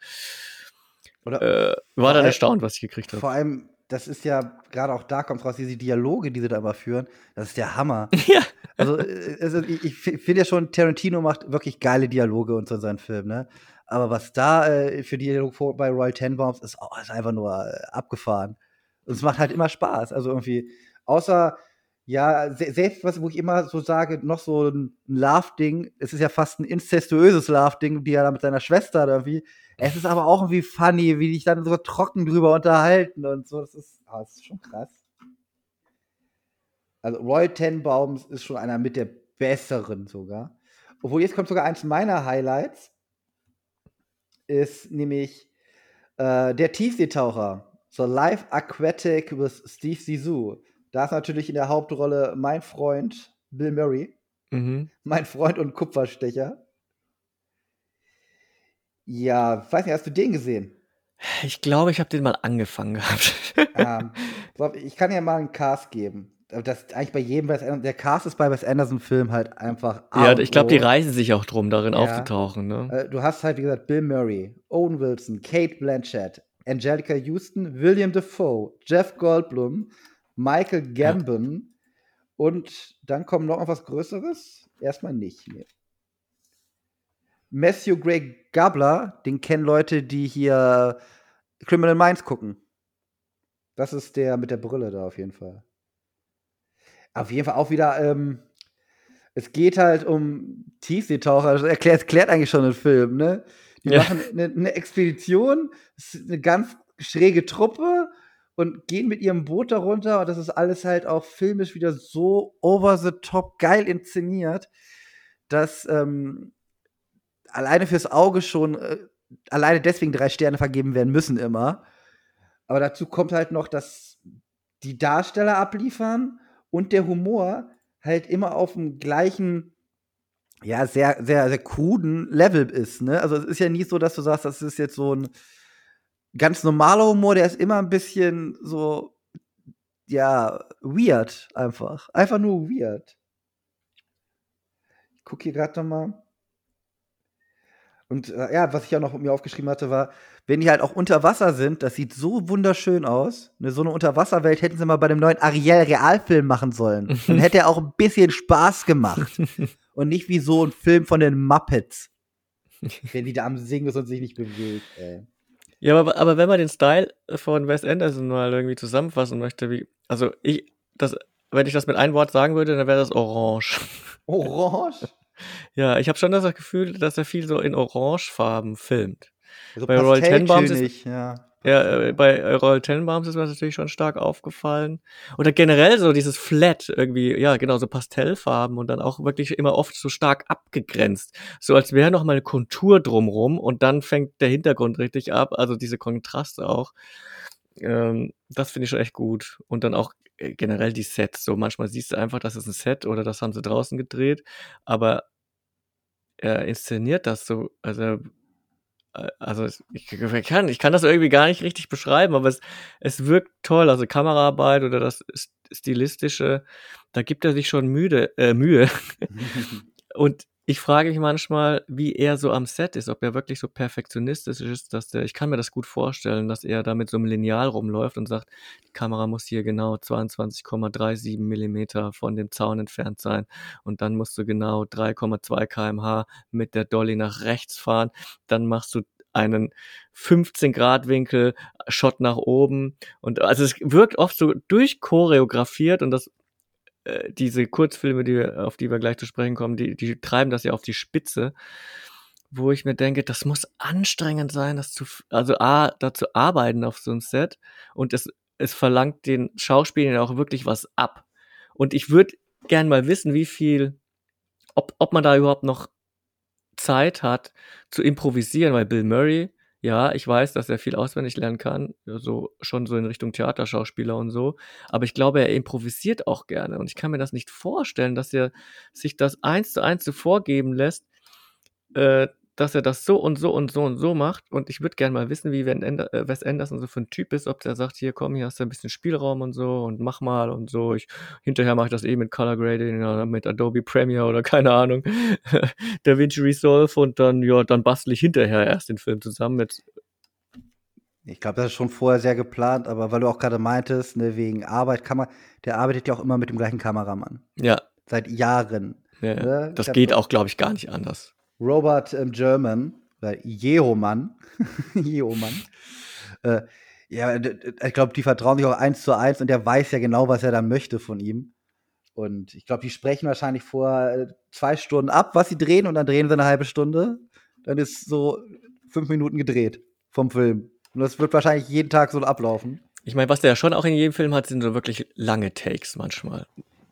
Speaker 2: Oder
Speaker 3: äh, war dann
Speaker 2: allem-
Speaker 3: erstaunt, was ich gekriegt habe.
Speaker 2: vor allem, das ist ja, gerade auch da kommt raus, diese Dialoge, die sie da immer führen, das ist der Hammer. (laughs)
Speaker 3: Ja.
Speaker 2: Also, äh, also ich, ich finde ja schon, Tarantino macht wirklich geile Dialoge und so in seinen Filmen, ne? Aber was da äh, für Dialog vor- bei Royal Tenenbaums ist, oh, ist einfach nur äh, abgefahren. Und es macht halt immer Spaß. Also irgendwie, außer, ja, se selbst was, wo ich immer so sage, noch so ein Love-Ding, es ist ja fast ein incestuöses Love-Ding, die er da mit seiner Schwester da irgendwie. Es ist aber auch irgendwie funny, wie die sich dann so trocken drüber unterhalten und so. Das ist, ah, das ist schon krass. Also Royal Tenenbaums ist schon einer mit der besseren sogar. Obwohl jetzt kommt sogar eins meiner Highlights. Ist nämlich äh, der Tiefseetaucher. So Live Aquatic with Steve Zissou. Da ist natürlich in der Hauptrolle mein Freund Bill Murray.
Speaker 3: Mhm.
Speaker 2: Mein Freund und Kupferstecher. Ja, weiß nicht, hast du den gesehen?
Speaker 3: Ich glaube, ich habe den mal angefangen gehabt.
Speaker 2: ähm, so, ich kann ja mal einen Cast geben. Das eigentlich bei jedem Wes Anderson, der Cast ist bei Wes Anderson Film halt einfach A
Speaker 3: ja, ich glaube, die reißen sich auch drum, darin
Speaker 2: Ja.
Speaker 3: aufzutauchen. Ne?
Speaker 2: Äh, du hast halt, wie gesagt, Bill Murray, Owen Wilson, Kate Blanchett, Angelica Houston, William Defoe, Jeff Goldblum, Michael Gambon und dann kommt noch was Größeres? Erstmal nicht. Nee. Matthew Gray Gabler, den kennen Leute, die hier Criminal Minds gucken. Das ist der mit der Brille da auf jeden Fall. Auf jeden Fall auch wieder, ähm, es geht halt um Tiefseetaucher. Das erklärt, erklärt eigentlich schon den Film, ne? Die
Speaker 3: Ja.
Speaker 2: machen eine, eine Expedition, eine ganz schräge Truppe und gehen mit ihrem Boot darunter. Und das ist alles halt auch filmisch wieder so over the top geil inszeniert, dass ähm, alleine fürs Auge schon äh, alleine deswegen drei Sterne vergeben werden müssen immer. Aber dazu kommt halt noch, dass die Darsteller abliefern und der Humor halt immer auf dem gleichen, ja, sehr, sehr, sehr kruden Level ist, ne? Also es ist ja nie so, dass du sagst, das ist jetzt so ein ganz normaler Humor, der ist immer ein bisschen so, ja, weird einfach. Einfach nur weird. Ich gucke hier gerade noch mal. Und äh, ja, was ich ja noch mir aufgeschrieben hatte, war, wenn die halt auch unter Wasser sind, das sieht so wunderschön aus. Ne, so eine Unterwasserwelt hätten sie mal bei dem neuen Ariel Realfilm machen sollen. (laughs) Dann hätte er auch ein bisschen Spaß gemacht. (laughs) und nicht wie so ein Film von den Muppets. wenn die da am Singen ist und sich nicht bewegt, ey.
Speaker 3: Ja, aber, aber wenn man den Style von Wes Anderson mal irgendwie zusammenfassen möchte, wie, also ich, das, wenn ich das mit einem Wort sagen würde, dann wäre das Orange.
Speaker 2: Orange?
Speaker 3: Ja, ich habe schon das Gefühl, dass er viel so in Orangefarben filmt.
Speaker 2: So
Speaker 3: Bei Royal Tenenbaums ist-
Speaker 2: ja.
Speaker 3: Ja, äh, bei äh, Royal Tenenbaums ist mir das natürlich schon stark aufgefallen. Oder generell so dieses Flat irgendwie, ja, genau, so Pastellfarben und dann auch wirklich immer oft so stark abgegrenzt. So als wäre noch mal eine Kontur drumrum und dann fängt der Hintergrund richtig ab, also diese Kontraste auch. Ähm, das finde ich schon echt gut. Und dann auch äh, generell die Sets. So manchmal siehst du einfach, das ist ein Set oder das haben sie draußen gedreht, aber er inszeniert das so, also äh, also ich, ich, kann, ich kann das irgendwie gar nicht richtig beschreiben, aber es, es wirkt toll. Also Kameraarbeit oder das St- Stilistische, da gibt er sich schon müde, äh, Mühe. (laughs) Und ich frage mich manchmal, wie er so am Set ist, ob er wirklich so perfektionistisch ist, dass der, ich kann mir das gut vorstellen, dass er da mit so einem Lineal rumläuft und sagt, die Kamera muss hier genau 22,37 Millimeter von dem Zaun entfernt sein und dann musst du genau 3,2 kmh mit der Dolly nach rechts fahren, dann machst du einen 15 Grad Winkel, Shot nach oben und also es wirkt oft so durchchoreografiert und das äh, diese Kurzfilme, die, wir- auf die wir gleich zu sprechen kommen, die, die treiben das ja auf die Spitze, wo ich mir denke, das muss anstrengend sein, das zu, also A, da zu arbeiten auf so einem Set und es, es verlangt den Schauspielern auch wirklich was ab. Und ich würde gern mal wissen, wie viel, ob, ob man da überhaupt noch Zeit hat zu improvisieren, weil Bill Murray, ja, ich weiß, dass er viel auswendig lernen kann, so schon so in Richtung Theaterschauspieler und so, aber ich glaube, er improvisiert auch gerne. Und ich kann mir das nicht vorstellen, dass er sich das eins zu eins so vorgeben lässt, äh, dass er das so und so und so und so macht und ich würde gerne mal wissen, wie Van Ander äh, Wes Anderson so für ein Typ ist, ob der sagt, hier komm, hier hast du ein bisschen Spielraum und so und mach mal und so. Ich, hinterher mache ich das eh mit Color Grading oder mit Adobe Premiere oder keine Ahnung, (laughs) DaVinci Resolve und dann, ja, dann bastel ich hinterher erst den Film zusammen mit,
Speaker 2: Ich glaube, das ist schon vorher sehr geplant, aber weil du auch gerade meintest, ne, wegen Arbeit kann man, der arbeitet ja auch immer mit dem gleichen Kameramann.
Speaker 3: ja,
Speaker 2: Seit Jahren.
Speaker 3: ja.
Speaker 2: Ne?
Speaker 3: das geht auch, glaube ich, gar nicht anders.
Speaker 2: Robert ähm, German, oder Jehomann. (laughs) Jehomann. Äh, ja, ich glaube, die vertrauen sich auch eins zu eins und der weiß ja genau, was er da möchte von ihm. Und ich glaube, die sprechen wahrscheinlich vor äh, zwei Stunden ab, was sie drehen, und dann drehen sie eine halbe Stunde. Dann ist so fünf Minuten gedreht vom Film. Und das wird wahrscheinlich jeden Tag so ablaufen.
Speaker 3: Ich meine, was der ja schon auch in jedem Film hat, sind so wirklich lange Takes manchmal.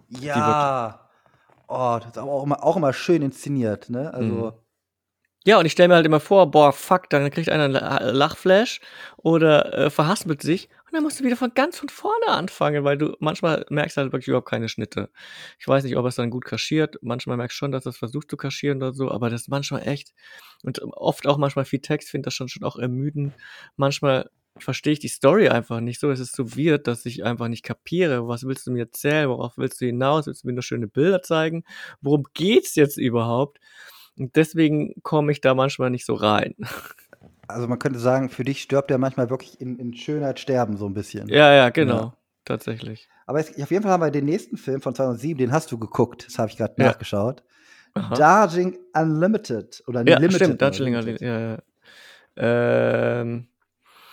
Speaker 2: Ja. Oh, das ist aber auch immer, auch immer schön inszeniert, ne? Also.
Speaker 3: Mhm. Ja, und ich stelle mir halt immer vor, boah, fuck, dann kriegt einer einen La- Lachflash oder äh, verhaspelt sich und dann musst du wieder von ganz von vorne anfangen, weil du manchmal merkst halt wirklich überhaupt keine Schnitte. Ich weiß nicht, ob er es dann gut kaschiert. Manchmal merkst du schon, dass er es versucht zu kaschieren oder so, aber das ist manchmal echt und oft auch manchmal viel Text, finde das schon, schon auch ermüdend. Manchmal verstehe ich die Story einfach nicht so. Es ist so weird, dass ich einfach nicht kapiere. Was willst du mir erzählen? Worauf willst du hinaus? Willst du mir nur schöne Bilder zeigen? Worum geht's jetzt überhaupt? Und deswegen komme ich da manchmal nicht so rein.
Speaker 2: Also man könnte sagen, für dich stirbt er manchmal wirklich in, in Schönheit sterben, so ein bisschen.
Speaker 3: Ja, ja, genau.
Speaker 2: Ja.
Speaker 3: Tatsächlich.
Speaker 2: Aber es, auf jeden Fall haben wir den nächsten Film von 2007, den hast du geguckt, das habe ich gerade
Speaker 3: Ja.
Speaker 2: nachgeschaut.
Speaker 3: Aha.
Speaker 2: Darjeeling Unlimited oder
Speaker 3: ja,
Speaker 2: Limited.
Speaker 3: stimmt, Darjeeling,
Speaker 2: Unlimited.
Speaker 3: ja, ja. Ähm,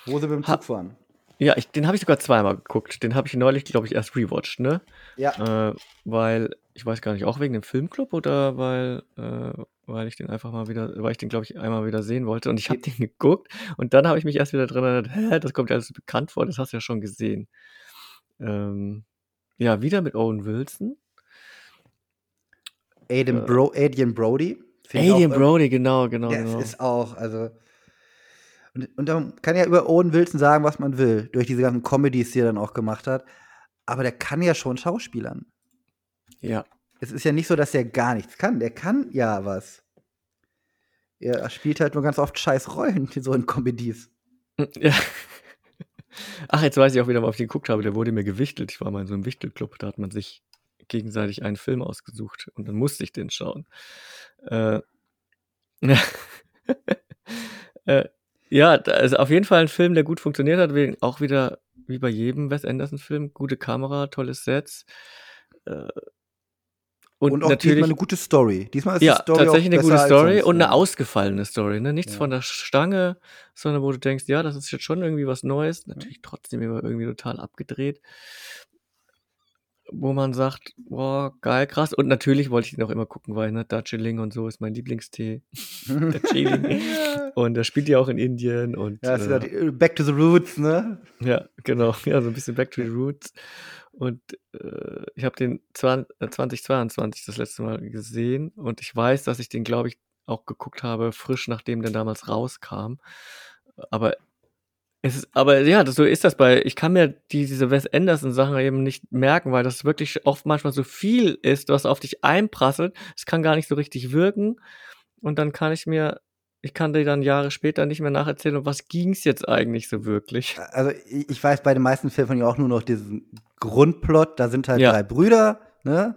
Speaker 2: Wo sie mit dem
Speaker 3: Ha-
Speaker 2: Zug fahren.
Speaker 3: ja, ich, den habe ich sogar zweimal geguckt. Den habe ich neulich, glaube ich, erst rewatcht, ne?
Speaker 2: Ja,
Speaker 3: Äh, weil, ich weiß gar nicht, auch wegen dem Filmclub oder weil, äh, weil ich den einfach mal wieder, weil ich den, glaube ich, einmal wieder sehen wollte. Und ich habe den geguckt und dann habe ich mich erst wieder dran erinnert, hä, das kommt ja alles bekannt vor, das hast du ja schon gesehen. Ähm, ja, wieder mit Owen Wilson.
Speaker 2: Aiden,
Speaker 3: äh,
Speaker 2: Bro, Adrian Brody.
Speaker 3: Adrian Brody, genau, genau,
Speaker 2: Der
Speaker 3: genau.
Speaker 2: ist auch, also. Und, und man kann ja über Owen Wilson sagen, was man will, durch diese ganzen Comedies, die er dann auch gemacht hat. Aber der kann ja schon Schauspielern.
Speaker 3: Ja.
Speaker 2: Es ist ja nicht so, dass er gar nichts kann. Der kann ja was. Er spielt halt nur ganz oft scheiß Rollen, so in Comedies.
Speaker 3: Ja. (laughs) Ach, jetzt weiß ich auch wieder, worauf ich den geguckt habe. Der wurde mir gewichtelt. Ich war mal in so einem Wichtelclub, da hat man sich gegenseitig einen Film ausgesucht und dann musste ich den schauen. Äh, (laughs) äh, ja, also auf jeden Fall ein Film, der gut funktioniert hat, wegen, auch wieder wie bei jedem Wes Anderson-Film, gute Kamera, tolles Sets. Äh,
Speaker 2: und, und auch
Speaker 3: natürlich
Speaker 2: diesmal eine gute Story. Diesmal ist
Speaker 3: ja,
Speaker 2: die Story
Speaker 3: tatsächlich eine gute Story und eine ausgefallene Story. Ne? Nichts
Speaker 2: Ja.
Speaker 3: von der Stange, sondern wo du denkst, ja, das ist jetzt schon irgendwie was Neues. Natürlich trotzdem immer irgendwie total abgedreht. Wo man sagt, boah, geil, krass. Und natürlich wollte ich ihn auch immer gucken, weil ne, Darjeeling und so ist mein Lieblingstee. (laughs) Darjeeling. und der spielt ja auch in Indien und
Speaker 2: Ja, ist
Speaker 3: äh,
Speaker 2: ja die- Back to the Roots, ne?
Speaker 3: ja, genau. (laughs) Ja, so ein bisschen Back to the Roots. Und äh, ich habe den 20, äh, 2022 das letzte Mal gesehen und ich weiß, dass ich den, glaube ich, auch geguckt habe, frisch nachdem der damals rauskam. Aber es ist, aber ja, das, so ist das bei, ich kann mir die, diese Wes Anderson Sachen eben nicht merken, weil das wirklich oft manchmal so viel ist, was auf dich einprasselt. Es kann gar nicht so richtig wirken. Und dann kann ich mir, ich kann dir dann Jahre später nicht mehr nacherzählen, um was ging's jetzt eigentlich so wirklich.
Speaker 2: Also ich ich weiß bei den meisten Filmen von ihr auch nur noch diesen Grundplot. Da sind halt
Speaker 3: Ja.
Speaker 2: drei Brüder, ne?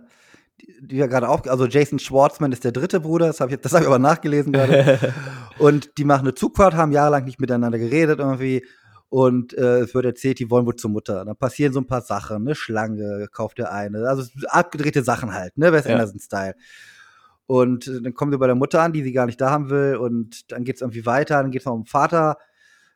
Speaker 2: Die, ja gerade auch, also Jason Schwartzman ist der dritte Bruder, das habe ich, das hab ich aber nachgelesen gerade. (laughs) Und die machen eine Zugfahrt, haben jahrelang nicht miteinander geredet irgendwie. Und äh, es wird erzählt, die wollen wohl zur Mutter. Dann passieren so ein paar Sachen, ne? Schlange kauft der eine. Also abgedrehte Sachen halt, ne? Wes
Speaker 3: Ja.
Speaker 2: Anderson-Style. Und äh, dann kommen sie bei der Mutter an, die sie gar nicht da haben will. Und dann geht's irgendwie weiter. Dann geht's noch um den Vater.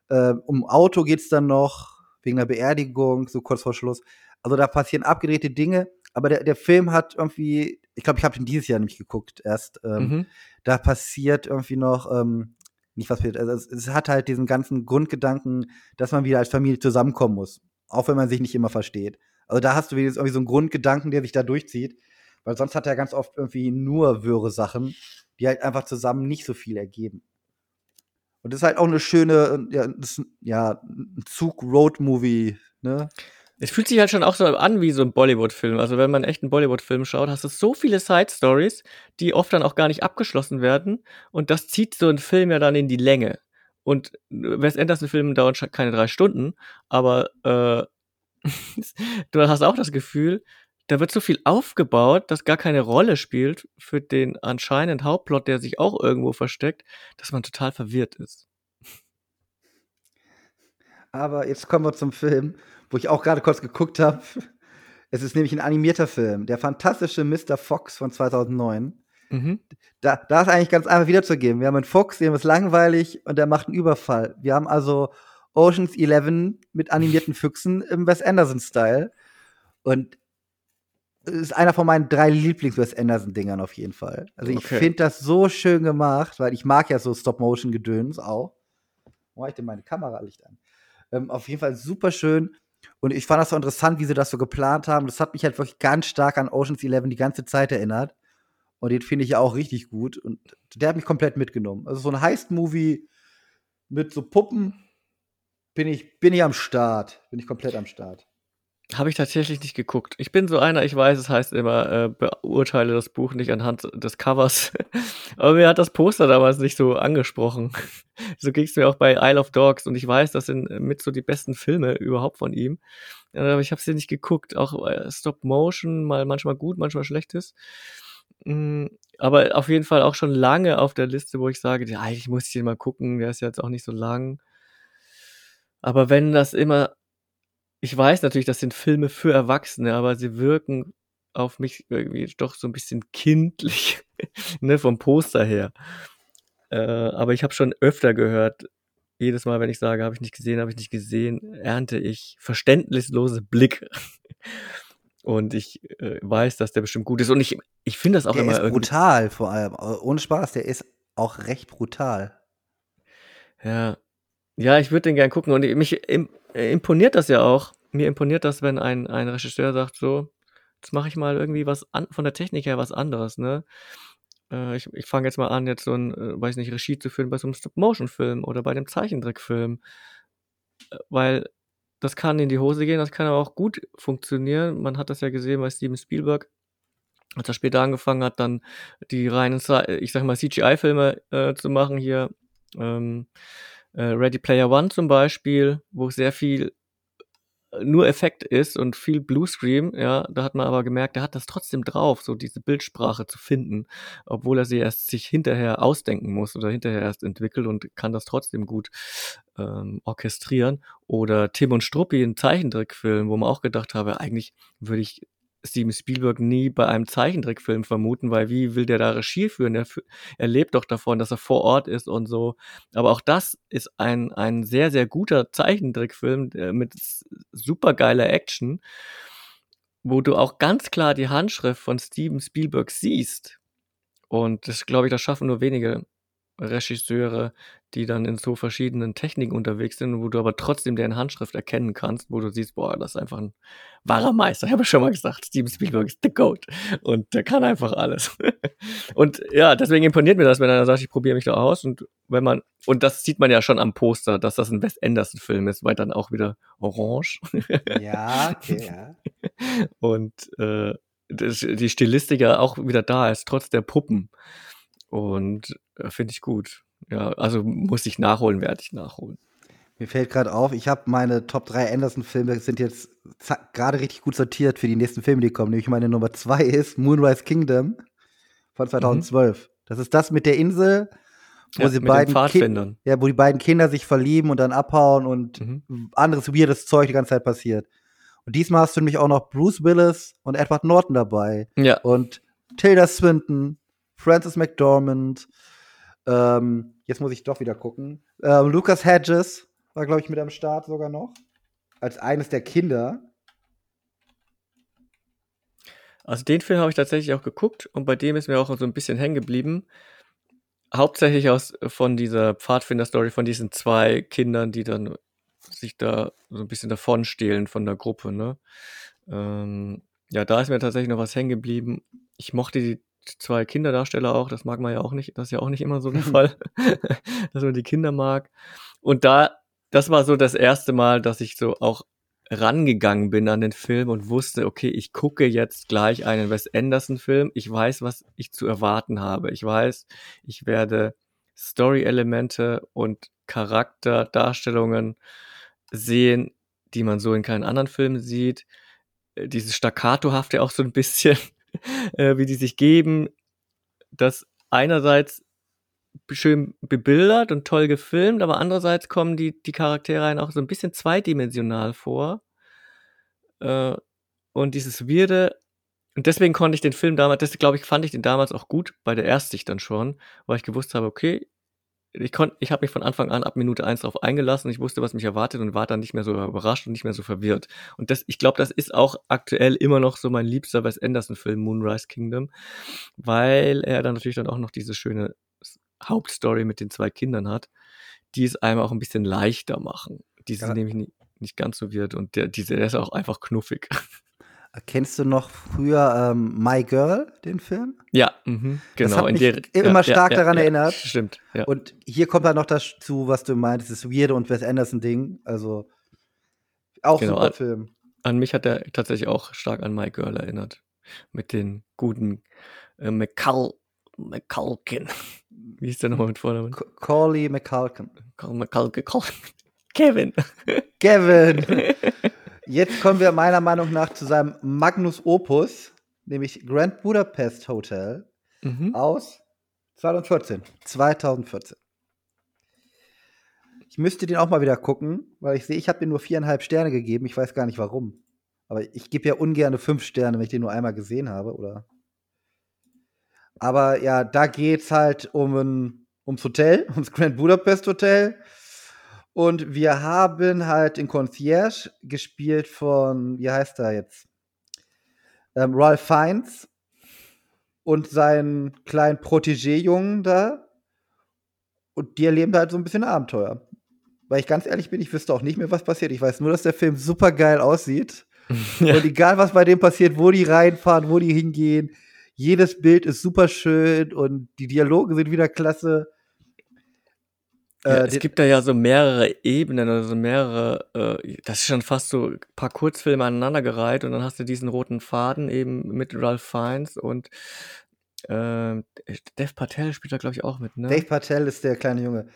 Speaker 2: Äh, um Auto geht's dann noch, wegen der Beerdigung, so kurz vor Schluss. Also da passieren abgedrehte Dinge. Aber der, der Film hat irgendwie, ich glaube, ich habe den dieses Jahr nämlich geguckt erst. Ähm,
Speaker 3: mhm.
Speaker 2: da passiert irgendwie noch, ähm, nicht was passiert, also es, es hat halt diesen ganzen Grundgedanken, dass man wieder als Familie zusammenkommen muss. Auch wenn man sich nicht immer versteht. Also da hast du wieder irgendwie so einen Grundgedanken, der sich da durchzieht. Weil sonst hat er ganz oft irgendwie nur wirre Sachen, die halt einfach zusammen nicht so viel ergeben. Und das ist halt auch eine schöne, äh, ja, das, ist, ja ein Zug-Road-Movie, ne?
Speaker 3: Es fühlt sich halt schon auch so an wie so ein Bollywood-Film. Also wenn man echt einen Bollywood-Film schaut, hast du so viele Side-Stories, die oft dann auch gar nicht abgeschlossen werden. Und das zieht so einen Film ja dann in die Länge. Und Wes Anderson-Filme dauern schon keine drei Stunden, aber äh, (laughs) du hast auch das Gefühl, da wird so viel aufgebaut, das gar keine Rolle spielt für den anscheinend Hauptplot, der sich auch irgendwo versteckt, dass man total verwirrt ist.
Speaker 2: Aber jetzt kommen wir zum Film, wo ich auch gerade kurz geguckt habe. Es ist nämlich ein animierter Film, der fantastische Mr. Fox von 2009.
Speaker 3: Mhm.
Speaker 2: Da, da ist eigentlich ganz einfach wiederzugeben. Wir haben einen Fuchs, dem ist langweilig und der macht einen Überfall. Wir haben also Oceans 11 mit animierten Füchsen im Wes Anderson-Style. Und es ist einer von meinen drei Lieblings-Wes Anderson-Dingern auf jeden Fall. Also ich
Speaker 3: Okay.
Speaker 2: finde das so schön gemacht, weil ich mag ja so Stop-Motion-Gedöns auch. Wo mache ich denn meine Kameralicht an? Ähm, auf jeden Fall super schön. Und ich fand das so interessant, wie sie das so geplant haben. Das hat mich halt wirklich ganz stark an Oceans 11 die ganze Zeit erinnert. Und den finde ich ja auch richtig gut. Und der hat mich komplett mitgenommen. Also so ein Heist-Movie mit so Puppen bin ich, bin ich am Start. Bin ich komplett am Start.
Speaker 3: Habe ich tatsächlich nicht geguckt. Ich bin so einer, ich weiß, es heißt immer, äh, beurteile das Buch nicht anhand des Covers. (laughs) Aber mir hat das Poster damals nicht so angesprochen. (laughs) so ging es mir auch bei Isle of Dogs und ich weiß, das sind mit so die besten Filme überhaupt von ihm. Äh, Aber ich habe sie nicht geguckt. Auch äh, Stop Motion, mal manchmal gut, manchmal schlechtes. Mm, Aber auf jeden Fall auch schon lange auf der Liste, wo ich sage, ja, eigentlich muss ich den mal gucken, der ist jetzt auch nicht so lang. Aber wenn das immer ich weiß natürlich, das sind Filme für Erwachsene, aber sie wirken auf mich irgendwie doch so ein bisschen kindlich, (laughs) ne, vom Poster her. Äh, aber ich habe schon öfter gehört, jedes Mal, wenn ich sage, habe ich nicht gesehen, habe ich nicht gesehen, ernte ich verständnislose Blicke. (laughs) Und ich äh, weiß, dass der bestimmt gut ist. Und ich, ich finde das auch
Speaker 2: der
Speaker 3: immer
Speaker 2: ist
Speaker 3: irgendwie.
Speaker 2: brutal vor allem. Ohne Spaß, der ist auch recht brutal.
Speaker 3: Ja. Ja, ich würde den gern gucken. Und mich äh, imponiert das ja auch. Mir imponiert das, wenn ein, ein Regisseur sagt, so, jetzt mache ich mal irgendwie was an, von der Technik her was anderes, ne? Äh, ich ich fange jetzt mal an, jetzt so ein, äh, weiß nicht, Regie zu führen bei so einem Stop-Motion-Film oder bei einem Zeichentrickfilm. Äh, Weil das kann in die Hose gehen, das kann aber auch gut funktionieren. Man hat das ja gesehen bei Steven Spielberg, als er später angefangen hat, dann die reinen, ich sag mal, CGI-Filme äh, zu machen hier. Ähm, äh, Ready Player One zum Beispiel, wo sehr viel nur Effekt ist und viel Bluescreen, ja, da hat man aber gemerkt, er hat das trotzdem drauf, so diese Bildsprache zu finden, obwohl er sie erst sich hinterher ausdenken muss oder hinterher erst entwickelt und kann das trotzdem gut ähm, orchestrieren. Oder Tim und Struppi, ein Zeichentrickfilm, wo man auch gedacht habe, eigentlich würde ich Steven Spielberg nie bei einem Zeichentrickfilm vermuten, weil wie will der da Regie führen? Er, er, lebt doch davon, dass er vor Ort ist und so. Aber auch das ist ein, ein sehr, sehr guter Zeichentrickfilm mit supergeiler Action, wo du auch ganz klar die Handschrift von Steven Spielberg siehst. Und das, glaube ich, das schaffen nur wenige Regisseure, die dann in so verschiedenen Techniken unterwegs sind, wo du aber trotzdem deren Handschrift erkennen kannst, wo du siehst, boah, das ist einfach ein wahrer Meister. Ich habe schon mal gesagt, Steven Spielberg ist the GOAT und der kann einfach alles. (laughs) und ja, deswegen imponiert mir das, wenn er sagt, ich probiere mich da aus und wenn man, und das sieht man ja schon am Poster, dass das ein Wes Anderson-Film ist, weil dann auch wieder orange.
Speaker 2: ja, okay, ja. (laughs)
Speaker 3: Und äh, die Stilistik ja auch wieder da ist, trotz der Puppen. Und äh, finde ich gut. Ja, also muss ich nachholen, werde ich nachholen.
Speaker 2: Mir fällt gerade auf, ich habe meine Top 3 Anderson-Filme sind jetzt gerade richtig gut sortiert für die nächsten Filme, die kommen. Nämlich meine Nummer 2 ist Moonrise Kingdom von 2012. Mhm. Das ist das mit der Insel, wo ja, sie beiden Kind, ja, wo die beiden Kinder sich verlieben und dann abhauen und mhm. anderes weirdes Zeug die ganze Zeit passiert. Und diesmal hast du nämlich auch noch Bruce Willis und Edward Norton dabei.
Speaker 3: Ja.
Speaker 2: Und Tilda Swinton, Francis McDormand, ähm, jetzt muss ich doch wieder gucken. Ähm, Lucas Hedges war, glaube ich, mit am Start sogar noch. Als eines der Kinder.
Speaker 3: Also den Film habe ich tatsächlich auch geguckt und bei dem ist mir auch so ein bisschen hängen geblieben. Hauptsächlich aus von dieser Pfadfinder-Story von diesen zwei Kindern, die dann sich da so ein bisschen davon stehlen von der Gruppe. Ne? Ähm, ja, da ist mir tatsächlich noch was hängen geblieben. Ich mochte die zwei Kinderdarsteller auch, das mag man ja auch nicht, das ist ja auch nicht immer so der (laughs) Fall, (laughs) dass man die Kinder mag. Und da, das war so das erste Mal, dass ich so auch rangegangen bin an den Film und wusste, okay, ich gucke jetzt gleich einen Wes Anderson-Film. Ich weiß, was ich zu erwarten habe. Ich weiß, ich werde Story-Elemente und Charakterdarstellungen sehen, die man so in keinen anderen Filmen sieht. Äh, dieses Staccatohafte auch so ein bisschen. (laughs) äh, wie die sich geben, das einerseits schön bebildert und toll gefilmt, aber andererseits kommen die, die Charaktere einen auch so ein bisschen zweidimensional vor. Äh, und dieses Wirde, und deswegen konnte ich den Film damals, das glaube ich, fand ich den damals auch gut, bei der Erstsicht dann schon, weil ich gewusst habe, okay, ich konnte, ich habe mich von Anfang an ab Minute eins darauf eingelassen. Ich wusste, was mich erwartet und war dann nicht mehr so überrascht und nicht mehr so verwirrt. Und das, ich glaube, das ist auch aktuell immer noch so mein liebster Wes Anderson-Film, Moonrise Kingdom, weil er dann natürlich dann auch noch diese schöne Hauptstory mit den zwei Kindern hat, die es einem auch ein bisschen leichter machen. Die sind ja. nämlich nicht, nicht ganz so wird und der, diese, der ist auch einfach knuffig. (laughs)
Speaker 2: Kennst du noch früher ähm, My Girl, den Film?
Speaker 3: Ja, mh, genau.
Speaker 2: Das hat mich der, immer ja, stark ja, daran ja, erinnert.
Speaker 3: Stimmt.
Speaker 2: Und hier kommt dann noch dazu, was du meinst, das Weirde und Wes Anderson-Ding. Also auch genau, super Film.
Speaker 3: An mich hat er tatsächlich auch stark an My Girl erinnert. Mit den guten äh, McCall, McCulkin. (laughs) Wie ist der nochmal mit Vornamen?
Speaker 2: Corley McCulkin.
Speaker 3: McCulkin. (laughs) Kevin.
Speaker 2: Kevin. (laughs) Jetzt kommen wir meiner Meinung nach zu seinem Magnus Opus, nämlich Grand Budapest Hotel mhm. aus 2014. 2014. Ich müsste den auch mal wieder gucken, weil ich sehe, ich habe den nur viereinhalb Sterne gegeben. Ich weiß gar nicht warum. Aber ich gebe ja ungern fünf Sterne, wenn ich den nur einmal gesehen habe, oder? Aber ja, da geht es halt um ein, ums Hotel, (laughs) ums Grand Budapest Hotel. Und wir haben halt den Concierge gespielt von, wie heißt er jetzt? Ähm, Ralph Fiennes und seinen kleinen Protégé-Jungen da. Und die erleben da halt so ein bisschen Abenteuer. Weil ich ganz ehrlich bin, ich wüsste auch nicht mehr, was passiert. Ich weiß nur, dass der Film super geil aussieht. (laughs) Ja. Und egal, was bei dem passiert, wo die reinfahren, wo die hingehen, jedes Bild ist super schön und die Dialoge sind wieder klasse.
Speaker 3: Ja, äh, es gibt da ja so mehrere Ebenen, also mehrere, äh, das ist schon fast so ein paar Kurzfilme aneinandergereiht und dann hast du diesen roten Faden eben mit Ralph Fiennes und Ähm, Dev Patel spielt da, glaube ich, auch mit, ne?
Speaker 2: Dave Patel ist der kleine Junge.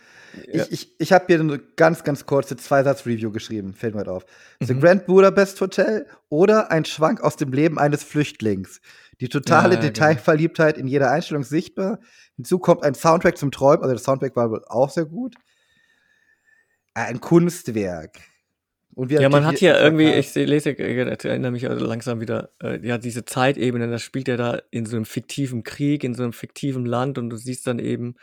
Speaker 3: Ja.
Speaker 2: Ich, ich, ich habe hier eine ganz, ganz kurze Zweisatz-Review geschrieben, fällt mir auf. The
Speaker 3: Mhm.
Speaker 2: Grand Budapest Hotel oder ein Schwank aus dem Leben eines Flüchtlings. Die totale
Speaker 3: Ja, ja, genau.
Speaker 2: Detailverliebtheit in jeder Einstellung sichtbar. Hinzu kommt ein Soundtrack zum Träumen, also der Soundtrack war wohl auch sehr gut. Ein Kunstwerk.
Speaker 3: Ja, man hat hier irgendwie, ich lese, ich erinnere mich also langsam wieder, äh, ja, diese Zeitebene, da spielt er da in so einem fiktiven Krieg, in so einem fiktiven Land und du siehst dann eben,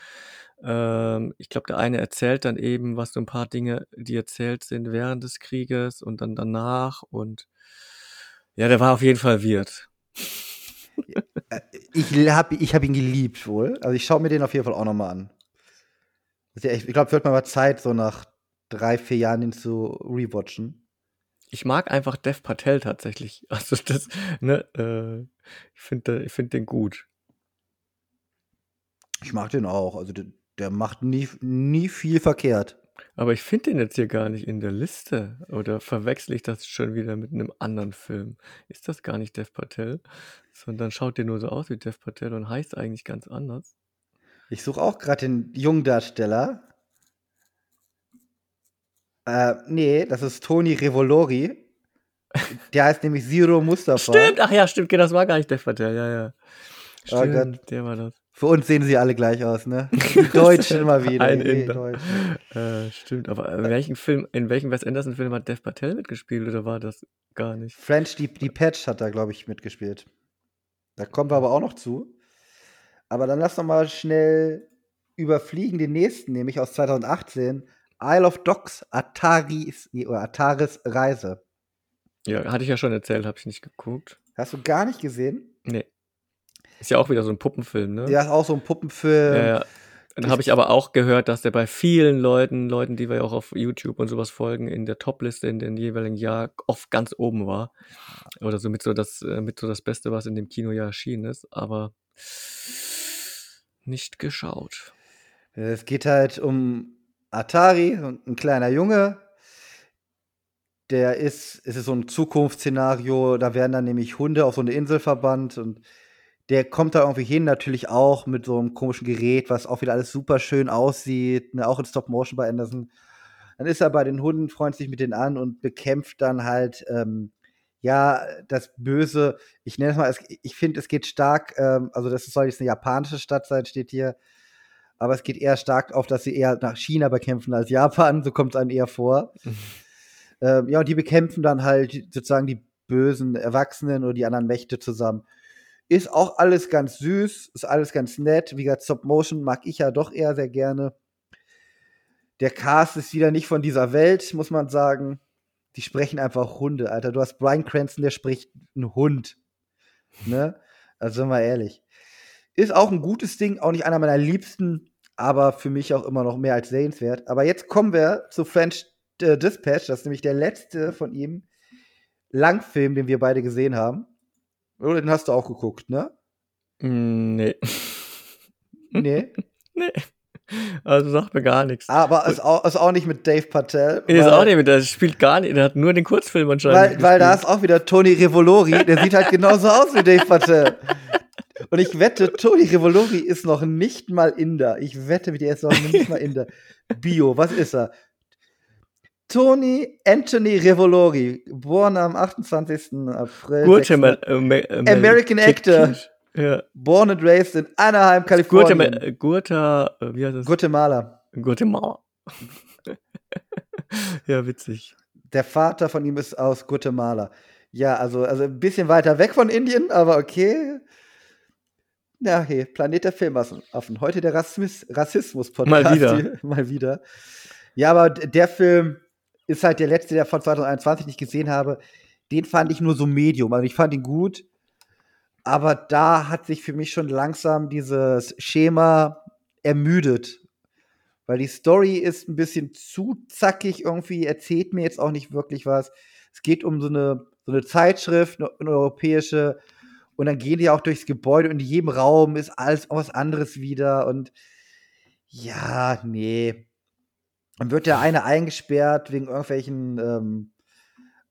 Speaker 3: ähm, ich glaube, der eine erzählt dann eben, was so ein paar Dinge, die erzählt sind während des Krieges und dann danach und ja, der war auf jeden Fall Wirt.
Speaker 2: Ich habe ich hab ihn geliebt wohl. Also ich schaue mir den auf jeden Fall auch noch mal an. Ja echt- Ich glaube, es wird mal mal Zeit, so nach drei, vier Jahren ihn zu rewatchen.
Speaker 3: Ich mag einfach Dev Patel tatsächlich. (laughs) Also das, ne, äh, ich finde ich find den gut.
Speaker 2: Ich mag den auch. Also der, der macht nie, nie viel verkehrt.
Speaker 3: Aber ich finde den jetzt hier gar nicht in der Liste. Oder verwechsel ich das schon wieder mit einem anderen Film? Ist das gar nicht Dev Patel? Sondern schaut der nur so aus wie Dev Patel und heißt eigentlich ganz anders.
Speaker 2: Ich suche auch gerade den Jungdarsteller. Äh, nee, das ist Tony Revolori. Der heißt nämlich Zero Mustafa.
Speaker 3: Stimmt, ach ja, stimmt, das war gar nicht Dev Patel, ja, ja.
Speaker 2: Oh
Speaker 3: Stimmt, der war das.
Speaker 2: Für uns sehen sie alle gleich aus, ne? (laughs) Die Deutschen immer wieder.
Speaker 3: Ein Inder.
Speaker 2: Deutschen.
Speaker 3: Äh, stimmt, aber in welchem Film, in welchem Wes Anderson-Film hat Dev Patel mitgespielt oder war das gar nicht?
Speaker 2: French die, die Patch hat da, glaube ich, mitgespielt. Da kommen wir aber auch noch zu. Aber dann lass noch mal schnell überfliegen den nächsten, nämlich aus 2018. Isle of Dogs, Ataris, nee, oder Ataris Reise.
Speaker 3: Ja, hatte ich ja schon erzählt, habe ich nicht geguckt.
Speaker 2: Hast du gar nicht gesehen?
Speaker 3: Nee. Ist ja auch wieder so ein Puppenfilm, ne?
Speaker 2: Ja, ist auch so ein Puppenfilm.
Speaker 3: Ja, ja. Dann habe ich aber auch gehört, dass der bei vielen Leuten, Leuten, die wir ja auch auf YouTube und sowas folgen, in der Topliste in den jeweiligen Jahr oft ganz oben war. Oder so mit so das, äh, mit so das Beste, was in dem Kinojahr erschienen ist, aber nicht geschaut.
Speaker 2: Es geht halt um Atari, so ein kleiner Junge. Der ist, es ist so ein Zukunftsszenario, da werden dann nämlich Hunde auf so eine Insel verbannt und der kommt da irgendwie hin, natürlich auch mit so einem komischen Gerät, was auch wieder alles super schön aussieht, ne, auch in Stop Motion bei Anderson. Dann ist er bei den Hunden, freut sich mit denen an und bekämpft dann halt, ähm, ja, das Böse. Ich nenne es mal, ich finde, es geht stark, ähm, also das soll jetzt eine japanische Stadt sein, steht hier. Aber es geht eher stark auf, dass sie eher nach China bekämpfen als Japan, so kommt es einem eher vor. (laughs) Ähm, ja, und die bekämpfen dann halt sozusagen die bösen Erwachsenen oder die anderen Mächte zusammen. Ist auch alles ganz süß, ist alles ganz nett. Wie gesagt, Stop Motion mag ich ja doch eher sehr gerne. Der Cast ist wieder nicht von dieser Welt, muss man sagen. Die sprechen einfach Hunde, Alter. Du hast Brian Cranston, der spricht einen Hund. Ne? Also sind wir ehrlich. Ist auch ein gutes Ding, auch nicht einer meiner liebsten, aber für mich auch immer noch mehr als sehenswert. Aber jetzt kommen wir zu French äh, Dispatch, das ist nämlich der letzte von ihm. Langfilm, den wir beide gesehen haben. Oder den hast du auch geguckt, ne?
Speaker 3: Mm, Nee.
Speaker 2: Nee. (laughs)
Speaker 3: nee. Also sagt mir gar nichts.
Speaker 2: Aber ist auch, ist auch nicht mit Dave Patel.
Speaker 3: Ist auch nicht mit, der spielt gar nicht, der hat nur den Kurzfilm anscheinend.
Speaker 2: Weil, weil da ist auch wieder Tony Revolori, der sieht halt genauso aus wie Dave Patel. Und ich wette, Tony Revolori ist noch nicht mal Inder. Ich wette, mit der ist noch nicht mal Inder. Bio, was ist er? Tony Anthony Revolori, geboren am 28. April. 96.
Speaker 3: äh, äh,
Speaker 2: American
Speaker 3: Kick-
Speaker 2: Actor.
Speaker 3: Ja.
Speaker 2: Born and raised in Anaheim, Kalifornien.
Speaker 3: äh, äh, wie heißt das?
Speaker 2: Guatemala.
Speaker 3: Guatemala. (laughs) ja, witzig.
Speaker 2: Der Vater von ihm ist aus Guatemala. Ja, also, also ein bisschen weiter weg von Indien, aber okay. Ja, okay, Planet der Filmaffen. Heute der Rassismus- Rassismus-Podcast.
Speaker 3: Mal wieder.
Speaker 2: Mal wieder. Ja, aber der Film ist halt der letzte, der von 2021 nicht gesehen habe. Den fand ich nur so medium. Also ich fand ihn gut. Aber da hat sich für mich schon langsam dieses Schema ermüdet. Weil die Story ist ein bisschen zu zackig irgendwie, erzählt mir jetzt auch nicht wirklich was. Es geht um so eine, so eine Zeitschrift, eine, eine europäische, und dann gehen die auch durchs Gebäude und in jedem Raum ist alles was anderes wieder. Und ja, nee. Dann wird der eine eingesperrt wegen irgendwelchen ähm,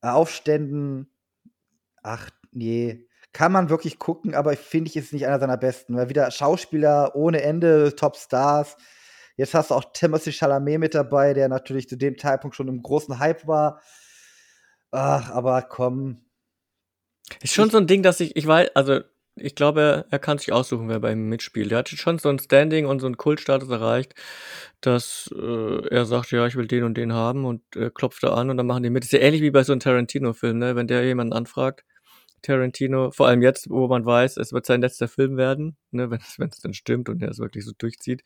Speaker 2: Aufständen. Ach, nee. kann man wirklich gucken, aber ich finde ich ist nicht einer seiner besten, weil wieder Schauspieler ohne Ende, Top-Stars. Jetzt hast du auch Timothy Chalamet mit dabei, der natürlich zu dem Zeitpunkt schon im großen Hype war. Ach, aber komm.
Speaker 3: Ist schon so ein Ding, dass ich, ich weiß, also ich glaube, er kann sich aussuchen, wer bei ihm mitspielt. Er hat schon so ein Standing und so einen Kultstatus erreicht, dass äh, er sagt, ja, ich will den und den haben und äh, klopft da an und dann machen die mit. ist ja ähnlich wie bei so einem Tarantino-Film, ne? Wenn der jemanden anfragt, Tarantino, vor allem jetzt, wo man weiß, es wird sein letzter Film werden, ne, wenn es dann stimmt und er es wirklich so durchzieht,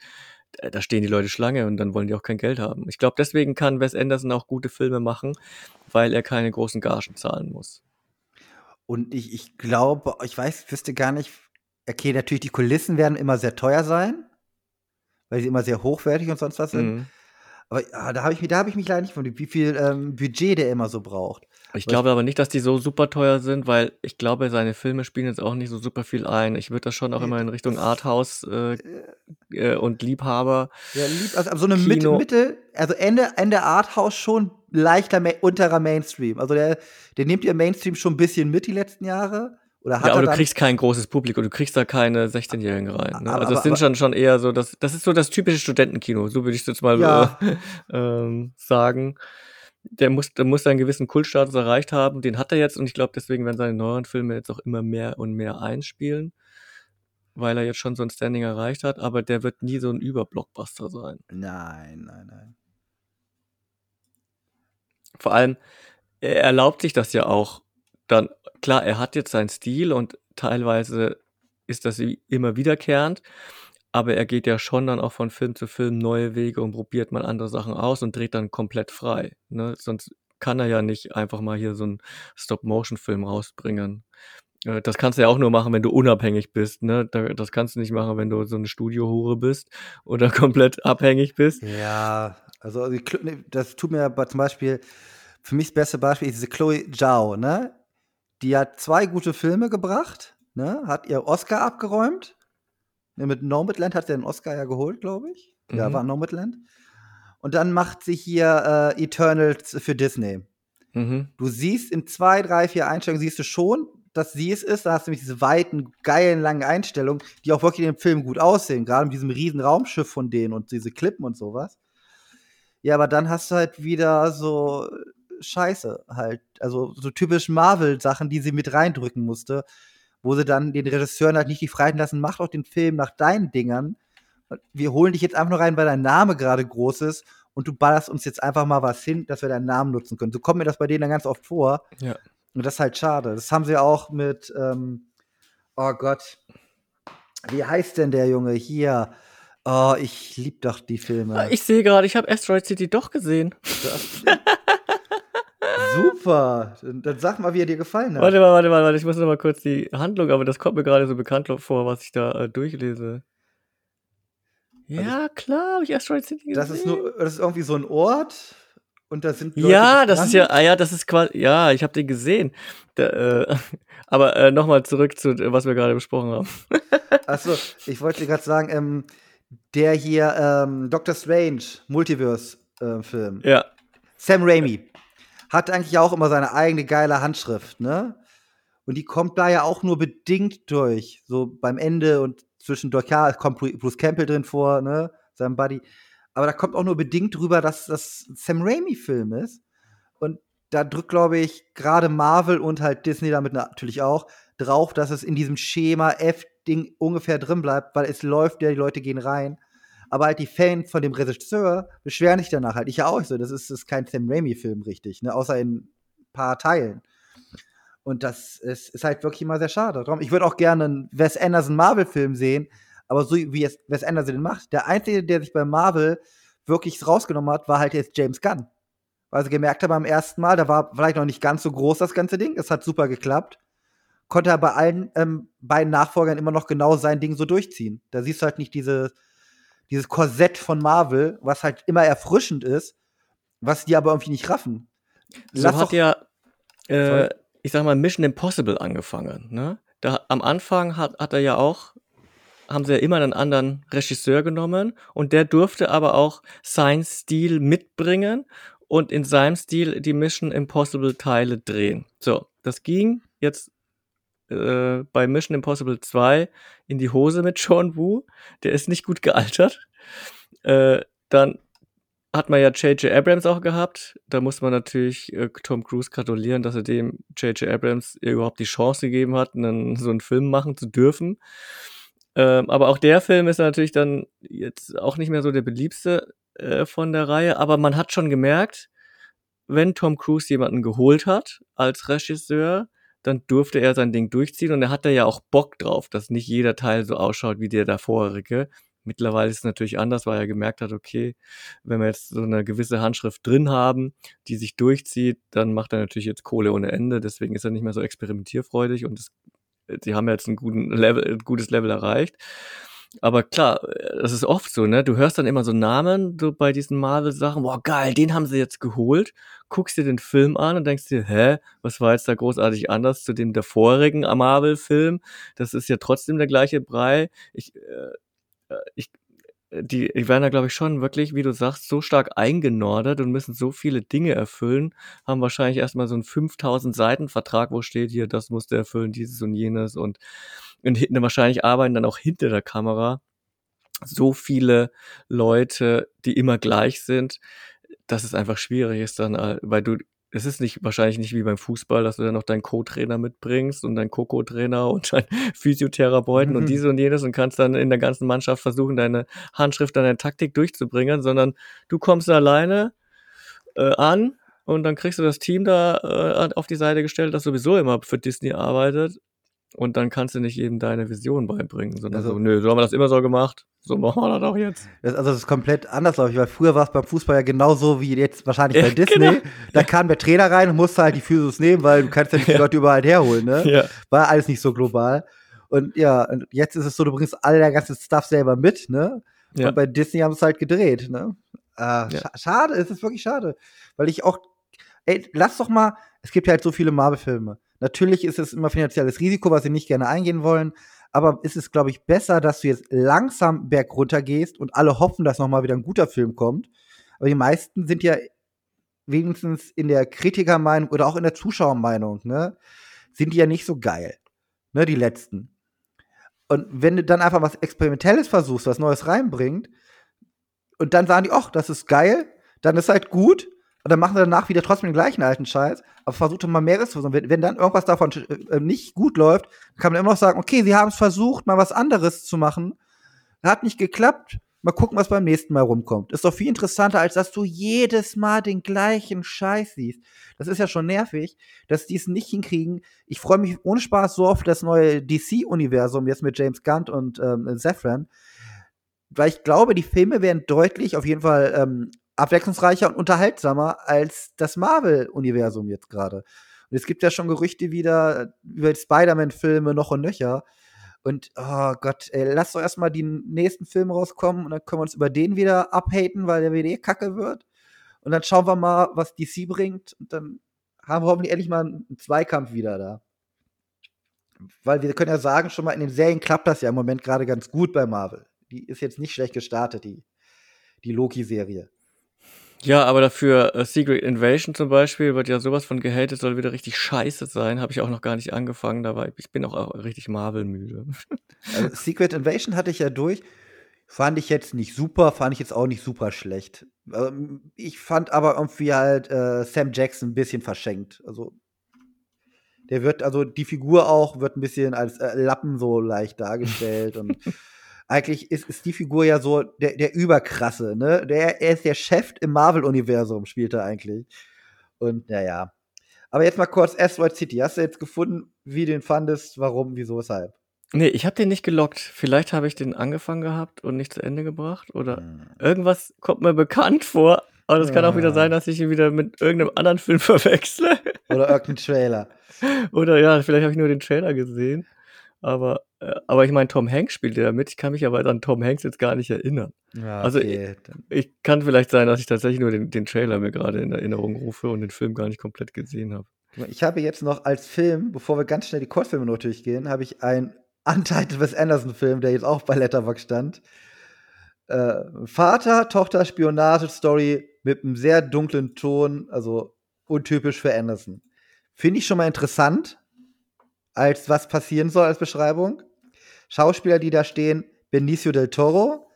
Speaker 3: da stehen die Leute Schlange und dann wollen die auch kein Geld haben. Ich glaube, deswegen kann Wes Anderson auch gute Filme machen, weil er keine großen Gagen zahlen muss.
Speaker 2: Und ich, ich glaube, ich weiß, ich wüsste gar nicht, okay, natürlich, die Kulissen werden immer sehr teuer sein, weil sie immer sehr hochwertig und sonst was sind. Mhm. Aber ja, da habe ich, hab ich mich leider nicht von, wie viel ähm, Budget der immer so braucht.
Speaker 3: Ich glaube aber nicht, dass die so super teuer sind, weil ich glaube, seine Filme spielen jetzt auch nicht so super viel ein. Ich würde das schon auch immer in Richtung Arthouse äh, äh, und Liebhaber.
Speaker 2: Ja, lieb, also, also so eine Mitte, Mitte, also Ende, Ende Arthouse schon leichter unterer Mainstream. Also der, der nimmt ihr Mainstream schon ein bisschen mit die letzten Jahre. Oder hat
Speaker 3: ja, aber du kriegst kein großes Publikum, du kriegst da keine 16-Jährigen rein. Ne? Aber, also das sind schon, schon eher so, das, das ist so das typische Studentenkino, so würde ich es jetzt mal ja. äh, (laughs) ähm, sagen der muss, der muss einen gewissen Kultstatus erreicht haben. Den hat er jetzt und ich glaube, deswegen werden seine neuen Filme jetzt auch immer mehr und mehr einspielen, weil er jetzt schon so ein Standing erreicht hat. Aber der wird nie so ein Überblockbuster sein.
Speaker 2: Nein, nein, nein.
Speaker 3: Vor allem, er erlaubt sich das ja auch. Dann, klar, er hat jetzt seinen Stil und teilweise ist das immer wiederkehrend aber er geht ja schon dann auch von Film zu Film neue Wege und probiert mal andere Sachen aus und dreht dann komplett frei. Ne? Sonst kann er ja nicht einfach mal hier so einen Stop-Motion-Film rausbringen. Äh, das kannst du ja auch nur machen, wenn du unabhängig bist. Ne? Das kannst du nicht machen, wenn du so eine Studiohure bist (laughs) oder komplett abhängig bist.
Speaker 2: Ja, also das tut mir aber zum Beispiel, für mich das beste Beispiel ist diese Chloe Zhao, ne? Die hat zwei gute Filme gebracht, ne? Hat ihr Oscar abgeräumt mit Nomadland hat er den Oscar ja geholt, glaube ich. Mhm. Ja, war Nomadland. Und dann macht sie hier äh, Eternals für Disney. Mhm. Du siehst in zwei, drei, vier Einstellungen siehst du schon, dass sie es ist. Da hast du nämlich diese weiten, geilen, langen Einstellungen, die auch wirklich in dem Film gut aussehen. Gerade mit diesem riesen Raumschiff von denen und diese Klippen und sowas. Ja, aber dann hast du halt wieder so Scheiße halt. Also so typisch Marvel-Sachen, die sie mit reindrücken musste wo sie dann den Regisseuren halt nicht die Freiheit lassen, mach doch den Film nach deinen Dingern. Wir holen dich jetzt einfach nur rein, weil dein Name gerade groß ist und du ballerst uns jetzt einfach mal was hin, dass wir deinen Namen nutzen können. So kommt mir das bei denen dann ganz oft vor.
Speaker 3: Ja.
Speaker 2: Und das ist halt schade. Das haben sie auch mit, ähm, oh Gott, wie heißt denn der Junge hier? Oh, ich lieb doch die Filme.
Speaker 3: Ich sehe gerade, ich habe Asteroid City doch gesehen.
Speaker 2: Super. Dann sag mal, wie er dir gefallen hat.
Speaker 3: Warte mal, warte mal, warte. Ich muss noch mal kurz die Handlung, aber das kommt mir gerade so bekannt vor, was ich da äh, durchlese. Ja, also, klar, habe ich Asteroid City gesehen.
Speaker 2: Das ist, nur, das ist irgendwie so ein Ort und da sind Leute
Speaker 3: Ja, das ist ja, ah, ja, das ist quasi, ja, ich habe den gesehen. Da, äh, (laughs) aber äh, nochmal zurück zu, was wir gerade besprochen haben. (laughs)
Speaker 2: Achso, ich wollte dir gerade sagen, ähm, der hier, ähm, Doctor Strange, Multiverse-Film.
Speaker 3: Äh, ja.
Speaker 2: Sam Raimi hat eigentlich auch immer seine eigene geile Handschrift, ne? Und die kommt da ja auch nur bedingt durch. So beim Ende und zwischendurch, ja, kommt Bruce Campbell drin vor, ne? Sein Buddy. Aber da kommt auch nur bedingt drüber, dass das Sam Raimi-Film ist. Und da drückt, glaube ich, gerade Marvel und halt Disney damit natürlich auch drauf, dass es in diesem Schema F-Ding ungefähr drin bleibt, weil es läuft ja, die Leute gehen rein aber halt die Fans von dem Regisseur beschweren sich danach halt. Ich ja auch so, das ist, ist kein Sam Raimi-Film richtig, ne? außer in ein paar Teilen. Und das ist, ist halt wirklich immer sehr schade. Ich würde auch gerne einen Wes Anderson Marvel-Film sehen, aber so wie es Wes Anderson den macht. Der Einzige, der sich bei Marvel wirklich rausgenommen hat, war halt jetzt James Gunn. Weil sie gemerkt haben beim ersten Mal, da war vielleicht noch nicht ganz so groß das ganze Ding. Es hat super geklappt. Konnte er bei allen ähm, beiden Nachfolgern immer noch genau sein Ding so durchziehen. Da siehst du halt nicht diese, dieses Korsett von Marvel, was halt immer erfrischend ist, was die aber irgendwie nicht raffen.
Speaker 3: Lass so hat ja, äh, ich sag mal, Mission Impossible angefangen. Ne? Da, am Anfang hat, hat er ja auch, haben sie ja immer einen anderen Regisseur genommen und der durfte aber auch seinen Stil mitbringen und in seinem Stil die Mission Impossible Teile drehen. So, das ging jetzt äh, bei Mission Impossible 2 in die Hose mit Sean Wu. Der ist nicht gut gealtert. Äh, dann hat man ja J.J. Abrams auch gehabt. Da muss man natürlich äh, Tom Cruise gratulieren, dass er dem J.J. Abrams überhaupt die Chance gegeben hat, einen, so einen Film machen zu dürfen. Ähm, aber auch der Film ist natürlich dann jetzt auch nicht mehr so der beliebste äh, von der Reihe. Aber man hat schon gemerkt, wenn Tom Cruise jemanden geholt hat als Regisseur, dann durfte er sein Ding durchziehen und er hatte ja auch Bock drauf, dass nicht jeder Teil so ausschaut wie der davorige. Mittlerweile ist es natürlich anders, weil er gemerkt hat, okay, wenn wir jetzt so eine gewisse Handschrift drin haben, die sich durchzieht, dann macht er natürlich jetzt Kohle ohne Ende. Deswegen ist er nicht mehr so experimentierfreudig und es, sie haben jetzt einen guten Level, ein gutes Level erreicht. Aber klar, das ist oft so, ne? Du hörst dann immer so Namen so bei diesen Marvel-Sachen, boah, geil, den haben sie jetzt geholt, guckst dir den Film an und denkst dir, hä, was war jetzt da großartig anders zu dem der vorigen Marvel-Film? Das ist ja trotzdem der gleiche Brei. Ich, äh, äh, ich, äh, die, die werden da, glaube ich, schon wirklich, wie du sagst, so stark eingenordet und müssen so viele Dinge erfüllen, haben wahrscheinlich erstmal so einen 5000 Seiten Vertrag, wo steht hier, das musst du erfüllen, dieses und jenes und, und hinten wahrscheinlich arbeiten dann auch hinter der Kamera so viele Leute, die immer gleich sind, dass es einfach schwierig ist dann, äh, weil du es ist nicht wahrscheinlich nicht wie beim Fußball, dass du dann noch deinen Co-Trainer mitbringst und deinen Koko-Trainer (laughs) und deinen Physiotherapeuten mhm. und diese und jenes und kannst dann in der ganzen Mannschaft versuchen, deine Handschrift, deine Taktik durchzubringen, sondern du kommst alleine äh, an und dann kriegst du das Team da äh, auf die Seite gestellt, das sowieso immer für Disney arbeitet und dann kannst du nicht jedem deine Vision beibringen, sondern also, so, nö, so haben wir das immer so gemacht, so machen wir das auch jetzt.
Speaker 2: Das, also das ist komplett anders, glaube ich, weil früher war es beim Fußball ja genauso wie jetzt wahrscheinlich bei ja, Disney. Genau. Da kam der Trainer rein und musste halt die Physios nehmen, weil du kannst ja nicht die Leute überall herholen, ne? Ja. War alles nicht so global. Und ja, und jetzt ist es so, du bringst all der ganze Stuff selber mit, ne? Ja. Und bei Disney haben es halt gedreht, ne? Äh, ja. sch schade, es ist wirklich schade. Weil ich auch, ey, lass doch mal, es gibt ja halt so viele Marvel-Filme Natürlich ist es immer finanzielles Risiko, was sie nicht gerne eingehen wollen. Aber ist es, glaube ich, besser, dass du jetzt langsam bergunter gehst und alle hoffen, dass nochmal wieder ein guter Film kommt. Aber die meisten sind ja wenigstens in der Kritikermeinung oder auch in der Zuschauermeinung, ne, sind die ja nicht so geil. Ne, die letzten. Und wenn du dann einfach was Experimentelles versuchst, was Neues reinbringt, und dann sagen die, ach, das ist geil, dann ist halt gut, und dann machen sie danach wieder trotzdem den gleichen alten Scheiß, aber versucht mal mehres zu versuchen. Wenn, wenn dann irgendwas davon äh, nicht gut läuft, kann man immer noch sagen, okay, sie haben es versucht, mal was anderes zu machen. Hat nicht geklappt. Mal gucken, was beim nächsten Mal rumkommt. Ist doch viel interessanter, als dass du jedes Mal den gleichen Scheiß siehst. Das ist ja schon nervig, dass die es nicht hinkriegen. Ich freue mich ohne Spaß so auf das neue DC-Universum, jetzt mit James Gunn und ähm, Zephyrin. Weil ich glaube, die Filme werden deutlich, auf jeden Fall ähm, abwechslungsreicher und unterhaltsamer als das Marvel-Universum jetzt gerade. Und es gibt ja schon Gerüchte wieder über Spider-Man-Filme noch und nöcher. Und oh Gott, ey, lass doch erstmal die nächsten Filme rauskommen und dann können wir uns über den wieder abhaten, weil der WD kacke wird. Und dann schauen wir mal, was DC bringt. Und dann haben wir hoffentlich endlich mal einen Zweikampf wieder da. Weil wir können ja sagen, schon mal in den Serien klappt das ja im Moment gerade ganz gut bei Marvel. Die ist jetzt nicht schlecht gestartet, die, die Loki-Serie.
Speaker 3: Ja, aber dafür äh, Secret Invasion zum Beispiel wird ja sowas von gehatet, soll wieder richtig scheiße sein. Habe ich auch noch gar nicht angefangen, da war ich bin auch, auch richtig Marvel-müde. (laughs)
Speaker 2: Also Secret Invasion hatte ich ja durch. Fand ich jetzt nicht super, fand ich jetzt auch nicht super schlecht. Ähm, ich fand aber irgendwie halt äh, Sam Jackson ein bisschen verschenkt. Also der wird, also die Figur auch wird ein bisschen als äh, Lappen so leicht dargestellt und (laughs) eigentlich ist, ist die Figur ja so der, der Überkrasse, ne? Der, er ist der Chef im Marvel-Universum, spielt er eigentlich. Und naja. Aber jetzt mal kurz Asteroid City. Hast du jetzt gefunden, wie du den fandest? Warum, wieso, weshalb?
Speaker 3: Nee, ich habe den nicht gelockt. Vielleicht habe ich den angefangen gehabt und nicht zu Ende gebracht. Oder hm. irgendwas kommt mir bekannt vor. Aber das ja. kann auch wieder sein, dass ich ihn wieder mit irgendeinem anderen Film (laughs) verwechsle.
Speaker 2: Oder irgendeinem Trailer.
Speaker 3: Oder ja, vielleicht habe ich nur den Trailer gesehen. Aber, aber ich meine, Tom Hanks spielt ja mit. Ich kann mich aber an Tom Hanks jetzt gar nicht erinnern. Ja, also okay. Also ich, ich, kann vielleicht sein, dass ich tatsächlich nur den, den Trailer mir gerade in Erinnerung rufe und den Film gar nicht komplett gesehen habe.
Speaker 2: Ich habe jetzt noch als Film, bevor wir ganz schnell die Kurzfilme noch durchgehen, habe ich einen Untitled Wes Anderson-Film, der jetzt auch bei Letterboxd stand. Äh, Vater, Tochter, Spionage-Story mit einem sehr dunklen Ton, also untypisch für Anderson. Finde ich schon mal interessant, als was passieren soll als Beschreibung. Schauspieler, die da stehen, Benicio del Toro,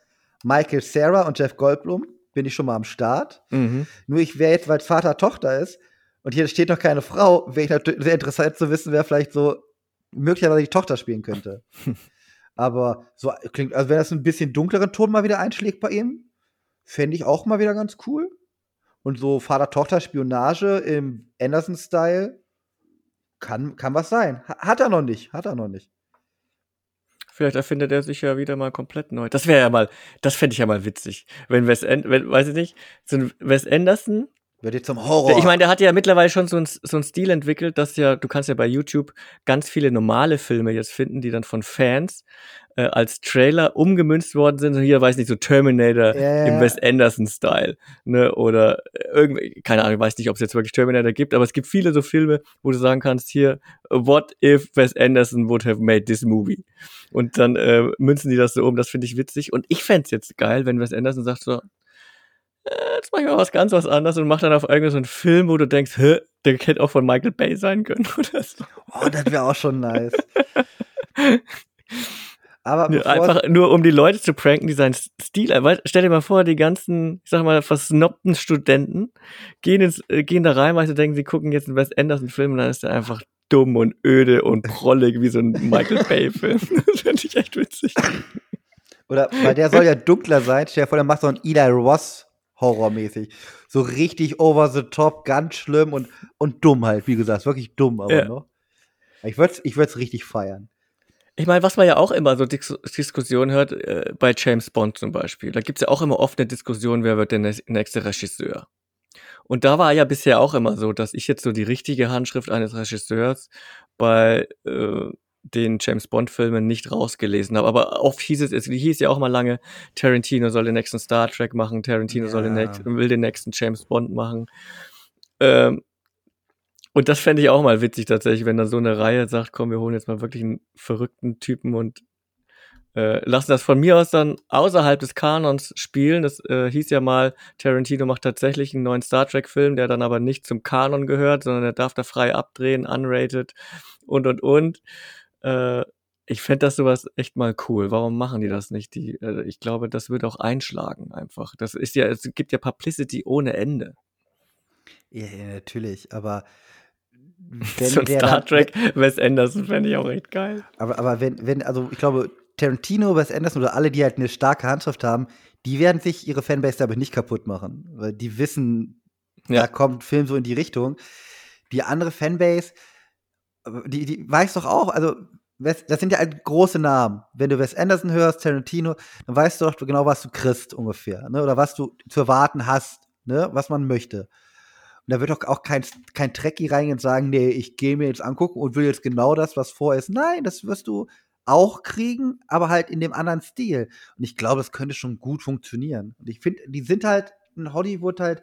Speaker 2: Michael Sarah und Jeff Goldblum, bin ich schon mal am Start.
Speaker 3: Mhm.
Speaker 2: Nur ich wäre jetzt, weil es Vater Tochter ist und hier steht noch keine Frau, wäre ich natürlich sehr interessant zu wissen, wer vielleicht so möglicherweise die Tochter spielen könnte. (laughs) Aber so klingt, also wenn das ein bisschen dunkleren Ton mal wieder einschlägt bei ihm, fände ich auch mal wieder ganz cool. Und so Vater-Tochter-Spionage im Anderson-Style kann, kann was sein. Hat er noch nicht, hat er noch nicht.
Speaker 3: Vielleicht erfindet er sich ja wieder mal komplett neu. Das wäre ja mal, das fände ich ja mal witzig. Wenn Wes, wenn, weiß ich nicht, so ein Wes Anderson
Speaker 2: wird jetzt zum Horror.
Speaker 3: Ich meine, der hat ja mittlerweile schon so einen so Stil entwickelt, dass ja, du kannst ja bei YouTube ganz viele normale Filme jetzt finden, die dann von Fans äh, als Trailer umgemünzt worden sind. Hier, weiß nicht, so Terminator
Speaker 2: Ja,
Speaker 3: im. Wes Anderson-Style. Ne? Oder irgendwie, keine Ahnung, ich weiß nicht, ob es jetzt wirklich Terminator gibt, aber es gibt viele so Filme, wo du sagen kannst, hier, what if Wes Anderson would have made this movie? Und dann äh, münzen die das so um, das finde ich witzig. Und ich fänd's jetzt geil, wenn Wes Anderson sagt so, äh, jetzt mach ich mal was ganz was anderes und mach dann auf irgendeinen so einen Film, wo du denkst, hä, der hätte auch von Michael Bay sein können (laughs) oder so.
Speaker 2: Oh, das wäre auch schon nice. (laughs) Aber
Speaker 3: Ja, einfach nur um die Leute zu pranken, die seinen Stil, weil, stell dir mal vor, die ganzen, ich sag mal, versnobten Studenten gehen ins, äh, gehen da rein, weil sie denken, sie gucken jetzt einen Wes Anderson Film und dann ist der einfach dumm und öde und prollig wie so ein Michael Bay Film. (laughs) Das finde ich echt witzig.
Speaker 2: Oder, weil der soll ja dunkler sein. Stell dir vor, der macht so einen Eli Ross horrormäßig. So richtig over the top, ganz schlimm und, und dumm halt, wie gesagt. Wirklich dumm, aber
Speaker 3: Ja.
Speaker 2: noch. Ich würde es ich würd's richtig feiern.
Speaker 3: Ich meine, was man ja auch immer so Dis Diskussionen hört, äh, bei James Bond zum Beispiel, da gibt's ja auch immer oft eine Diskussion, wer wird der nä- nächste Regisseur. Und da war ja bisher auch immer so, dass ich jetzt so die richtige Handschrift eines Regisseurs bei äh, den James Bond-Filmen nicht rausgelesen habe. Aber oft hieß es, es hieß ja auch mal lange, Tarantino soll den nächsten Star Trek machen, Tarantino soll den
Speaker 2: Ja.
Speaker 3: nächsten, will den nächsten James Bond machen. Ähm, und das fände ich auch mal witzig tatsächlich, wenn dann so eine Reihe sagt, komm, wir holen jetzt mal wirklich einen verrückten Typen und äh, lassen das von mir aus dann außerhalb des Kanons spielen. Das äh, hieß ja mal, Tarantino macht tatsächlich einen neuen Star Trek-Film, der dann aber nicht zum Kanon gehört, sondern er darf da frei abdrehen, unrated und und und. Äh, ich fände das sowas echt mal cool. Warum machen die das nicht? Die, äh, ich glaube, das wird auch einschlagen einfach. Das ist ja, es gibt ja Publicity ohne Ende.
Speaker 2: Ja, ja, natürlich, aber (laughs) wenn
Speaker 3: so ein Star
Speaker 2: dann-
Speaker 3: Trek, Wes Anderson fände ich auch echt geil.
Speaker 2: Aber, aber wenn, wenn, also ich glaube, Tarantino, Wes Anderson oder alle, die halt eine starke Handschrift haben, die werden sich ihre Fanbase damit nicht kaputt machen. Weil die wissen,
Speaker 3: Ja.
Speaker 2: da kommt Film so in die Richtung. Die andere Fanbase, die, die weiß doch auch, also das sind ja halt große Namen. Wenn du Wes Anderson hörst, Tarantino, dann weißt du doch genau, was du kriegst ungefähr. Ne? Oder was du zu erwarten hast, ne? was man möchte. Und da wird doch auch kein, kein Trekkie reingehen und sagen, nee, ich gehe mir jetzt angucken und will jetzt genau das, was vor ist. Nein, das wirst du auch kriegen, aber halt in dem anderen Stil. Und ich glaube, es könnte schon gut funktionieren. Und ich finde, die sind halt in Hollywood halt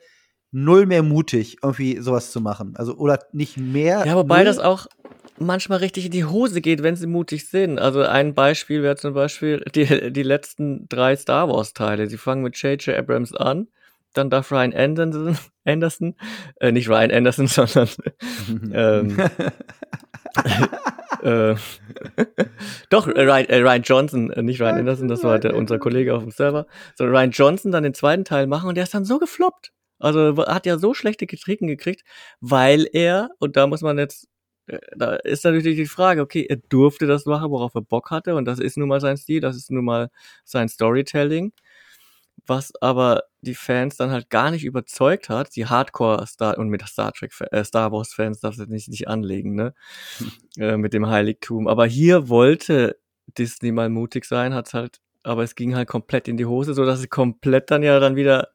Speaker 2: null mehr mutig, irgendwie sowas zu machen. Also, oder nicht mehr.
Speaker 3: Ja, wobei
Speaker 2: null.
Speaker 3: das auch manchmal richtig in die Hose geht, wenn sie mutig sind. Also ein Beispiel wäre zum Beispiel die, die letzten drei Star Wars Teile. Sie fangen mit J.J. Abrams an, dann darf Ryan Anderson, Anderson äh, nicht Ryan Anderson, (laughs) sondern ähm, (laughs) äh, doch, äh, Ryan, äh, Ryan Johnson, äh, nicht Ryan Anderson, das war der, unser Kollege auf dem Server, sondern Ryan Johnson dann den zweiten Teil machen und der ist dann so gefloppt. Also er hat ja so schlechte Kritiken gekriegt, weil er, und da muss man jetzt, äh, da ist natürlich die Frage, okay, er durfte das machen, worauf er Bock hatte, und das ist nun mal sein Stil, das ist nun mal sein Storytelling, was aber die Fans dann halt gar nicht überzeugt hat, die Hardcore Star und mit Star Trek äh, Star Wars Fans darfst du jetzt nicht, nicht anlegen, ne? äh, mit dem Heiligtum. Aber hier wollte Disney mal mutig sein, hat's halt, aber es ging halt komplett in die Hose, so dass sie komplett dann ja dann wieder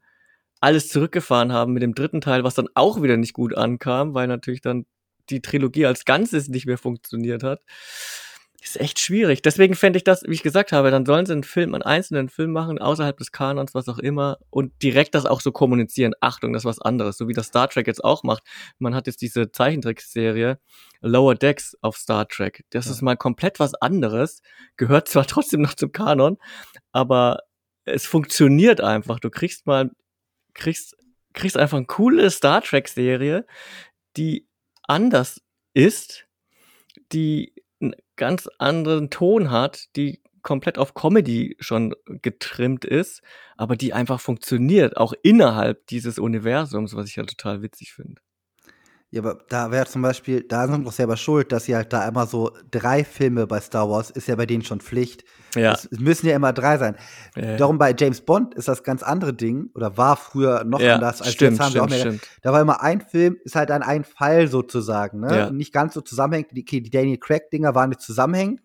Speaker 3: alles zurückgefahren haben mit dem dritten Teil, was dann auch wieder nicht gut ankam, weil natürlich dann die Trilogie als Ganzes nicht mehr funktioniert hat. Ist echt schwierig. Deswegen fände ich das, wie ich gesagt habe, dann sollen sie einen Film, einen einzelnen Film machen, außerhalb des Kanons, was auch immer, und direkt das auch so kommunizieren. Achtung, das ist was anderes, so wie das Star Trek jetzt auch macht. Man hat jetzt diese Zeichentrickserie Lower Decks auf Star Trek. Das
Speaker 2: Ja.
Speaker 3: ist mal komplett was anderes, gehört zwar (laughs) trotzdem noch zum Kanon, aber es funktioniert einfach. Du kriegst mal, kriegst, kriegst einfach eine coole Star Trek Serie, die anders ist, die einen ganz anderen Ton hat, die komplett auf Comedy schon getrimmt ist, aber die einfach funktioniert, auch innerhalb dieses Universums, was ich ja total witzig finde.
Speaker 2: Ja, aber da wäre zum Beispiel, da sind wir doch selber schuld, dass sie halt da immer so drei Filme bei Star Wars ist ja bei denen schon Pflicht.
Speaker 3: Ja.
Speaker 2: Es, müssen ja immer drei sein.
Speaker 3: Ja.
Speaker 2: Darum bei James Bond ist das ganz andere Ding oder war früher noch
Speaker 3: Ja,
Speaker 2: anders als
Speaker 3: stimmt,
Speaker 2: jetzt haben wir auch
Speaker 3: stimmt,
Speaker 2: mehr.
Speaker 3: stimmt.
Speaker 2: Da war immer ein Film, ist halt an ein Fall sozusagen, ne?
Speaker 3: Ja.
Speaker 2: Nicht ganz so zusammenhängend. Die, die Daniel Craig-Dinger waren nicht zusammenhängend,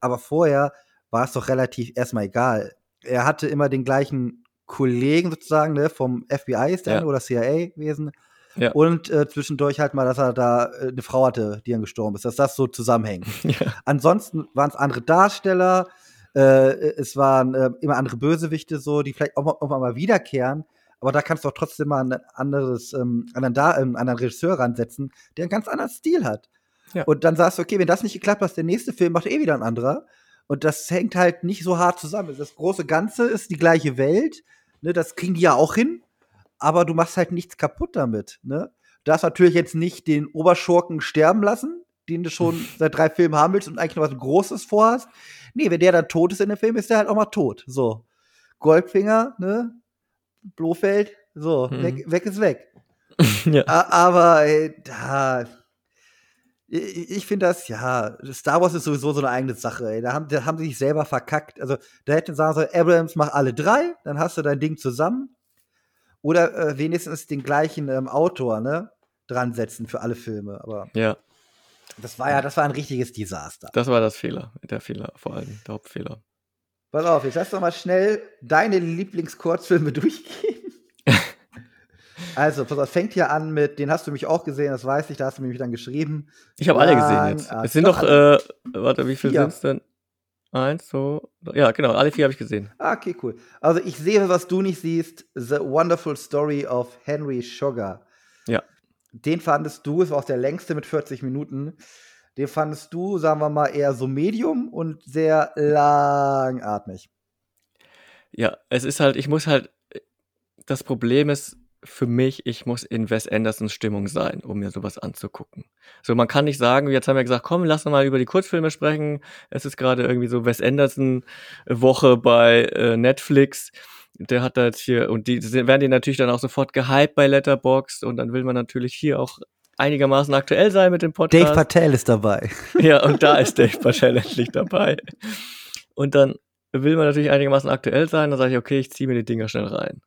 Speaker 2: aber vorher war es doch relativ erstmal egal. Er hatte immer den gleichen Kollegen sozusagen, ne, vom FBI ist der
Speaker 3: Ja.
Speaker 2: oder CIA-Wesen.
Speaker 3: Ja.
Speaker 2: Und äh, zwischendurch halt mal, dass er da äh, eine Frau hatte, die dann gestorben ist, dass das so zusammenhängt. (laughs)
Speaker 3: Ja.
Speaker 2: Ansonsten waren es andere Darsteller, äh, es waren äh, immer andere Bösewichte so, die vielleicht auch mal, irgendwann mal wiederkehren. Aber da kannst du auch trotzdem mal ein anderes, ähm, anderen, da, ähm, anderen Regisseur ransetzen, der einen ganz anderen Stil hat.
Speaker 3: Ja.
Speaker 2: Und dann sagst du, okay, wenn das nicht geklappt hat, der nächste Film macht eh wieder ein anderer. Und das hängt halt nicht so hart zusammen. Das große Ganze ist die gleiche Welt. Ne, das kriegen die ja auch hin. Aber du machst halt nichts kaputt damit. Ne? Du darfst natürlich jetzt nicht den Oberschurken sterben lassen, den du schon (laughs) seit drei Filmen haben willst und eigentlich noch was Großes vorhast. Nee, wenn der dann tot ist in dem Film, ist der halt auch mal tot. So. Goldfinger, ne? Blofeld, so,
Speaker 3: Mhm.
Speaker 2: weg, weg ist weg. (laughs)
Speaker 3: ja.
Speaker 2: Aber ey, da. Ich, ich finde das, ja, Star Wars ist sowieso so eine eigene Sache, ey. Da haben, da haben sie sich selber verkackt. Also, da hätten sagen sollen, Abrams, mach alle drei, dann hast du dein Ding zusammen. Oder äh, wenigstens den gleichen ähm, Autor, ne? Dran setzen für alle Filme. Aber
Speaker 3: ja,
Speaker 2: das war ja, das war ein richtiges Desaster.
Speaker 3: das war das Fehler, der Fehler vor allem, der Hauptfehler.
Speaker 2: Pass auf, jetzt lass doch mal schnell deine Lieblingskurzfilme (laughs) durchgehen. (laughs) also, pass auf, fängt hier an mit, den hast du mich auch gesehen, das weiß ich, da hast du mich dann geschrieben.
Speaker 3: Ich habe alle gesehen jetzt.
Speaker 2: ah,
Speaker 3: Es sind
Speaker 2: doch
Speaker 3: doch, äh, warte, wie viel
Speaker 2: Vier.
Speaker 3: sind es denn? Eins, zwei, ja, genau, alle vier habe ich gesehen.
Speaker 2: Ah, okay, cool. Also, ich sehe, was du nicht siehst, The Wonderful Story of Henry Sugar.
Speaker 3: Ja.
Speaker 2: Den fandest du, es war auch der längste mit 40 Minuten. Den fandest du, sagen wir mal, eher so medium und sehr langatmig.
Speaker 3: Ja, es ist halt, ich muss halt, das Problem ist für mich, ich muss in Wes Andersons Stimmung sein, um mir sowas anzugucken. So, man kann nicht sagen, jetzt haben wir gesagt, komm, lass uns mal über die Kurzfilme sprechen. Es ist gerade irgendwie so Wes Anderson Woche bei äh, Netflix. Der hat da jetzt hier, und die werden die natürlich dann auch sofort gehypt bei Letterboxd und dann will man natürlich hier auch einigermaßen aktuell sein mit dem Podcast.
Speaker 2: Dave Patel ist dabei. (laughs)
Speaker 3: Ja, und da ist Dave Patel endlich dabei. Und dann will man natürlich einigermaßen aktuell sein, dann sage ich, okay, ich ziehe mir die Dinger schnell rein.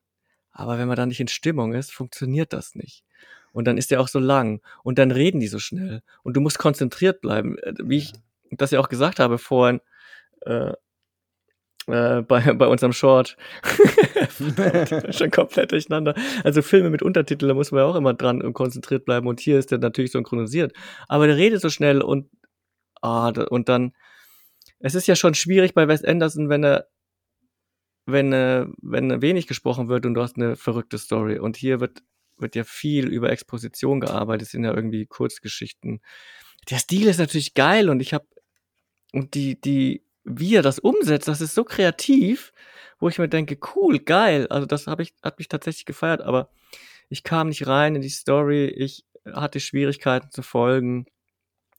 Speaker 3: Aber wenn man da nicht in Stimmung ist, funktioniert das nicht. Und dann ist der auch so lang. Und dann reden die so schnell. Und du musst konzentriert bleiben. Äh, Wie ich das ja auch gesagt habe vorhin, äh, äh, bei, (laughs) bei unserem Short. (laughs) Schon komplett durcheinander. Also Filme mit Untertiteln, da muss man ja auch immer dran und konzentriert bleiben. Und hier ist der natürlich synchronisiert. Aber der redet so schnell und, ah, und dann, es ist ja schon schwierig bei Wes Anderson, wenn er, wenn, äh, wenn wenig gesprochen wird und du hast eine verrückte Story. Und hier wird, wird ja viel über Exposition gearbeitet, sind ja irgendwie Kurzgeschichten. Der Stil ist natürlich geil und ich habe und die, die, wie er das umsetzt, das ist so kreativ, wo ich mir denke, cool, geil. Also das habe ich, hat mich tatsächlich gefeiert, aber ich kam nicht rein in die Story, ich hatte Schwierigkeiten zu folgen.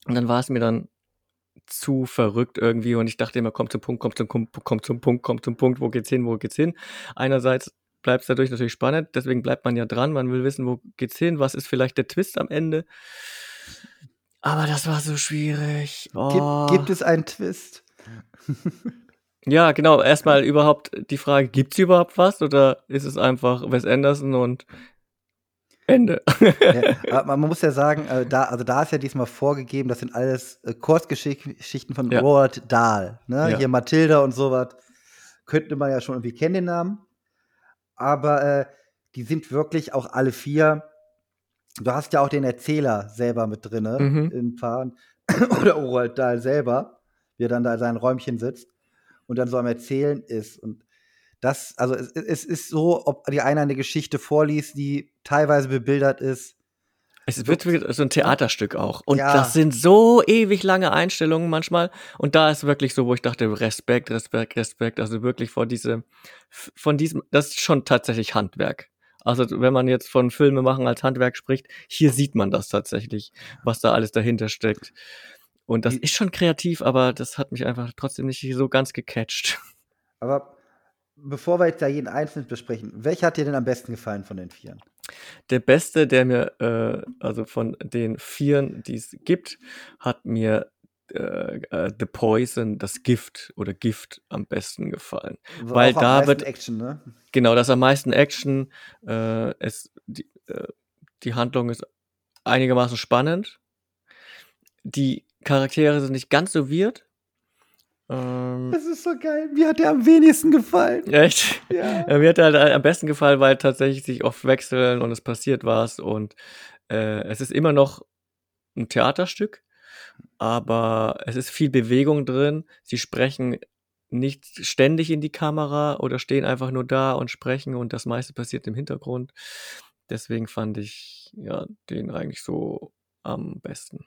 Speaker 3: Und dann war es mir dann zu verrückt irgendwie und ich dachte immer, kommt zum Punkt, kommt zum Punkt, kommt zum Punkt, kommt zum Punkt, wo geht's hin, wo geht's hin. Einerseits bleibt es dadurch natürlich spannend, deswegen bleibt man ja dran, man will wissen, wo geht's hin, was ist vielleicht der Twist am Ende. Aber das war so schwierig. Oh.
Speaker 2: Gibt, gibt es einen Twist?
Speaker 3: Ja, genau. Erstmal überhaupt die Frage, gibt's überhaupt was oder ist es einfach Wes Anderson und Ende?
Speaker 2: ja, man muss ja sagen, äh, da, also da ist ja diesmal vorgegeben, das sind alles äh, Kurzgeschichten von
Speaker 3: Ja.
Speaker 2: Roald Dahl. Ne?
Speaker 3: Ja.
Speaker 2: Hier Mathilda und sowas. Könnte man ja schon irgendwie kennen, den Namen. Aber äh, die sind wirklich auch alle vier. Du hast ja auch den Erzähler selber mit drin,
Speaker 3: Mhm.
Speaker 2: in Paaren. (clears throat) Oder Roald Dahl selber, wie er dann da in seinem Räumchen sitzt und dann so am Erzählen ist. Und das, also es, es ist so, ob die einer eine Geschichte vorliest, die teilweise bebildert ist.
Speaker 3: Es wird so ein Theaterstück auch. Und
Speaker 2: Ja.
Speaker 3: das sind so ewig lange Einstellungen manchmal. Und da ist wirklich so, wo ich dachte, Respekt, Respekt, Respekt. Also wirklich vor diese, von diesem, das ist schon tatsächlich Handwerk. Also wenn man jetzt von Filme machen als Handwerk spricht, hier sieht man das tatsächlich, was da alles dahinter steckt. Und das ist schon kreativ, aber das hat mich einfach trotzdem nicht so ganz gecatcht.
Speaker 2: Aber bevor wir jetzt da jeden einzelnen besprechen, welcher hat dir denn am besten gefallen von den Vieren?
Speaker 3: Der beste, der mir, äh, also von den Vieren, die es gibt, hat mir äh, äh, The Poison, das Gift oder Gift am besten gefallen.
Speaker 2: Also
Speaker 3: Weil da
Speaker 2: meisten
Speaker 3: wird-
Speaker 2: Action, ne?
Speaker 3: Genau, das am meisten Action. Äh, es, die, äh, die Handlung ist einigermaßen spannend. Die Charaktere sind nicht ganz so weird. Ähm,
Speaker 2: Das ist so geil. Mir hat der am wenigsten gefallen.
Speaker 3: echt?
Speaker 2: Ja. (laughs)
Speaker 3: Ja, mir hat er halt am besten gefallen, weil tatsächlich sich oft wechseln und es passiert was und äh, es ist immer noch ein Theaterstück, aber es ist viel Bewegung drin. Sie sprechen nicht ständig in die Kamera oder stehen einfach nur da und sprechen und das meiste passiert im Hintergrund. Deswegen fand ich ja den eigentlich so am besten.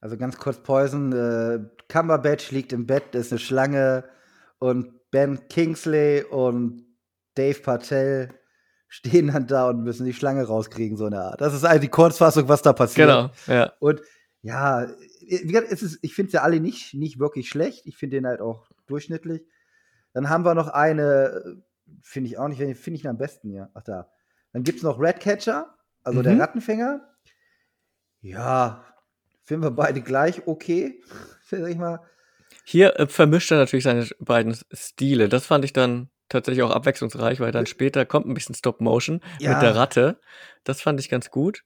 Speaker 2: Also ganz kurz Poison, äh, Cumberbatch liegt im Bett, ist eine Schlange und Ben Kingsley und Dave Patel stehen dann da und müssen die Schlange rauskriegen, so eine Art. Das ist also die Kurzfassung, was da passiert.
Speaker 3: Genau, ja.
Speaker 2: Und ja, wie gesagt, es ist, ich finde es ja alle nicht, nicht wirklich schlecht. Ich finde den halt auch durchschnittlich. Dann haben wir noch eine, finde ich auch nicht, finde ich ihn am besten, ja. Ach da. Dann gibt es noch Ratcatcher, also der
Speaker 3: Mhm.
Speaker 2: Rattenfänger. Ja, finden wir beide gleich okay, (laughs) sag ich mal.
Speaker 3: Hier äh, vermischt er natürlich seine beiden Stile. Das fand ich dann tatsächlich auch abwechslungsreich, weil dann später kommt ein bisschen Stop Motion
Speaker 2: Ja.
Speaker 3: mit der Ratte. Das fand ich ganz gut.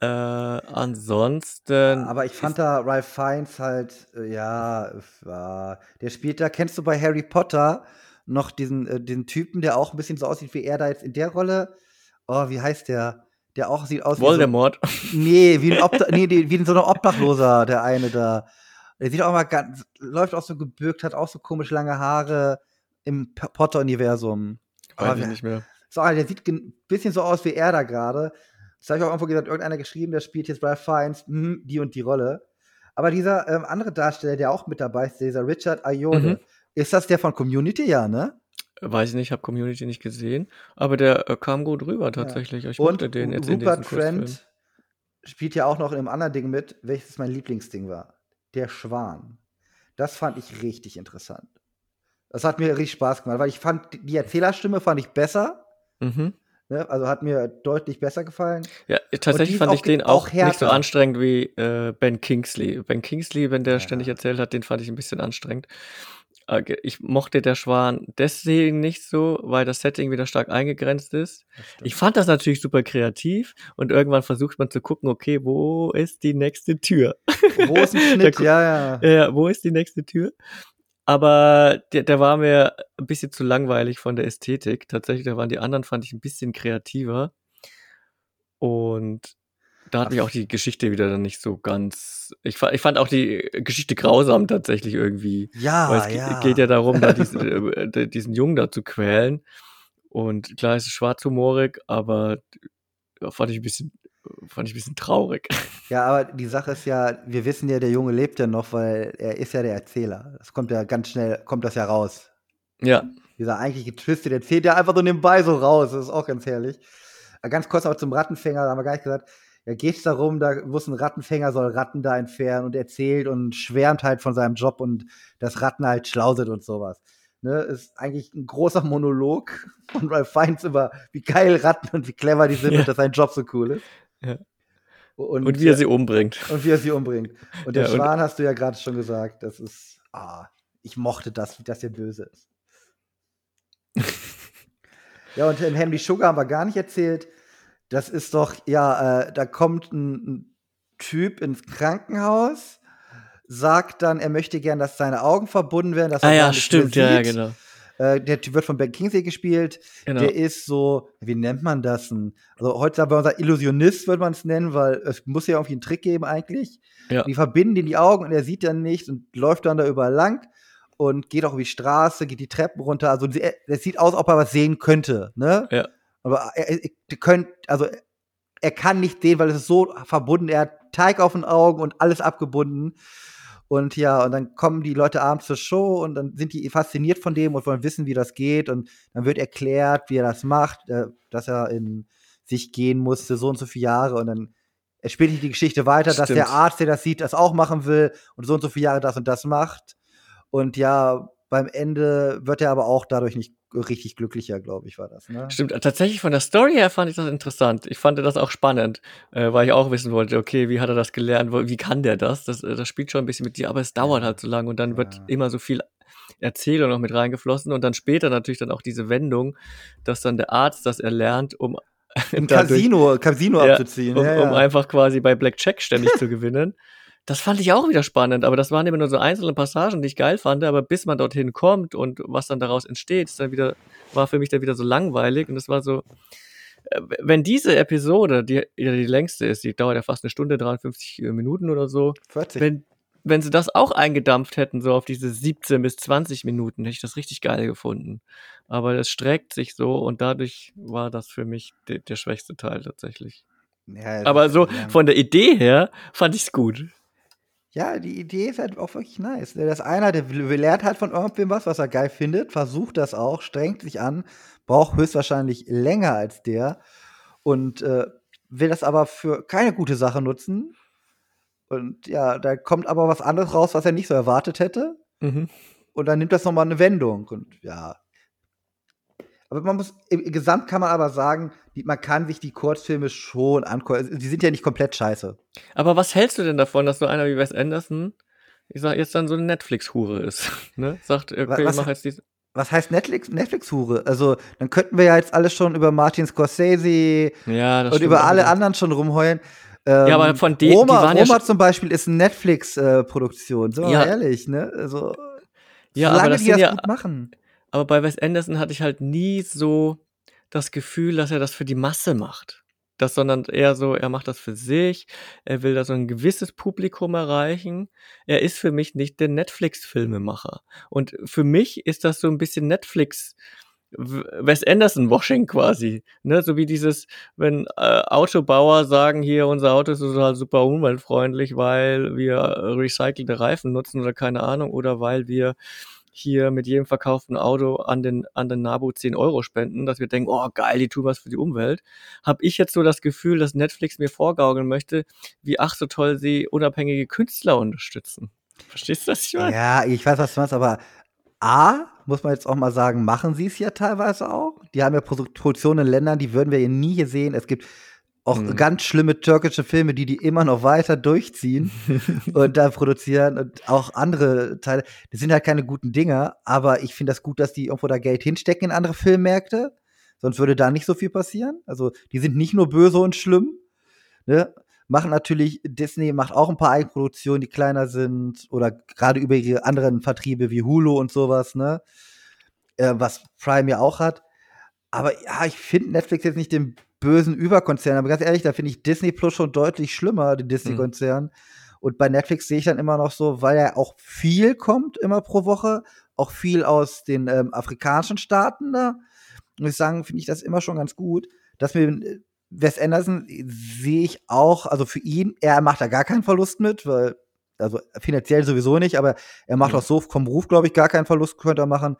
Speaker 3: Äh, ansonsten.
Speaker 2: Aber ich fand da Ralph Fiennes halt, äh, ja, war, der spielt da, kennst du bei Harry Potter noch diesen, äh, diesen Typen, der auch ein bisschen so aussieht wie er da jetzt in der Rolle? Oh, wie heißt der? Der auch sieht aus
Speaker 3: Voldemort.
Speaker 2: wie so, (laughs) nee, wie ein Obda nee, wie so ein Obdachloser, der eine da. Der sieht auch mal ganz, läuft auch so gebürgt, hat auch so komisch lange Haare im Potter-Universum.
Speaker 3: Weiß ich nicht mehr.
Speaker 2: so, der sieht ein bisschen so aus wie er da gerade. Das habe ich auch irgendwo gesagt, irgendeiner geschrieben, der spielt jetzt Ralph Fiennes, hm, die und die Rolle. Aber dieser ähm, andere Darsteller, der auch mit dabei ist, dieser Richard Ayone,
Speaker 3: Mhm.
Speaker 2: ist das der von Community, ja, ne?
Speaker 3: Weiß ich nicht, habe Community nicht gesehen. Aber der äh, kam gut rüber tatsächlich. Ich mochte den jetzt in
Speaker 2: Rupert
Speaker 3: diesem Kurzfilm.
Speaker 2: Trent spielt ja auch noch in einem anderen Ding mit, welches mein Lieblingsding war. Der Schwan. Das fand ich richtig interessant. Das hat mir richtig Spaß gemacht, weil ich fand, die Erzählerstimme fand ich besser.
Speaker 3: Mhm.
Speaker 2: Ne? Also hat mir deutlich besser gefallen.
Speaker 3: Ja, tatsächlich fand ich den auch,
Speaker 2: auch
Speaker 3: nicht so anstrengend wie äh, Ben Kingsley. Ben Kingsley, wenn der
Speaker 2: Ja.
Speaker 3: ständig erzählt hat, den fand ich ein bisschen anstrengend. Ich mochte der Schwan deswegen nicht so, weil das Setting wieder stark eingegrenzt ist. Ich fand das natürlich super kreativ und irgendwann versucht man zu gucken, okay, wo ist die nächste Tür?
Speaker 2: großen (laughs)
Speaker 3: Da
Speaker 2: Schnitt,
Speaker 3: gu-
Speaker 2: ja, ja.
Speaker 3: Ja, ja, wo ist die nächste Tür? Aber der, der war mir ein bisschen zu langweilig von der Ästhetik. Tatsächlich, da waren die anderen, fand ich ein bisschen kreativer. Und da hat mich auch die Geschichte wieder dann nicht so ganz. Ich, ich fand auch die Geschichte grausam tatsächlich irgendwie.
Speaker 2: Ja,
Speaker 3: Weil es
Speaker 2: ja.
Speaker 3: geht ja darum, da diesen, (laughs) äh, diesen Jungen da zu quälen. Und klar, es ist schwarzhumorig, aber fand ich ein bisschen, fand ich ein bisschen traurig. (laughs)
Speaker 2: Ja, aber die Sache ist ja, wir wissen ja, der Junge lebt ja noch, weil er ist ja der Erzähler. Das kommt ja ganz schnell, kommt das ja raus.
Speaker 3: Ja,
Speaker 2: Dieser eigentliche Twist, der zählt ja einfach so nebenbei so raus. Das ist auch ganz herrlich. Äh, Ganz kurz noch zum Rattenfänger, da haben wir gar nicht gesagt. Da geht es darum, da muss ein Rattenfänger, soll Ratten da entfernen und erzählt und schwärmt halt von seinem Job und dass Ratten halt schlau sind und sowas. Ne, ist eigentlich ein großer Monolog (laughs) von Ralph Fiennes über, wie geil Ratten und wie clever die sind
Speaker 3: Ja.
Speaker 2: und dass sein Job so cool ist.
Speaker 3: Ja.
Speaker 2: Und,
Speaker 3: und wie er sie umbringt.
Speaker 2: und wie er sie umbringt. Und der
Speaker 3: Ja,
Speaker 2: Schwan hast du ja gerade schon gesagt, das ist, ah, ich mochte das, dass er böse ist. (laughs) ja, und in Henry Sugar haben wir gar nicht erzählt. Das ist doch, ja, äh, da kommt ein, ein Typ ins Krankenhaus, sagt dann, er möchte gern, dass seine Augen verbunden werden. Dass er
Speaker 3: Ah ja, stimmt, ja, ja, genau.
Speaker 2: Äh, der Typ wird von Ben Kingsley gespielt.
Speaker 3: genau.
Speaker 2: Der ist so, wie nennt man das denn? Also heutzutage würde man sagen, Illusionist würde man es nennen, weil es muss ja irgendwie einen Trick geben eigentlich.
Speaker 3: Ja.
Speaker 2: Die verbinden ihn die Augen und er sieht dann nicht und läuft dann da überall lang und geht auch über die Straße, geht die Treppen runter. Also er, es sieht aus, ob er was sehen könnte, ne?
Speaker 3: Ja.
Speaker 2: Aber er, er, könnt, also er kann nicht sehen, weil es ist so verbunden. Er hat Teig auf den Augen und alles abgebunden. Und ja, und dann kommen die Leute abends zur Show und dann sind die fasziniert von dem und wollen wissen, wie das geht. Und dann wird erklärt, wie er das macht, äh, dass er in sich gehen musste, so und so viele Jahre. Und dann spielt nicht die Geschichte weiter, dass
Speaker 3: Stimmt.
Speaker 2: der Arzt, der das sieht, das auch machen will und so und so viele Jahre das und das macht. Und ja, beim Ende wird er aber auch dadurch nicht richtig glücklicher, glaube ich, war das. Ne?
Speaker 3: Stimmt, tatsächlich von der Story her fand ich das interessant. Ich fand das auch spannend, äh, weil ich auch wissen wollte, okay, wie hat er das gelernt, wie kann der das? Das, äh, das spielt schon ein bisschen mit dir, aber es dauert halt so lange und dann wird
Speaker 2: Ja.
Speaker 3: immer so viel Erzählung noch mit reingeflossen und dann später natürlich dann auch diese Wendung, dass dann der Arzt das erlernt, um
Speaker 2: Ein (laughs)
Speaker 3: dadurch-
Speaker 2: Casino, Casino
Speaker 3: Ja,
Speaker 2: abzuziehen.
Speaker 3: um,
Speaker 2: ja, ja.
Speaker 3: um einfach quasi bei Blackjack ständig zu gewinnen. (laughs) Das fand ich auch wieder spannend, aber das waren immer nur so einzelne Passagen, die ich geil fand, aber bis man dorthin kommt und was dann daraus entsteht, ist dann wieder, war für mich dann wieder so langweilig und es war so, äh, wenn diese Episode, die ja die längste ist, die dauert ja fast eine Stunde, 53 Minuten oder so,
Speaker 2: 40.
Speaker 3: wenn, wenn sie das auch eingedampft hätten, so auf diese 17 bis 20 Minuten, hätte ich das richtig geil gefunden. Aber das streckt sich so und dadurch war das für mich de der schwächste Teil tatsächlich.
Speaker 2: Ja, es
Speaker 3: Aber so von der Idee her fand ich's gut.
Speaker 2: Ja, die Idee ist halt auch wirklich nice. Das einer, der lernt halt von irgendwem was, was er geil findet, versucht das auch, strengt sich an, braucht höchstwahrscheinlich länger als der und äh, will das aber für keine gute Sache nutzen. Und ja, da kommt aber was anderes raus, was er nicht so erwartet hätte.
Speaker 3: Mhm.
Speaker 2: Und dann nimmt das nochmal eine Wendung. Und ja. Aber man muss, im, Gesamt kann man aber sagen, die, man kann sich die Kurzfilme schon angucken. Die sind ja nicht komplett scheiße.
Speaker 3: Aber was hältst du denn davon, dass so einer wie Wes Anderson, ich sag jetzt dann so eine Netflix-Hure ist, (laughs) ne? Sagt, okay,
Speaker 2: was-
Speaker 3: mach jetzt dies.
Speaker 2: Was heißt Netflix, Netflix-Hure? Also, dann könnten wir ja jetzt alles schon über Martin Scorsese
Speaker 3: Ja,
Speaker 2: und über alle
Speaker 3: allerdings.
Speaker 2: anderen schon rumheulen. Ähm,
Speaker 3: Ja, aber von denen- die
Speaker 2: Roma,
Speaker 3: ja
Speaker 2: Roma
Speaker 3: schon-
Speaker 2: zum Beispiel ist eine Netflix-Produktion. Sind wir
Speaker 3: Ja.
Speaker 2: mal ehrlich, ne? Also,
Speaker 3: Ja, aber
Speaker 2: solange
Speaker 3: das
Speaker 2: die das
Speaker 3: ja-
Speaker 2: gut machen.
Speaker 3: Aber bei Wes Anderson hatte ich halt nie so das Gefühl, dass er das für die Masse macht. Das, sondern eher so, er macht das für sich, er will da so ein gewisses Publikum erreichen. Er ist für mich nicht der Netflix-Filmemacher. Und für mich ist das so ein bisschen Netflix, Wes Anderson-Washing quasi. Ne? So wie dieses, wenn äh, Autobauer sagen, hier, unser Auto ist total super umweltfreundlich, weil wir recycelte Reifen nutzen oder keine Ahnung, oder weil wir hier mit jedem verkauften Auto an den, an den NABU 10 Euro spenden, dass wir denken, oh geil, die tun was für die Umwelt, habe ich jetzt so das Gefühl, dass Netflix mir vorgaukeln möchte, wie ach so toll sie unabhängige Künstler unterstützen. Verstehst du, was ich?
Speaker 2: Ja, ich weiß, was du meinst, aber A, muss man jetzt auch mal sagen, machen sie es ja teilweise auch. Die haben ja Pro- Produktionen in Ländern, die würden wir ja nie hier sehen. Es gibt auch
Speaker 3: Mhm.
Speaker 2: ganz schlimme türkische Filme, die die immer noch weiter durchziehen (laughs) und da produzieren und auch andere Teile. Das sind halt keine guten Dinger, aber ich finde das gut, dass die irgendwo da Geld hinstecken in andere Filmmärkte. Sonst würde da nicht so viel passieren. Also, die sind nicht nur böse und schlimm, ne? Machen natürlich, Disney macht auch ein paar Eigenproduktionen, die kleiner sind oder gerade über ihre anderen Vertriebe wie Hulu und sowas, ne? Äh, was Prime ja auch hat. Aber ja, ich finde Netflix jetzt nicht den bösen Überkonzern, aber ganz ehrlich, da finde ich Disney Plus schon deutlich schlimmer, den Disney-Konzern. Und bei Netflix sehe ich dann immer noch so, weil ja auch viel kommt immer pro Woche, auch viel aus den ähm, afrikanischen Staaten da. Muss ich sagen, finde ich das immer schon ganz gut. Dass mir äh, Wes Anderson sehe ich auch, also für ihn, er macht da gar keinen Verlust mit, weil, also finanziell sowieso nicht, aber er macht
Speaker 3: Mhm.
Speaker 2: auch so vom Beruf, glaube ich, gar keinen Verlust, könnte er machen.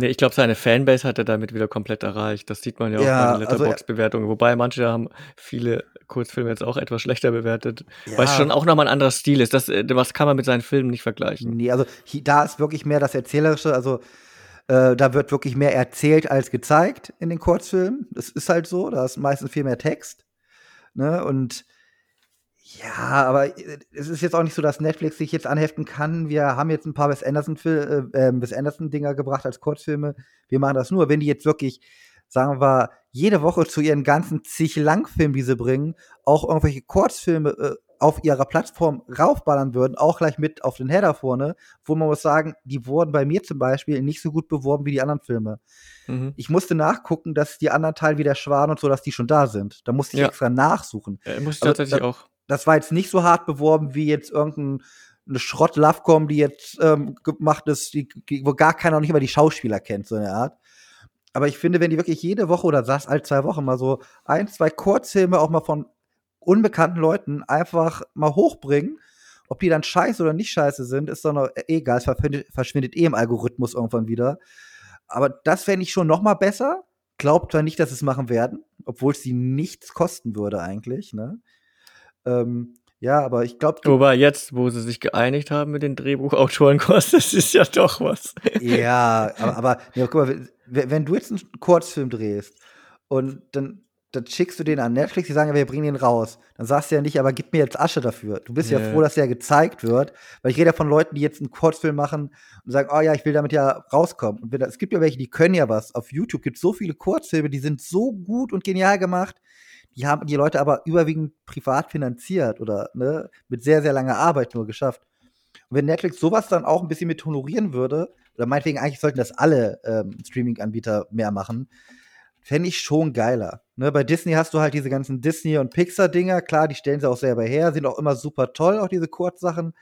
Speaker 3: Nee, ich glaube, seine Fanbase hat er damit wieder komplett erreicht. Das sieht man ja auch
Speaker 2: Ja,
Speaker 3: bei den
Speaker 2: also er-
Speaker 3: Letterbox-Bewertungen. Wobei manche haben viele Kurzfilme jetzt auch etwas schlechter bewertet, weil es
Speaker 2: Ja.
Speaker 3: schon auch nochmal ein anderer Stil ist. Das, äh, was kann man mit seinen Filmen nicht vergleichen.
Speaker 2: Nee, also da ist wirklich mehr das Erzählerische, also äh, da wird wirklich mehr erzählt als gezeigt in den Kurzfilmen. Das ist halt so, da ist meistens viel mehr Text. Ne? Und ja, aber äh, es ist jetzt auch nicht so, dass Netflix sich jetzt anheften kann. Wir haben jetzt ein paar Wes Anderson, äh, äh, Wes Anderson Dinger gebracht als Kurzfilme. Wir machen das nur, wenn die jetzt wirklich, sagen wir, jede Woche zu ihren ganzen zig Langfilmen, die sie bringen, auch irgendwelche Kurzfilme äh, auf ihrer Plattform raufballern würden, auch gleich mit auf den Header vorne, wo man muss sagen, die wurden bei mir zum Beispiel nicht so gut beworben wie die anderen Filme.
Speaker 3: Mhm.
Speaker 2: Ich musste nachgucken, dass die anderen Teile wie der Schwan und so, dass die schon da sind. Da musste ich
Speaker 3: Ja.
Speaker 2: extra nachsuchen.
Speaker 3: Äh, muss ich tatsächlich
Speaker 2: da-
Speaker 3: auch.
Speaker 2: Das war jetzt nicht so hart beworben wie jetzt irgendein eine Schrott-Lovecom, die jetzt ähm, gemacht ist, die, wo gar keiner noch nicht mal die Schauspieler kennt, so eine Art. Aber ich finde, wenn die wirklich jede Woche oder das alle zwei Wochen mal so ein, zwei Kurzfilme auch mal von unbekannten Leuten einfach mal hochbringen, ob die dann scheiße oder nicht scheiße sind, ist doch noch egal. Es verschwindet, verschwindet eh im Algorithmus irgendwann wieder. Aber das fände ich schon noch mal besser. Glaubt zwar nicht, dass es machen werden, obwohl es sie nichts kosten würde eigentlich. Ne? Ähm, ja, aber ich glaube.
Speaker 3: Wobei jetzt, wo sie sich geeinigt haben mit den Drehbuchautoren, (laughs) das ist ja doch was.
Speaker 2: Ja, aber, aber ja, guck mal, wenn du jetzt einen Kurzfilm drehst und dann, dann schickst du den an Netflix, die sagen, wir bringen den raus. Dann sagst du ja nicht, aber gib mir jetzt Asche dafür. Du bist ja, ja froh, dass der gezeigt wird, weil ich rede ja von Leuten, die jetzt einen Kurzfilm machen und sagen, oh ja, ich will damit ja rauskommen. Und es gibt ja welche, die können ja was. Auf YouTube gibt es so viele Kurzfilme, die sind so gut und genial gemacht die haben die Leute aber überwiegend privat finanziert oder ne, mit sehr, sehr langer Arbeit nur geschafft. Und wenn Netflix sowas dann auch ein bisschen mit honorieren würde, oder meinetwegen eigentlich sollten das alle ähm, Streaming-Anbieter mehr machen, fände ich schon geiler. Ne, bei Disney hast du halt diese ganzen Disney- und Pixar-Dinger, klar, die stellen sie auch selber her, sind auch immer super toll, auch diese Kurzsachen.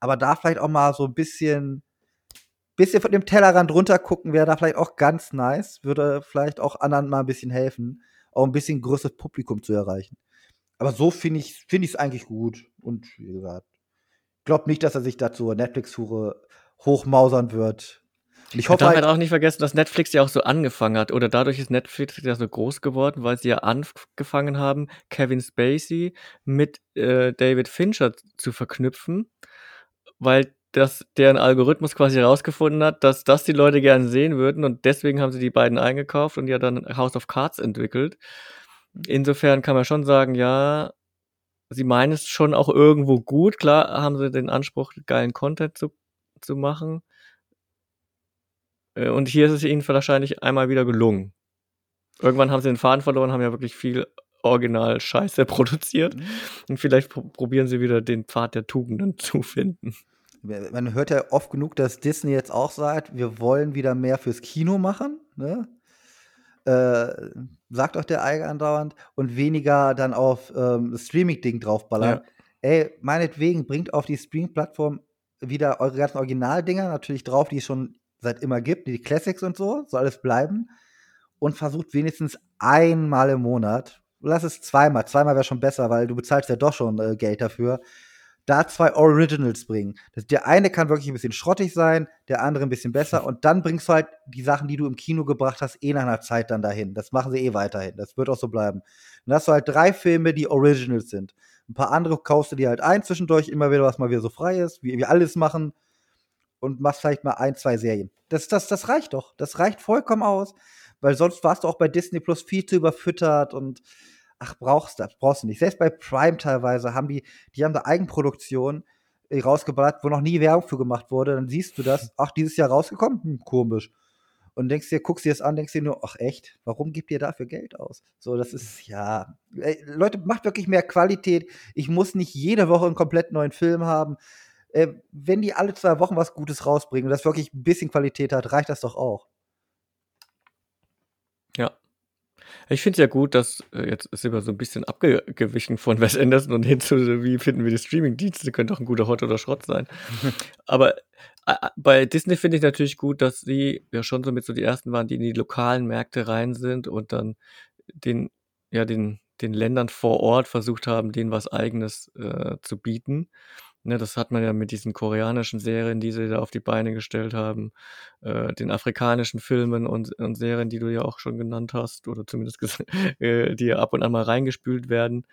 Speaker 2: Aber da vielleicht auch mal so ein bisschen, bisschen von dem Tellerrand runter gucken, wäre da vielleicht auch ganz nice, würde vielleicht auch anderen mal ein bisschen helfen auch ein bisschen größeres Publikum zu erreichen. Aber so finde ich es find eigentlich gut. Und wie gesagt, ich glaube nicht, dass er sich dazu Netflix-Hure hochmausern wird.
Speaker 3: Ich hoffe halt auch nicht vergessen, dass Netflix ja auch so angefangen hat. Oder dadurch ist Netflix ja so groß geworden, weil sie ja angefangen haben, Kevin Spacey mit äh, David Fincher zu verknüpfen. Weil dass deren Algorithmus quasi herausgefunden hat, dass das die Leute gerne sehen würden und deswegen haben sie die beiden eingekauft und ja dann House of Cards entwickelt. Insofern kann man schon sagen, ja, sie meinen es schon auch irgendwo gut. Klar haben sie den Anspruch, geilen Content zu, zu machen. Äh, und hier ist es ihnen wahrscheinlich einmal wieder gelungen. Irgendwann haben sie den Faden verloren, haben ja wirklich viel Original Scheiße (laughs) produziert. Mhm. Und vielleicht probieren sie wieder den Pfad der Tugenden (laughs) zu finden
Speaker 2: man hört ja oft genug, dass Disney jetzt auch sagt, wir wollen wieder mehr fürs Kino machen, ne? Äh, sagt auch der Eiger andauernd, und weniger dann auf ähm, das Streaming-Ding draufballern. Ja. Ey, meinetwegen, bringt auf die Streaming-Plattform wieder eure ganzen Originaldinger natürlich drauf, die es schon seit immer gibt, die Classics und so, soll alles bleiben. Und versucht wenigstens einmal im Monat, lass es zweimal, zweimal wäre schon besser, weil du bezahlst ja doch schon äh, Geld dafür, da zwei Originals bringen. Das, der eine kann wirklich ein bisschen schrottig sein, der andere ein bisschen besser (laughs) und dann bringst du halt die Sachen, die du im Kino gebracht hast, eh nach einer Zeit dann dahin. Das machen sie eh weiterhin. Das wird auch so bleiben. dann hast du halt drei Filme, die Originals sind. Ein paar andere kaufst du dir halt ein zwischendurch, immer wieder, was mal wieder so frei ist, wie wir alles machen und machst vielleicht mal ein, zwei Serien. Das, das, das reicht doch. Das reicht vollkommen aus, weil sonst warst du auch bei Disney Plus viel zu überfüttert und ach, brauchst du, brauchst du nicht. Selbst bei Prime teilweise haben die, die haben da Eigenproduktion äh, rausgeballert, wo noch nie Werbung für gemacht wurde. Dann siehst du das, ach, dieses Jahr rausgekommen? Hm, komisch. Und denkst dir, guckst dir das an, denkst dir nur, ach echt, warum gibt ihr dafür Geld aus? So, das ist, ja, ey, Leute, macht wirklich mehr Qualität. Ich muss nicht jede Woche einen komplett neuen Film haben. Äh, wenn die alle zwei Wochen was Gutes rausbringen und das wirklich ein bisschen Qualität hat, reicht das doch auch.
Speaker 3: Ja, ich finde es ja gut, dass äh, jetzt sind wir so ein bisschen abgewichen von Wes Anderson und hin zu, wie finden wir die Streaming-Dienste, könnte auch ein guter Hot oder Schrott sein. (laughs) Aber äh, bei Disney finde ich natürlich gut, dass sie ja schon so mit so die ersten waren, die in die lokalen Märkte rein sind und dann den, ja, den, den Ländern vor Ort versucht haben, denen was Eigenes äh, zu bieten. Ne, das hat man ja mit diesen koreanischen Serien, die sie da auf die Beine gestellt haben, äh, den afrikanischen Filmen und, und, Serien, die du ja auch schon genannt hast, oder zumindest (laughs) äh, die ab und an mal reingespült werden.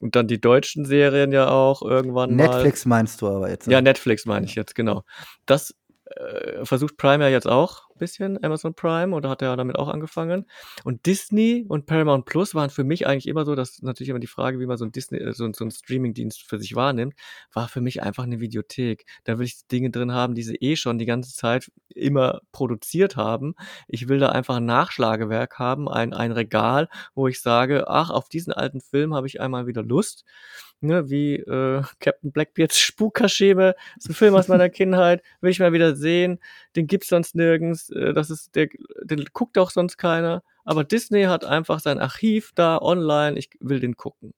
Speaker 3: Und dann die deutschen Serien ja auch irgendwann
Speaker 2: Netflix mal. Meinst du aber jetzt.
Speaker 3: Ja, Netflix meine ich jetzt, genau. Das äh, versucht Prime ja jetzt auch bisschen, Amazon Prime, oder hat er damit auch angefangen. Und Disney und Paramount Plus waren für mich eigentlich immer so, dass natürlich immer die Frage, wie man so ein Disney, äh, so, so ein Streaming-Dienst für sich wahrnimmt, war für mich einfach eine Videothek. Da will ich Dinge drin haben, die sie eh schon die ganze Zeit immer produziert haben. Ich will da einfach ein Nachschlagewerk haben, ein, ein Regal, wo ich sage, ach, auf diesen alten Film habe ich einmal wieder Lust ne, wie äh, Captain Blackbeards Spukkascheme, ist ein Film aus meiner (laughs) Kindheit, will ich mal wieder sehen, den gibt's sonst nirgends, äh, das ist, der, den guckt auch sonst keiner, aber Disney hat einfach sein Archiv da online, ich will den gucken.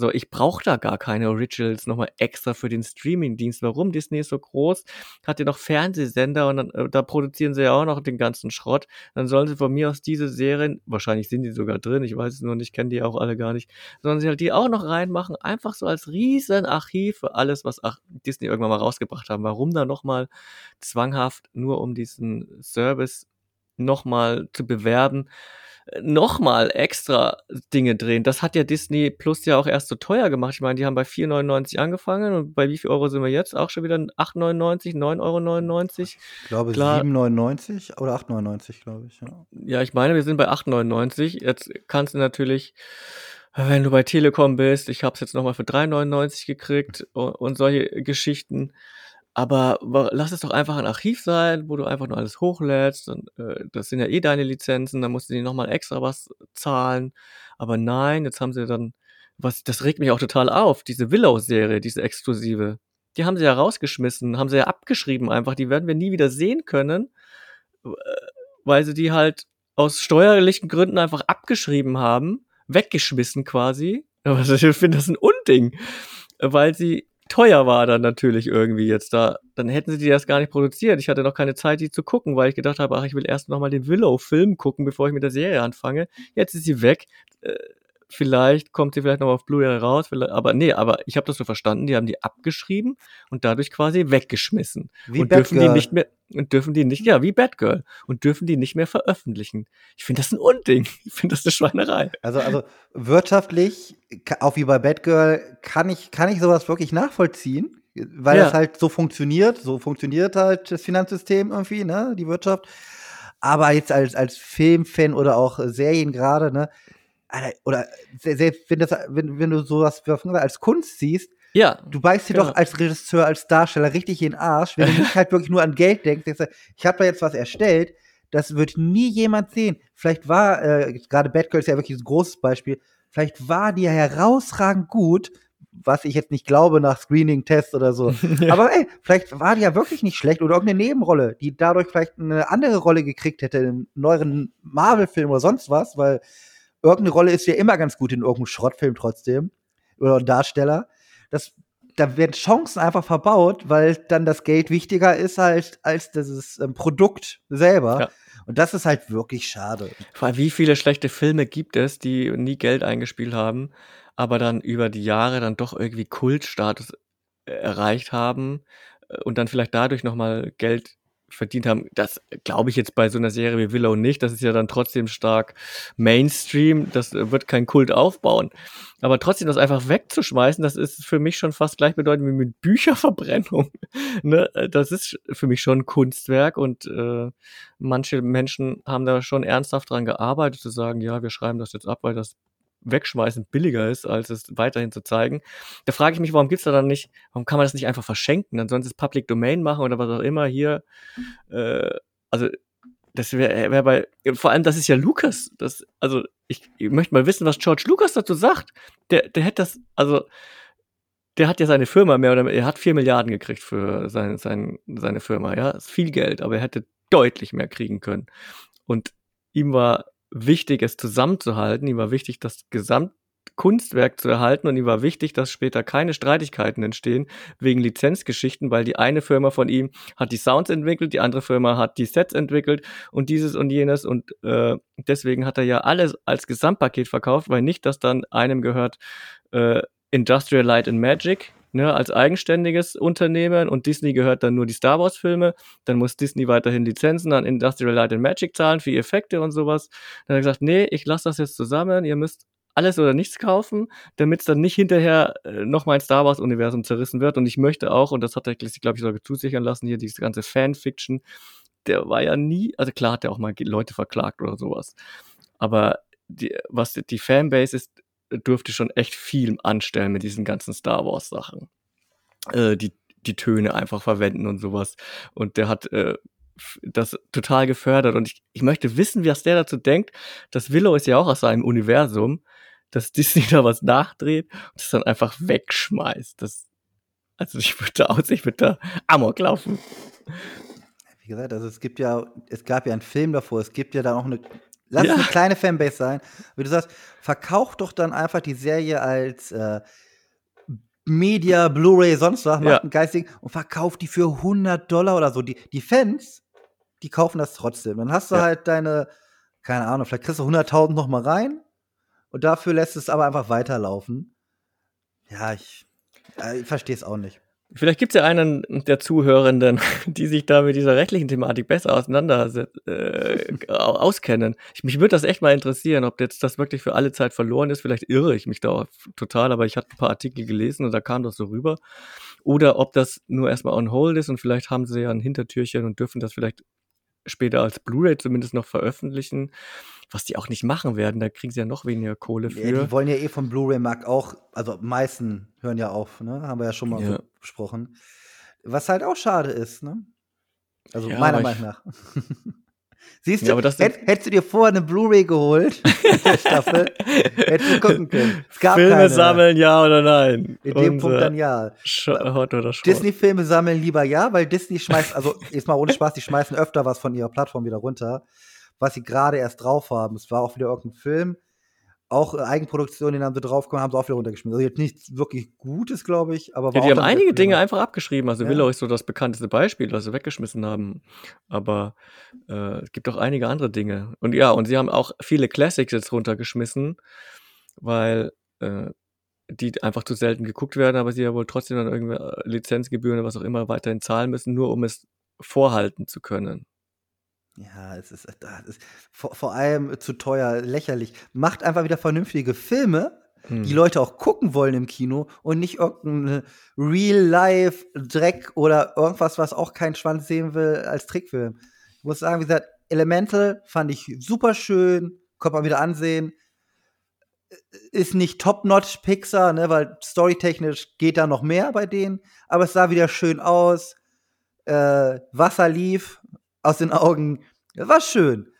Speaker 3: So, ich brauche da gar keine Originals nochmal extra für den Streaming-Dienst. Warum? Disney ist so groß, hat ja noch Fernsehsender und dann, äh, da produzieren sie ja auch noch den ganzen Schrott. Dann sollen sie von mir aus diese Serien, wahrscheinlich sind die sogar drin, ich weiß es nur nicht, kenne die auch alle gar nicht, sollen sie halt die auch noch reinmachen, einfach so als riesen Archiv für alles, was ach, Disney irgendwann mal rausgebracht haben. Warum da nochmal zwanghaft nur um diesen Service nochmal zu bewerben? Nochmal extra Dinge drehen. Das hat ja Disney Plus ja auch erst so teuer gemacht. Ich meine, die haben bei 4,99 angefangen und bei wie viel Euro sind wir jetzt? Auch schon wieder 8,99, 9,99 Euro?
Speaker 2: Ich glaube 7,99 oder 8,99, glaube ich. Ja.
Speaker 3: ja, ich meine, wir sind bei 8,99. Jetzt kannst du natürlich wenn du bei Telekom bist, ich habe es jetzt nochmal für 3,99 gekriegt und, und solche Geschichten. Aber lass es doch einfach ein Archiv sein, wo du einfach nur alles hochlädst. Und, äh, das sind ja eh deine Lizenzen, dann musst du dir nochmal extra was zahlen. Aber nein, jetzt haben sie dann, was, das regt mich auch total auf, diese Willow-Serie, diese exklusive. Die haben sie ja rausgeschmissen, haben sie ja abgeschrieben einfach, die werden wir nie wieder sehen können, weil sie die halt aus steuerlichen Gründen einfach abgeschrieben haben, weggeschmissen quasi. (laughs) Aber ich finde das ein Unding, weil sie teuer war dann natürlich irgendwie jetzt da. Dann hätten sie die erst gar nicht produziert. Ich hatte noch keine Zeit, die zu gucken, weil ich gedacht habe, ach, ich will erst noch mal den Willow-Film gucken, bevor ich mit der Serie anfange. Jetzt ist sie weg. Vielleicht kommt sie vielleicht noch auf Blu-ray raus, aber nee, aber ich habe das so verstanden, die haben die abgeschrieben und dadurch quasi weggeschmissen
Speaker 2: Wie
Speaker 3: und dürfen die
Speaker 2: Batgirl.
Speaker 3: nicht mehr und dürfen die nicht, ja, wie Batgirl und dürfen die nicht mehr veröffentlichen. Ich finde das ein Unding. (laughs) Ich finde das eine Schweinerei.
Speaker 2: Also, also wirtschaftlich, auch wie bei Batgirl, kann ich, kann ich sowas wirklich nachvollziehen, weil
Speaker 3: Ja.
Speaker 2: das halt so funktioniert. So funktioniert halt das Finanzsystem irgendwie, ne, die Wirtschaft. Aber jetzt als, als Filmfan oder auch Serien gerade, ne, Alter, oder se- selbst wenn, das, wenn, wenn du sowas als Kunst siehst,
Speaker 3: Ja,
Speaker 2: du beißt dir
Speaker 3: Genau.
Speaker 2: doch als Regisseur, als Darsteller richtig in den Arsch, wenn du nicht (laughs) halt wirklich nur an Geld denkst. denkst du, Ich habe da jetzt was erstellt, das wird nie jemand sehen. Vielleicht war, äh, gerade Batgirl ist ja wirklich ein großes Beispiel, vielleicht war die ja herausragend gut, was ich jetzt nicht glaube nach Screening-Test oder so.
Speaker 3: Ja. (laughs)
Speaker 2: Aber ey, vielleicht war die ja wirklich nicht schlecht oder irgendeine Nebenrolle, die dadurch vielleicht eine andere Rolle gekriegt hätte im neueren Marvel-Film oder sonst was, weil irgendeine Rolle ist ja immer ganz gut in irgendeinem Schrottfilm trotzdem oder Darsteller. Das, da werden Chancen einfach verbaut, weil dann das Geld wichtiger ist als, als dieses ähm, Produkt selber.
Speaker 3: Ja.
Speaker 2: Und das ist halt wirklich schade.
Speaker 3: Vor allem, wie viele schlechte Filme gibt es, die nie Geld eingespielt haben, aber dann über die Jahre dann doch irgendwie Kultstatus äh, erreicht haben äh, und dann vielleicht dadurch nochmal Geld verdient haben. Das glaube ich jetzt bei so einer Serie wie Willow nicht. Das ist ja dann trotzdem stark Mainstream. Das äh, wird kein Kult aufbauen. Aber trotzdem das einfach wegzuschmeißen, das ist für mich schon fast gleichbedeutend wie mit Bücherverbrennung. (laughs) ne? Das ist für mich schon ein Kunstwerk und äh, manche Menschen haben da schon ernsthaft dran gearbeitet, zu sagen, ja, wir schreiben das jetzt ab, weil das Wegschmeißen billiger ist, als es weiterhin zu zeigen. Da frage ich mich, warum gibt's da dann nicht, warum kann man das nicht einfach verschenken? Dann sollen Public Domain machen oder was auch immer hier. Äh, also das wäre wär bei, vor allem das ist ja Lucas. Das, also ich, ich möchte mal wissen, was George Lucas dazu sagt. Der, der hätte das, also der hat ja seine Firma mehr oder er hat vier Milliarden gekriegt für sein, sein, seine Firma, ja. Ist viel Geld, aber er hätte deutlich mehr kriegen können. Und ihm war wichtig, es zusammenzuhalten. Ihm war wichtig, das Gesamtkunstwerk zu erhalten und ihm war wichtig, dass später keine Streitigkeiten entstehen wegen Lizenzgeschichten, weil die eine Firma von ihm hat die Sounds entwickelt, die andere Firma hat die Sets entwickelt und dieses und jenes und äh, deswegen hat er ja alles als Gesamtpaket verkauft, weil nicht, dass dann einem gehört äh, Industrial Light and Magic, ne, als eigenständiges Unternehmen und Disney gehört dann nur die Star Wars Filme, dann muss Disney weiterhin Lizenzen an Industrial Light and Magic zahlen für Effekte und sowas. Dann hat er gesagt, nee, ich lasse das jetzt zusammen, ihr müsst alles oder nichts kaufen, damit es dann nicht hinterher äh, nochmal ein Star Wars Universum zerrissen wird. Und ich möchte auch, und das hat er, glaube ich, sogar zusichern lassen, hier diese ganze Fanfiction, der war ja nie, also klar hat er auch mal Leute verklagt oder sowas, aber die, was die Fanbase ist, dürfte schon echt viel anstellen mit diesen ganzen Star Wars Sachen. Äh, die, die Töne einfach verwenden und sowas. Und der hat äh, das total gefördert. Und ich, ich möchte wissen, was der dazu denkt. Das Willow ist ja auch aus seinem Universum, dass Disney (laughs) da was nachdreht und das dann einfach wegschmeißt. Das, also ich würde da aus, ich würde da Amok laufen.
Speaker 2: Wie gesagt, also es gibt ja, es gab ja einen Film davor, es gibt ja dann auch eine, lass
Speaker 3: Ja.
Speaker 2: es eine kleine Fanbase sein. Wie du sagst, verkauf doch dann einfach die Serie als äh, Media, Blu-ray, sonst was, macht
Speaker 3: Ja.
Speaker 2: ein geistigen und verkauft die für 100 Dollar oder so. Die, die Fans, die kaufen das trotzdem. Dann hast du
Speaker 3: Ja.
Speaker 2: halt deine, keine Ahnung, vielleicht kriegst du 100.000 noch mal rein und dafür lässt es aber einfach weiterlaufen. Ja, ich, äh, ich verstehe es auch nicht.
Speaker 3: Vielleicht gibt es ja einen der Zuhörenden, (laughs) die sich da mit dieser rechtlichen Thematik besser auseinander äh, auskennen. Ich, mich würde das echt mal interessieren, ob jetzt das wirklich für alle Zeit verloren ist. Vielleicht irre ich mich da total, aber ich hatte ein paar Artikel gelesen und da kam das so rüber. Oder ob das nur erstmal on hold ist und vielleicht haben sie ja ein Hintertürchen und dürfen das vielleicht später als Blu-ray zumindest noch veröffentlichen, was die auch nicht machen werden. Da kriegen sie ja noch weniger Kohle für.
Speaker 2: Ja, die wollen ja eh vom Blu-ray-Markt auch, also meisten hören ja auf, ne? Haben wir ja schon mal ja. besprochen. Was halt auch schade ist, ne? Also ja, meiner Meinung nach. (laughs) Siehst du, hätt, hättest du dir vorher eine Blu-ray geholt, der Staffel, (laughs) hättest du gucken können.
Speaker 3: Filme keine. sammeln, ja oder nein?
Speaker 2: In dem Und, Punkt dann ja.
Speaker 3: Hot oder
Speaker 2: Disney-Filme sammeln lieber ja, weil Disney schmeißt, also jetzt mal ohne Spaß, die schmeißen öfter was von ihrer Plattform wieder runter, was sie gerade erst drauf haben. Es war auch wieder irgendein Film, auch Eigenproduktion, den haben sie draufgekommen, haben sie auch wieder runtergeschmissen. Also jetzt nichts wirklich Gutes, glaube ich, aber
Speaker 3: ja, die haben einige Dinge einfach abgeschrieben. Also ja. Willow ist so das bekannteste Beispiel, was sie weggeschmissen haben. Aber äh, es gibt auch einige andere Dinge. Und ja, und sie haben auch viele Classics jetzt runtergeschmissen, weil äh, die einfach zu selten geguckt werden, aber sie ja wohl trotzdem dann irgendwie äh, Lizenzgebühren oder was auch immer weiterhin zahlen müssen, nur um es vorhalten zu können.
Speaker 2: Ja, es ist, das ist vor, vor allem zu teuer, lächerlich. Macht einfach wieder vernünftige Filme, hm. die Leute auch gucken wollen im Kino und nicht irgendein Real-Life-Dreck oder irgendwas, was auch kein Schwanz sehen will, als Trickfilm. Ich muss sagen, wie gesagt, Elemental fand ich super schön, konnte man wieder ansehen. Ist nicht top-notch Pixar, ne, weil storytechnisch geht da noch mehr bei denen, aber es sah wieder schön aus. Äh, Wasser lief, aus den Augen. Das war schön.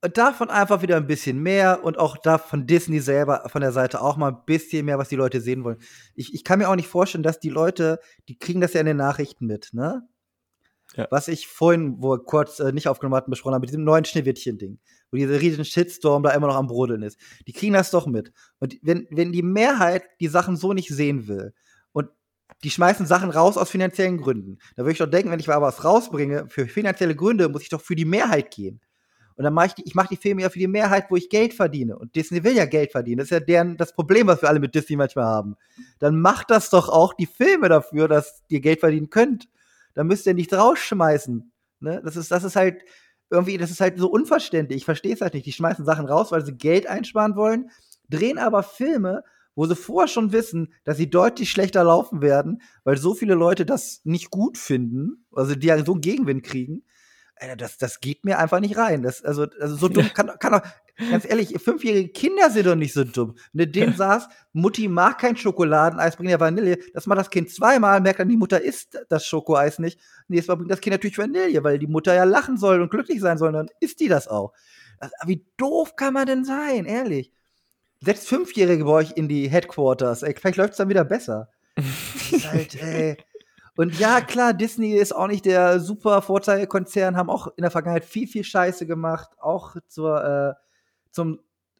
Speaker 2: Und davon einfach wieder ein bisschen mehr und auch da von Disney selber, von der Seite auch mal ein bisschen mehr, was die Leute sehen wollen. Ich, ich kann mir auch nicht vorstellen, dass die Leute, die kriegen das ja in den Nachrichten mit, ne? Ja. Was ich vorhin, wo wir kurz äh, nicht aufgenommen hatten, besprochen habe, mit diesem neuen Schneewittchen-Ding, wo dieser riesen Shitstorm da immer noch am Brodeln ist. Die kriegen das doch mit. Und wenn, wenn die Mehrheit die Sachen so nicht sehen will, die schmeißen Sachen raus aus finanziellen Gründen. Da würde ich doch denken, wenn ich mal was rausbringe, für finanzielle Gründe, muss ich doch für die Mehrheit gehen. Und dann mache ich die, ich mache die Filme ja für die Mehrheit, wo ich Geld verdiene. Und Disney will ja Geld verdienen. Das ist ja deren, das Problem, was wir alle mit Disney manchmal haben. Dann macht das doch auch die Filme dafür, dass ihr Geld verdienen könnt. Dann müsst ihr nicht rausschmeißen. Ne? Das ist, das ist halt, irgendwie, das ist halt so unverständlich. Ich verstehe es halt nicht. Die schmeißen Sachen raus, weil sie Geld einsparen wollen, drehen aber Filme, wo sie vorher schon wissen, dass sie deutlich schlechter laufen werden, weil so viele Leute das nicht gut finden, also die ja so einen Gegenwind kriegen. Das, das geht mir einfach nicht rein. Das, also, also so dumm kann, kann doch, ganz ehrlich, fünfjährige Kinder sind doch nicht so dumm. Wenn du denen sagst, Mutti mag kein Schokoladeneis, bringt ja Vanille, dass man das Kind zweimal merkt dann, die Mutter isst das Schokoeis nicht. Nächstes Mal bringt das Kind natürlich Vanille, weil die Mutter ja lachen soll und glücklich sein soll, dann isst die das auch. Also, wie doof kann man denn sein, ehrlich? Setzt Fünfjährige bei euch in die Headquarters. Ey, vielleicht läuft es dann wieder besser. (laughs) halt, ey. Und ja, klar, Disney ist auch nicht der super Vorteilkonzern, haben auch in der Vergangenheit viel, viel Scheiße gemacht, auch zur, äh, zum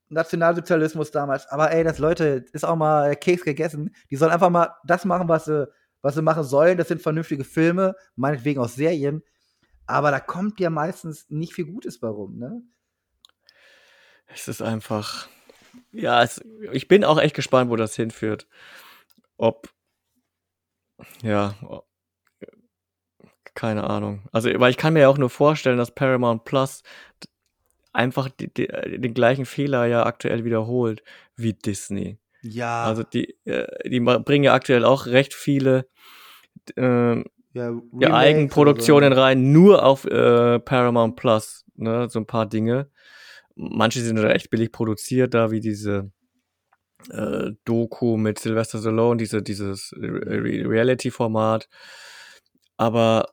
Speaker 2: Nationalsozialismus damals. Aber ey, das Leute, ist auch mal Keks gegessen. Die sollen einfach mal das machen, was sie, was sie machen sollen. Das sind vernünftige Filme, meinetwegen auch Serien. Aber da kommt ja meistens nicht viel Gutes bei rum, ne?
Speaker 3: Es ist einfach, ja, es, ich bin auch echt gespannt, wo das hinführt. Ob, ja, keine Ahnung. Also, weil ich kann mir ja auch nur vorstellen, dass Paramount Plus einfach die, die, den gleichen Fehler ja aktuell wiederholt wie Disney.
Speaker 2: Ja.
Speaker 3: Also die, äh, die bringen ja aktuell auch recht viele äh, ja, Eigenproduktionen so. rein, nur auf äh, Paramount Plus, ne, so ein paar Dinge manche sind echt billig produziert, da wie diese äh, Doku mit Sylvester Stallone, diese, dieses Re Reality-Format. Aber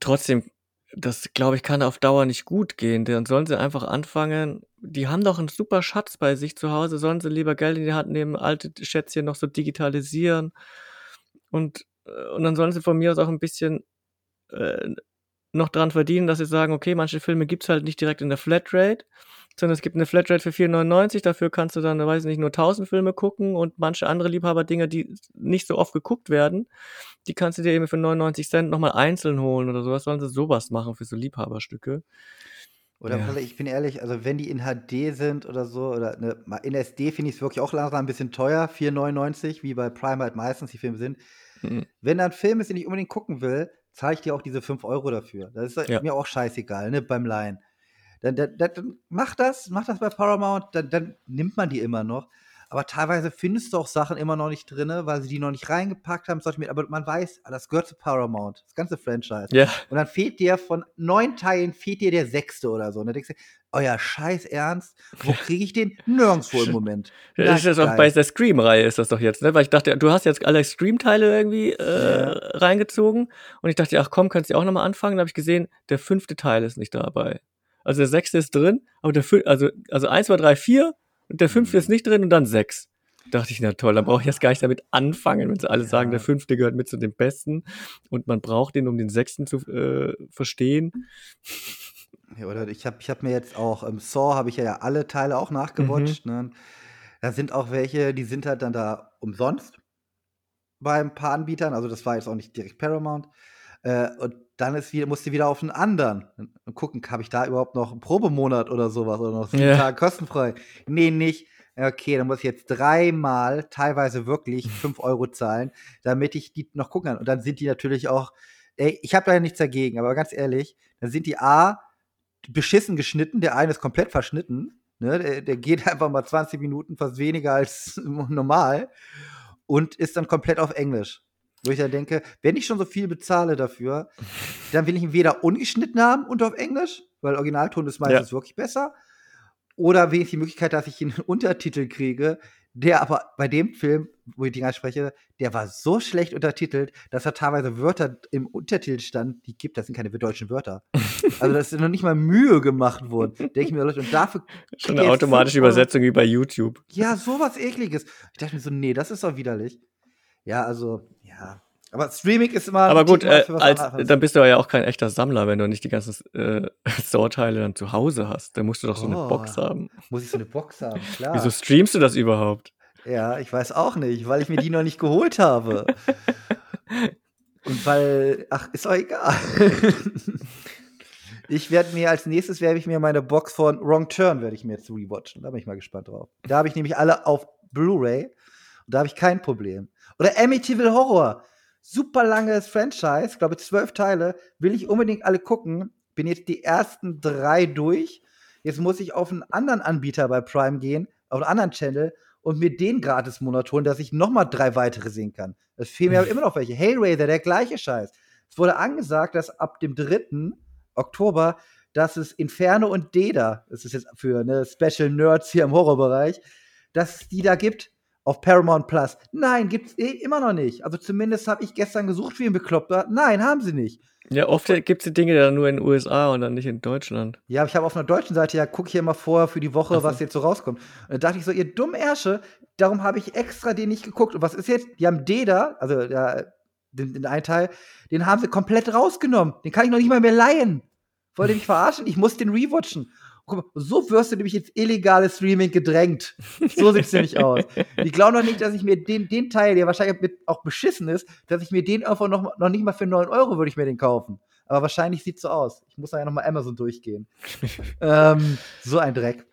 Speaker 3: trotzdem, das glaube ich, kann auf Dauer nicht gut gehen. Dann sollen sie einfach anfangen. Die haben doch einen super Schatz bei sich zu Hause. Sollen sie lieber Geld in die Hand nehmen, alte Schätzchen noch so digitalisieren. Und, äh, und dann sollen sie von mir aus auch ein bisschen äh, noch dran verdienen, dass sie sagen, okay, manche Filme gibt es halt nicht direkt in der Flatrate, sondern es gibt eine Flatrate für 4,99, dafür kannst du dann, weiß ich nicht, nur 1000 Filme gucken und manche andere Liebhaber-Dinge, die nicht so oft geguckt werden, die kannst du dir eben für 99 Cent nochmal einzeln holen oder sowas, sollen sie sowas machen für so Liebhaberstücke.
Speaker 2: Oder ja. ich bin ehrlich, also wenn die in HD sind oder so, oder ne, in SD finde ich es wirklich auch langsam ein bisschen teuer, 4,99, wie bei Prime halt meistens die Filme sind.
Speaker 3: Mhm.
Speaker 2: Wenn da ein Film ist, den ich unbedingt gucken will, zahle ich dir auch diese 5 Euro dafür. Das ist
Speaker 3: Ja.
Speaker 2: mir auch scheißegal, ne, beim. Dann, dann, dann, dann mach das, mach das bei Paramount, dann, dann nimmt man die immer noch. Aber teilweise findest du auch Sachen immer noch nicht drin, weil sie die noch nicht reingepackt haben. solche Aber man weiß, ah, das gehört zu Paramount, das ganze Franchise.
Speaker 3: Ja,
Speaker 2: Und dann fehlt dir von neun Teilen, fehlt dir der sechste oder so. Und dann denkst du, euer Scheiß Ernst, wo (laughs) kriege ich den? Nirgendwo im Moment.
Speaker 3: das
Speaker 2: Na,
Speaker 3: ist das auch bei der Scream-Reihe ist das doch jetzt, ne? Weil ich dachte, du hast jetzt alle Scream-Teile irgendwie äh,
Speaker 2: Ja.
Speaker 3: reingezogen und ich dachte, ach komm, kannst du auch nochmal anfangen. Dann habe ich gesehen, der fünfte Teil ist nicht dabei. Also der sechste ist drin, aber der fün- also, also eins, zwei, drei, vier und der fünfte
Speaker 2: Mhm.
Speaker 3: ist nicht drin und dann sechs. Dachte ich, na toll, dann brauche ich jetzt gar nicht damit anfangen, wenn sie alle
Speaker 2: Ja.
Speaker 3: sagen, der fünfte gehört mit zu den besten und man braucht den, um den sechsten zu äh, verstehen.
Speaker 2: Ja, oder ich habe ich hab mir jetzt auch, im Saw habe ich ja alle Teile auch nachgewatcht.
Speaker 3: Mhm.
Speaker 2: Ne? Da sind auch welche, die sind halt dann da umsonst bei ein paar Anbietern. Also das war jetzt auch nicht direkt Paramount. Äh, und dann ist wieder, musste wieder auf einen anderen und gucken, habe ich da überhaupt noch einen Probemonat oder sowas oder noch sieben
Speaker 3: Ja.
Speaker 2: Tage kostenfrei? Nee, nicht. Okay, dann muss ich jetzt dreimal teilweise wirklich (laughs) 5 Euro zahlen, damit ich die noch gucken kann. Und dann sind die natürlich auch, ey, ich habe da ja nichts dagegen, aber ganz ehrlich, dann sind die A, beschissen geschnitten, der eine ist komplett verschnitten, ne? der, der geht (laughs) einfach mal 20 Minuten, fast weniger als (laughs) normal und ist dann komplett auf Englisch. Wo ich dann denke, wenn ich schon so viel bezahle dafür, dann will ich ihn weder ungeschnitten haben und auf Englisch, weil Originalton ist meistens wirklich besser, oder wenigstens die Möglichkeit, dass ich einen Untertitel kriege, der aber bei dem Film, wo ich die spreche, der war so schlecht untertitelt, dass da teilweise Wörter im Untertitel standen, die gibt, das sind keine deutschen Wörter. Also, dass noch nicht mal Mühe gemacht worden. Denke ich mir, Leute, und dafür. (laughs)
Speaker 3: Schon eine automatische Übersetzung wie bei YouTube.
Speaker 2: Ja, sowas ekliges. Ich dachte mir so, nee, das ist doch widerlich. Ja, also, ja. Aber Streaming ist immer.
Speaker 3: Aber gut, äh, als, dann bist du ja auch kein echter Sammler, wenn du nicht die ganzen äh, (laughs) Saw-Teile dann zu Hause hast. Dann musst du doch so eine
Speaker 2: Oh.
Speaker 3: Box haben.
Speaker 2: Muss ich so eine Box haben, klar.
Speaker 3: Wieso streamst du das überhaupt?
Speaker 2: Ja, ich weiß auch nicht, weil ich mir die noch nicht geholt habe. Und weil, ach, ist auch egal. (laughs) ich werde mir als nächstes werde ich mir meine Box von Wrong Turn werde ich mir jetzt rewatchen. Da bin ich mal gespannt drauf. Da habe ich nämlich alle auf Blu-ray und da habe ich kein Problem. Oder Amityville Horror. Super langes Franchise, glaube zwölf Teile, will ich unbedingt alle gucken. Bin jetzt die ersten drei durch. Jetzt muss ich auf einen anderen Anbieter bei Prime gehen, auf einen anderen Channel und mir den gratis Monat holen, dass ich noch mal drei weitere sehen kann. Es fehlen mir aber immer noch welche. Hellraiser, der gleiche Scheiß. Es wurde angesagt, dass ab dem 3. Oktober, dass es Inferno und Deda, das ist jetzt für ne, Special Nerds hier im Horrorbereich, dass es die da gibt auf Paramount Plus. Nein, gibt's eh immer noch nicht. Also zumindest habe ich gestern gesucht wie ein Bekloppter. Nein, haben sie nicht.
Speaker 3: Ja, oft gibt es die Dinge dann nur in den USA und dann nicht in Deutschland.
Speaker 2: Ja, aber ich habe auf einer deutschen Seite, ja, gucke ich hier mal vor für die Woche,
Speaker 3: Ach
Speaker 2: was jetzt so rauskommt. Und da dachte ich so, ihr dummen Ärsche, darum habe ich extra den nicht geguckt. Und was ist jetzt? Die haben Deda, also ja, den, den einen Teil, den haben sie komplett rausgenommen. Den kann ich noch nicht mal mehr leihen. Wollt ihr mich verarschen? Ich muss den rewatchen. Guck mal, so wirst du nämlich ins illegale Streaming gedrängt. So sieht's (laughs) nämlich aus. Die glauben doch nicht, dass ich mir den, den Teil, der wahrscheinlich auch beschissen ist, dass ich mir den einfach noch, noch nicht mal für 9 Euro würde ich mir den kaufen. Aber wahrscheinlich sieht's so aus. Ich muss da ja noch mal Amazon durchgehen. (laughs) ähm, so ein Dreck.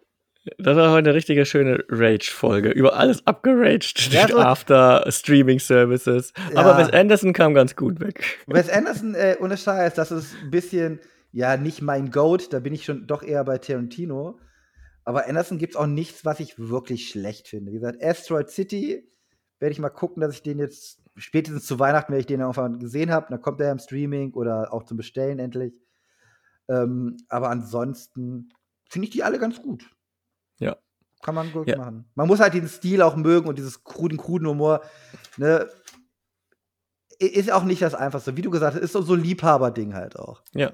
Speaker 3: Das war heute eine richtige schöne Rage-Folge. Über alles abgeraged.
Speaker 2: Ja, so-
Speaker 3: After Streaming Services.
Speaker 2: Ja.
Speaker 3: Aber Wes Anderson kam ganz gut weg.
Speaker 2: Wes Anderson, äh, ohne Scheiß, das ist ein bisschen, ja, nicht mein Goat, da bin ich schon doch eher bei Tarantino. Aber Anderson gibt's auch nichts, was ich wirklich schlecht finde. Wie gesagt, Asteroid City werde ich mal gucken, dass ich den jetzt spätestens zu Weihnachten, wenn ich den irgendwann gesehen habe, dann kommt er im Streaming oder auch zum Bestellen endlich. Ähm, aber ansonsten finde ich die alle ganz gut.
Speaker 3: Ja.
Speaker 2: Kann man gut
Speaker 3: Ja.
Speaker 2: machen. Man muss halt diesen Stil auch mögen und dieses kruden, kruden Humor. Ne? Ist auch nicht das Einfachste. Wie du gesagt hast, ist so, so Liebhaberding halt auch.
Speaker 3: Ja.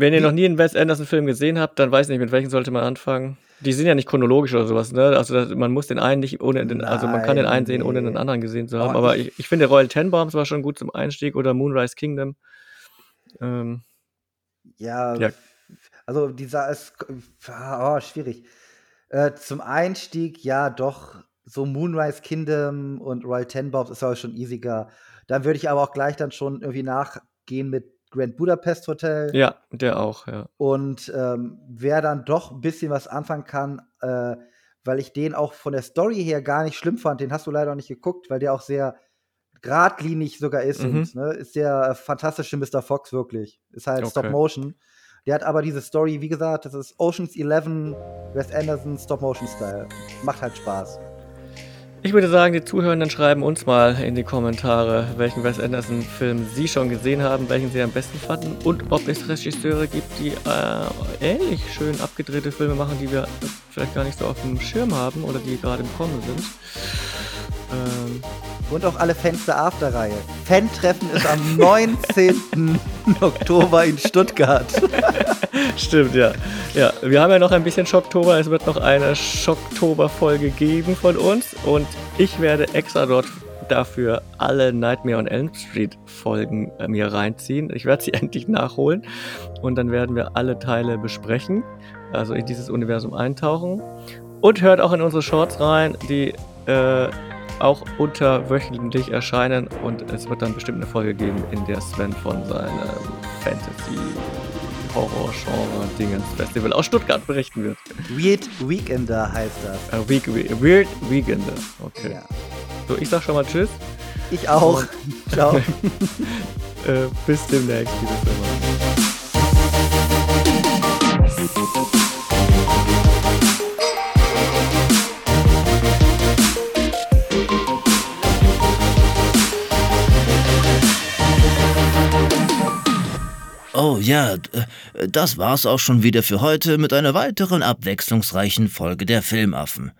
Speaker 3: Wenn ihr noch nie einen Wes Anderson-Film gesehen habt, dann weiß ich nicht, mit welchen sollte man anfangen. Die sind ja nicht chronologisch oder sowas, ne? Also das, man muss den einen nicht ohne den, also man kann den einen sehen, ohne den anderen gesehen zu
Speaker 2: Aber
Speaker 3: haben. Aber
Speaker 2: ich-
Speaker 3: ich, finde Royal Tenenbaums war schon gut zum Einstieg oder Moonrise Kingdom. Ähm,
Speaker 2: Ja,
Speaker 3: Ja.
Speaker 2: also dieser ist oh, schwierig. Äh, zum Einstieg, ja, doch, so Moonrise Kingdom und Royal Tenenbaums ist aber schon easiger. Dann würde ich aber auch gleich dann schon irgendwie nachgehen mit Grand Budapest Hotel.
Speaker 3: ja, der auch, ja.
Speaker 2: Und ähm, wer dann doch ein bisschen was anfangen kann, äh, weil ich den auch von der Story her gar nicht schlimm fand, den hast du leider noch nicht geguckt, weil der auch sehr geradlinig sogar ist
Speaker 3: Mhm.
Speaker 2: und ne, ist der fantastische Mr. Fox wirklich. Ist halt
Speaker 3: Okay.
Speaker 2: Stop Motion. Der hat aber diese Story, wie gesagt, das ist Oceans 11, Wes Anderson Stop Motion Style. Macht halt Spaß.
Speaker 3: Ich würde sagen, die Zuhörenden schreiben uns mal in die Kommentare, welchen Wes Anderson-Film sie schon gesehen haben, welchen sie am besten fanden und ob es Regisseure gibt, die äh, ähnlich schön abgedrehte Filme machen, die wir vielleicht gar nicht so auf dem Schirm haben oder die gerade im Kommen sind. Ähm,
Speaker 2: Und auch alle Fans der After-Reihe. Fan-Treffen ist am (laughs) 19. Oktober in Stuttgart. (laughs)
Speaker 3: Stimmt, ja. Ja, wir haben ja noch ein bisschen Schocktober. Es wird noch eine Schocktober-Folge geben von uns. Und ich werde extra dort dafür alle Nightmare on Elm Street Folgen äh, mir reinziehen. Ich werde sie (laughs) endlich nachholen. Und dann werden wir alle Teile besprechen. Also in dieses Universum eintauchen. Und hört auch in unsere Shorts rein, die äh, auch unterwöchentlich erscheinen. Und es wird dann bestimmt eine Folge geben, in der Sven von seinem Fantasy Horror-Genre-Dingens Festival aus Stuttgart berichten wird.
Speaker 2: Weird Weekender heißt das.
Speaker 3: Äh, Week, We- Weird Weekender. Okay.
Speaker 2: Ja.
Speaker 3: So, ich sag schon mal Tschüss.
Speaker 2: Ich auch. (laughs) Ciao. (laughs)
Speaker 3: Äh, bis demnächst, liebe Firma.
Speaker 1: Oh ja, äh, das war's auch schon wieder für heute mit einer weiteren abwechslungsreichen Folge der Filmaffen.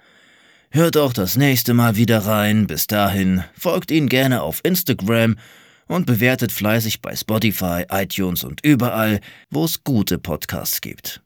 Speaker 1: Hört auch das nächste Mal wieder rein. Bis dahin folgt ihnen gerne auf Instagram und bewertet fleißig bei Spotify, iTunes und überall, wo es gute Podcasts gibt.